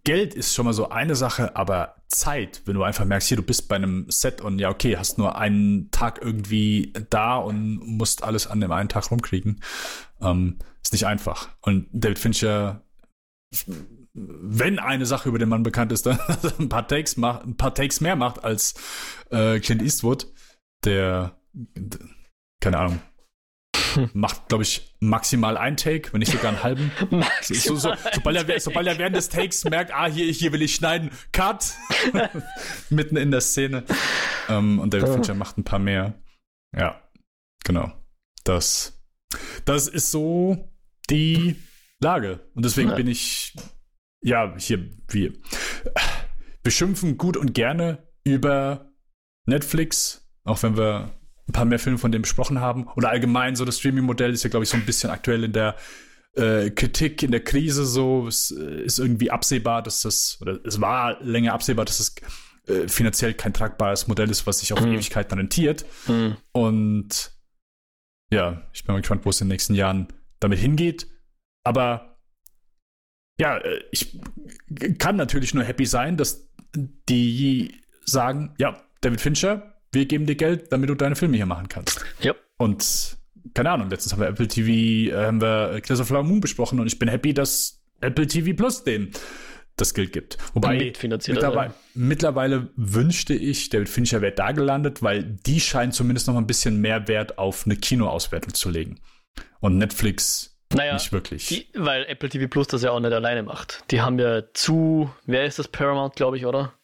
Geld ist schon mal so eine Sache, aber Zeit, wenn du einfach merkst, hier, du bist bei einem Set und ja, okay, hast nur einen Tag irgendwie da und musst alles an dem einen Tag rumkriegen, ähm, ist nicht einfach. Und David Fincher, wenn eine Sache über den Mann bekannt ist, dann ein paar Takes macht, ein paar Takes mehr macht als äh, Clint Eastwood, der, keine Ahnung, macht, glaube ich, maximal ein Take, wenn nicht sogar einen halben. so, so, sobald, er, sobald er während des Takes merkt, ah, hier, hier will ich schneiden, Cut! Mitten in der Szene. Um, ähm, und David Fincher macht ein paar mehr. Ja, genau. Das, das ist so die Lage. Und deswegen ja. bin ich, ja, hier, wir, wir schimpfen gut und gerne über Netflix, auch wenn wir ein paar mehr Filme von dem besprochen haben. Oder allgemein so das Streaming-Modell ist ja, glaube ich, so ein bisschen aktuell in der äh, Kritik, in der Krise so. Es äh, ist irgendwie absehbar, dass das, oder es war länger absehbar, dass es äh, finanziell kein tragbares Modell ist, was sich auf mhm. Ewigkeiten rentiert. Mhm. Und ja, ich bin mal gespannt, wo es in den nächsten Jahren damit hingeht. Aber ja, äh, ich kann natürlich nur happy sein, dass die sagen, ja, David Fincher, wir geben dir Geld, damit du deine Filme hier machen kannst. Ja. Und keine Ahnung, letztens haben wir Apple TV, äh, haben wir Killers of Moon besprochen und ich bin happy, dass Apple TV Plus den das Geld gibt. Wobei mittlerweile, mittlerweile, wünschte ich, David Fincher wäre da gelandet, weil die scheinen zumindest noch ein bisschen mehr Wert auf eine Kinoauswertung zu legen. Und Netflix naja, nicht wirklich. Die, weil Apple TV Plus das ja auch nicht alleine macht. Die haben ja zu, wer ist das? Paramount, glaube ich, oder?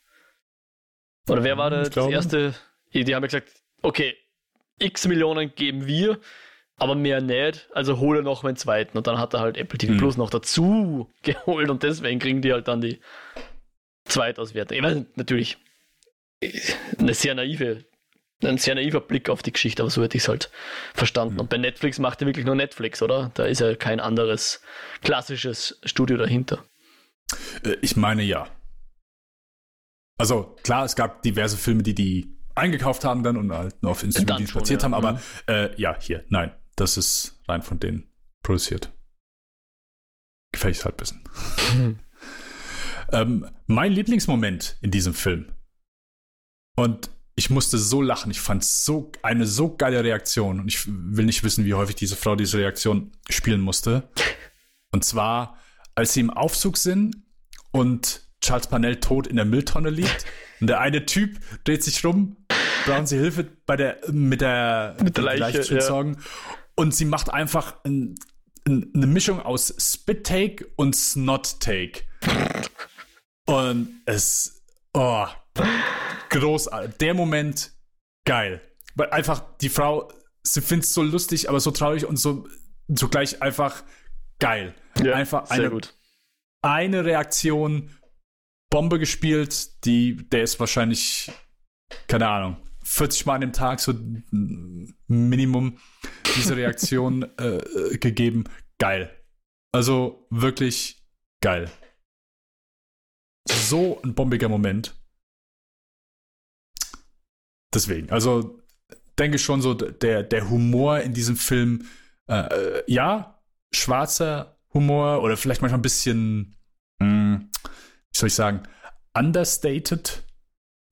Oder wer war das, das erste? Die haben ja gesagt, okay, x Millionen geben wir, aber mehr nicht, also hole noch einen zweiten. Und dann hat er halt Apple TV hm. Plus noch dazu geholt und deswegen kriegen die halt dann die Zweitauswertung. Ich meine, natürlich eine sehr naive, ein sehr naiver Blick auf die Geschichte, aber so hätte ich es halt verstanden. Hm. Und bei Netflix macht er wirklich nur Netflix, oder? Da ist ja kein anderes klassisches Studio dahinter. Äh, ich meine ja. Also klar, es gab diverse Filme, die die eingekauft haben dann und halt nur auf Instagram platziert ja. haben. Aber mhm. äh, ja, hier, nein, das ist rein von denen produziert. Gefällt ich halt ein bisschen. Mhm. ähm, mein Lieblingsmoment in diesem Film. Und ich musste so lachen. Ich fand so eine so geile Reaktion. Und ich will nicht wissen, wie häufig diese Frau diese Reaktion spielen musste. Und zwar, als sie im Aufzug sind und Charles Panel tot in der Mülltonne liegt. Und der eine Typ dreht sich rum brauchen sie Hilfe bei der, mit der, mit der Leiche, Leiche. Und sie macht einfach ein, ein, eine Mischung aus Spit-Take und Snot-Take. und es, oh, großartig. Der Moment, geil. Weil einfach die Frau, sie findet es so lustig, aber so traurig und so zugleich einfach geil. Ja, einfach eine, gut. eine Reaktion, Bombe gespielt, die, der ist wahrscheinlich keine Ahnung, 40 Mal an dem Tag so Minimum diese Reaktion äh, gegeben. Geil. Also wirklich geil. So ein bombiger Moment. Deswegen, also denke schon so, der, der Humor in diesem Film, äh, ja, schwarzer Humor oder vielleicht manchmal ein bisschen, mh, hm, wie soll ich sagen, understated,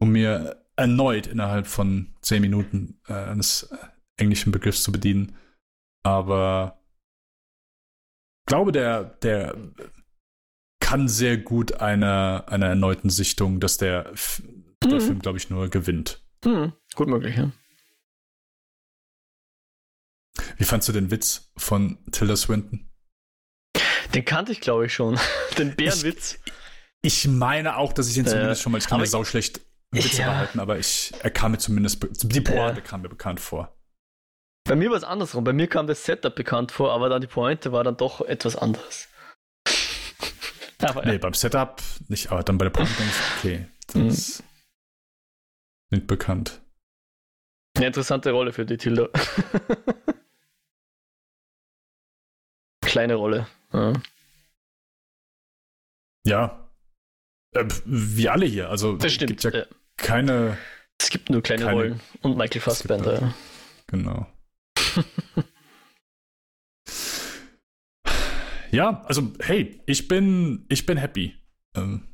um mir erneut innerhalb von zehn Minuten äh, eines englischen Begriffs zu bedienen. Aber ich glaube, der, der kann sehr gut einer, einer erneuten Sichtung, dass der, der mhm. Film, glaube ich, nur gewinnt. Mhm. Gut möglich, ja. Wie fandst du den Witz von Tilda Swinton? Den kannte ich, glaube ich, schon. Den Bärenwitz. Ich, ich, meine auch, dass ich ihn zumindest äh, schon mal, ich kann mir sau Witze ja. behalten, aber ich, er kam mir zumindest, die Pointe äh. kam mir bekannt vor. Bei mir war es andersrum. Bei mir kam das Setup bekannt vor, aber dann die Pointe war dann doch etwas anderes. aber, nee, ja. beim Setup nicht, aber dann bei der Pointe denke ich, okay, das mhm. ist nicht bekannt. Eine interessante Rolle für die Tilda. Kleine Rolle. Ja. ja. Äh, wie alle hier. Also das stimmt. gibt ja, ja, keine. Es gibt nur kleine keine, Rollen. Und Michael Fassbender. Halt, genau. ja, also hey, ich bin, ich bin happy. Ähm,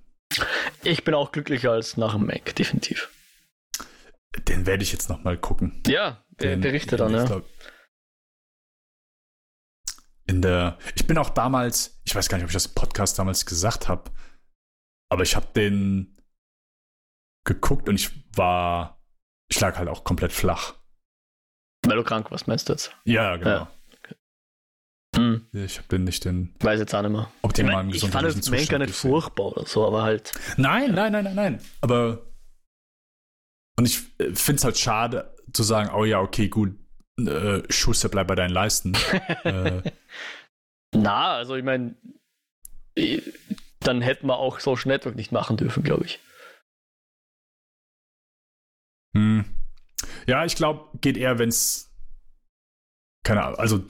ich bin auch glücklicher als nach dem Mac, definitiv. Den werde ich jetzt noch mal gucken. Ja, den, berichte dann, ja. Glaub, in der, ich bin auch damals, ich weiß gar nicht, ob ich das im Podcast damals gesagt habe, aber ich habe den geguckt und ich war, ich lag halt auch komplett flach. Weil du krank warst, meinst du jetzt? Ja, genau. Ja. Hm. Ich habe den nicht den. Weiß jetzt auch nicht mehr. Optimalen ich, mein, ich fand das Zustand nicht gesehen. furchtbar oder so, aber halt. Nein, nein, nein, nein, nein. Aber. Und ich äh, finde es halt schade zu sagen, oh ja, okay, gut, äh, Schuster, bleib bei deinen Leisten. äh. Na, also ich meine, dann hätten wir auch Social Network nicht machen dürfen, glaube ich. Hm. Ja, ich glaube, geht eher, wenn es. Keine Ahnung, also,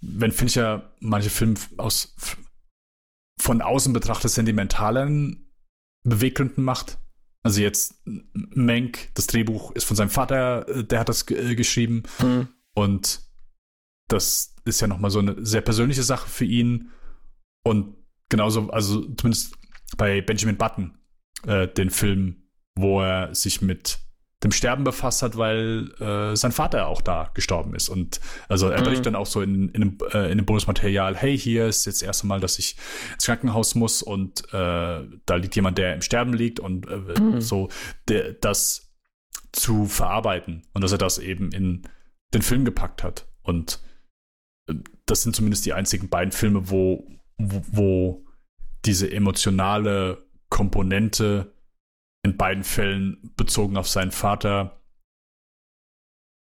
wenn Fincher manche Filme aus von außen betrachtet sentimentalen Beweggründen macht. Also jetzt Menk, das Drehbuch ist von seinem Vater, äh, der hat das äh, geschrieben. Mhm. Und das ist ja nochmal so eine sehr persönliche Sache für ihn. Und genauso, also zumindest bei Benjamin Button, äh, den Film, wo er sich mit dem Sterben befasst hat, weil äh, sein Vater auch da gestorben ist. Und also er berichtet mhm. dann auch so in, in, dem, äh, in dem Bonusmaterial, hey, hier ist jetzt das erste Mal, dass ich ins Krankenhaus muss und äh, da liegt jemand, der im Sterben liegt und äh, mhm. so der, das zu verarbeiten und dass er das eben in den Film gepackt hat. Und äh, das sind zumindest die einzigen beiden Filme, wo, wo, wo diese emotionale Komponente in beiden Fällen bezogen auf seinen Vater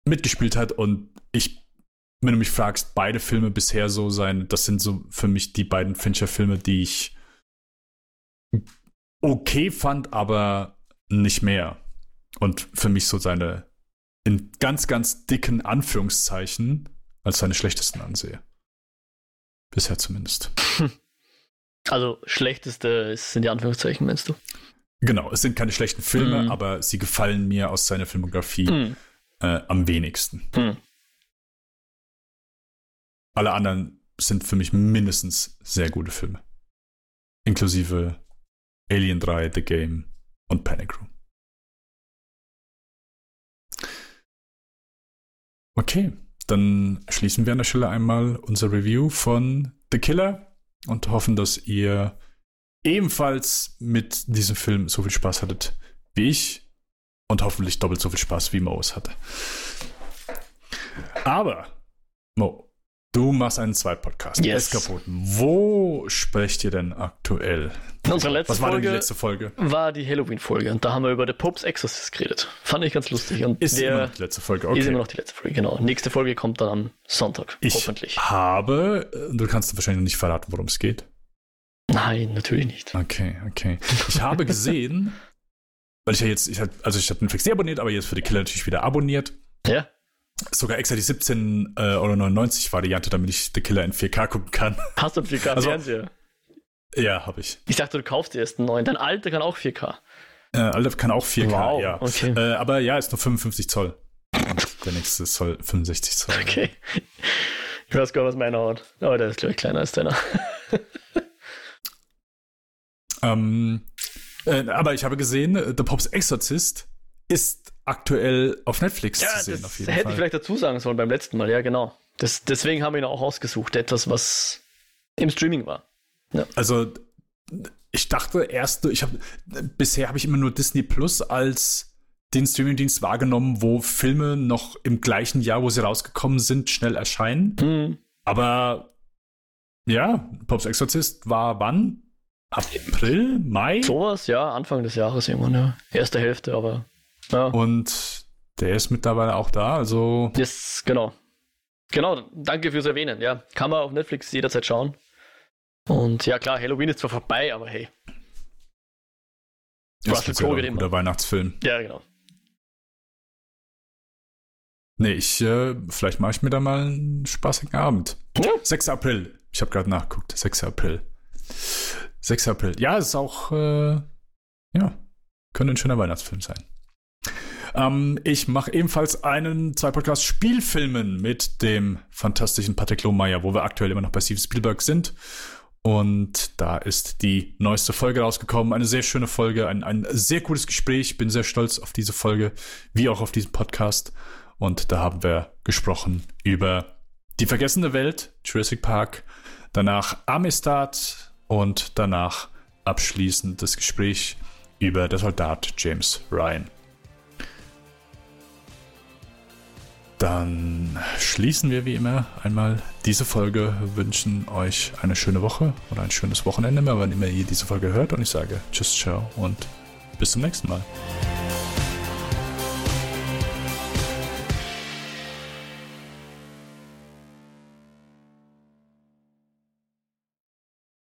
mitgespielt hat. Und ich, wenn du mich fragst, beide Filme bisher so sein, das sind so für mich die beiden Fincher-Filme, die ich okay fand, aber nicht mehr. Und für mich so seine in ganz, ganz dicken Anführungszeichen als seine schlechtesten ansehe. Bisher zumindest. Also schlechteste sind die Anführungszeichen, meinst du? Genau, es sind keine schlechten Filme, mm. aber sie gefallen mir aus seiner Filmografie mm. äh, am wenigsten. Mm. Alle anderen sind für mich mindestens sehr gute Filme. Inklusive Alien 3, The Game und Panic Room. Okay, dann schließen wir an der Stelle einmal unser Review von The Killer und hoffen, dass ihr ebenfalls mit diesem Film so viel Spaß hattet wie ich und hoffentlich doppelt so viel Spaß wie Mo es hatte. Aber, Mo, du machst einen Zweitpodcast. Yes. Eskapoden. Wo sprecht ihr denn aktuell? Unsere letzte Was war Folge denn die letzte Folge? War die Halloween-Folge und da haben wir über The Pope's Exorcist geredet. Fand ich ganz lustig. Und ist immer noch die letzte Folge, okay. Ist immer noch die letzte Folge, genau. Nächste Folge kommt dann am Sonntag, ich hoffentlich. habe, du kannst wahrscheinlich nicht verraten, worum es geht. Nein, natürlich nicht. Okay, okay. Ich habe gesehen, weil ich ja jetzt, ich hab, also ich habe Netflix abonniert, aber jetzt für die Killer natürlich wieder abonniert. Ja. Sogar extra die 17,99 äh, Euro Variante, damit ich The Killer in 4K gucken kann. Hast du einen 4K-Fernseher? Also, ja, habe ich. Ich dachte, du kaufst dir erst einen neuen. Dein alter kann auch 4K. Äh, alter kann auch 4K, wow, ja. Okay. Äh, aber ja, ist nur 55 Zoll. Der nächste soll 65 Zoll. Okay. Ich weiß gar nicht, was meiner hat. Aber der ist, glaube ich, kleiner als deiner. ähm, äh, aber ich habe gesehen, The Pops Exorcist ist aktuell auf Netflix ja, zu sehen. Das auf jeden hätte Fall. ich vielleicht dazu sagen sollen beim letzten Mal, ja, genau. Das, deswegen haben wir ihn auch ausgesucht. Etwas, was im Streaming war. Ja. Also, ich dachte erst, ich habe bisher habe ich immer nur Disney Plus als den Streamingdienst wahrgenommen, wo Filme noch im gleichen Jahr, wo sie rausgekommen sind, schnell erscheinen. Mhm. Aber ja, Pops Exorcist war wann? April, Mai? Sowas, ja, Anfang des Jahres irgendwann, ja. Erste Hälfte, aber. Ja. Und der ist mittlerweile auch da, also. Yes, genau. Genau, danke fürs Erwähnen, ja. Kann man auf Netflix jederzeit schauen. Und ja, klar, Halloween ist zwar vorbei, aber hey. Russell Crowe ein guter Weihnachtsfilm. Ja, genau. Nee, ich, äh, vielleicht mache ich mir da mal einen spaßigen Abend. Ja. 6. April. Ich habe gerade nachgeguckt. 6. April. 6. April. Ja, ist auch, äh, ja, könnte ein schöner Weihnachtsfilm sein. Ähm, ich mache ebenfalls einen zwei Podcast Spielfilmen mit dem fantastischen Patrick Lohmeier, wo wir aktuell immer noch bei Steven Spielberg sind. Und da ist die neueste Folge rausgekommen. Eine sehr schöne Folge, ein, ein sehr gutes Gespräch. Bin sehr stolz auf diese Folge, wie auch auf diesen Podcast. Und da haben wir gesprochen über die vergessene Welt, Jurassic Park, danach Amistad und danach abschließend das Gespräch über der Soldat James Ryan. Dann schließen wir wie immer einmal diese Folge, wünschen euch eine schöne Woche oder ein schönes Wochenende, wann immer ihr diese Folge hört. Und ich sage Tschüss, ciao und bis zum nächsten Mal.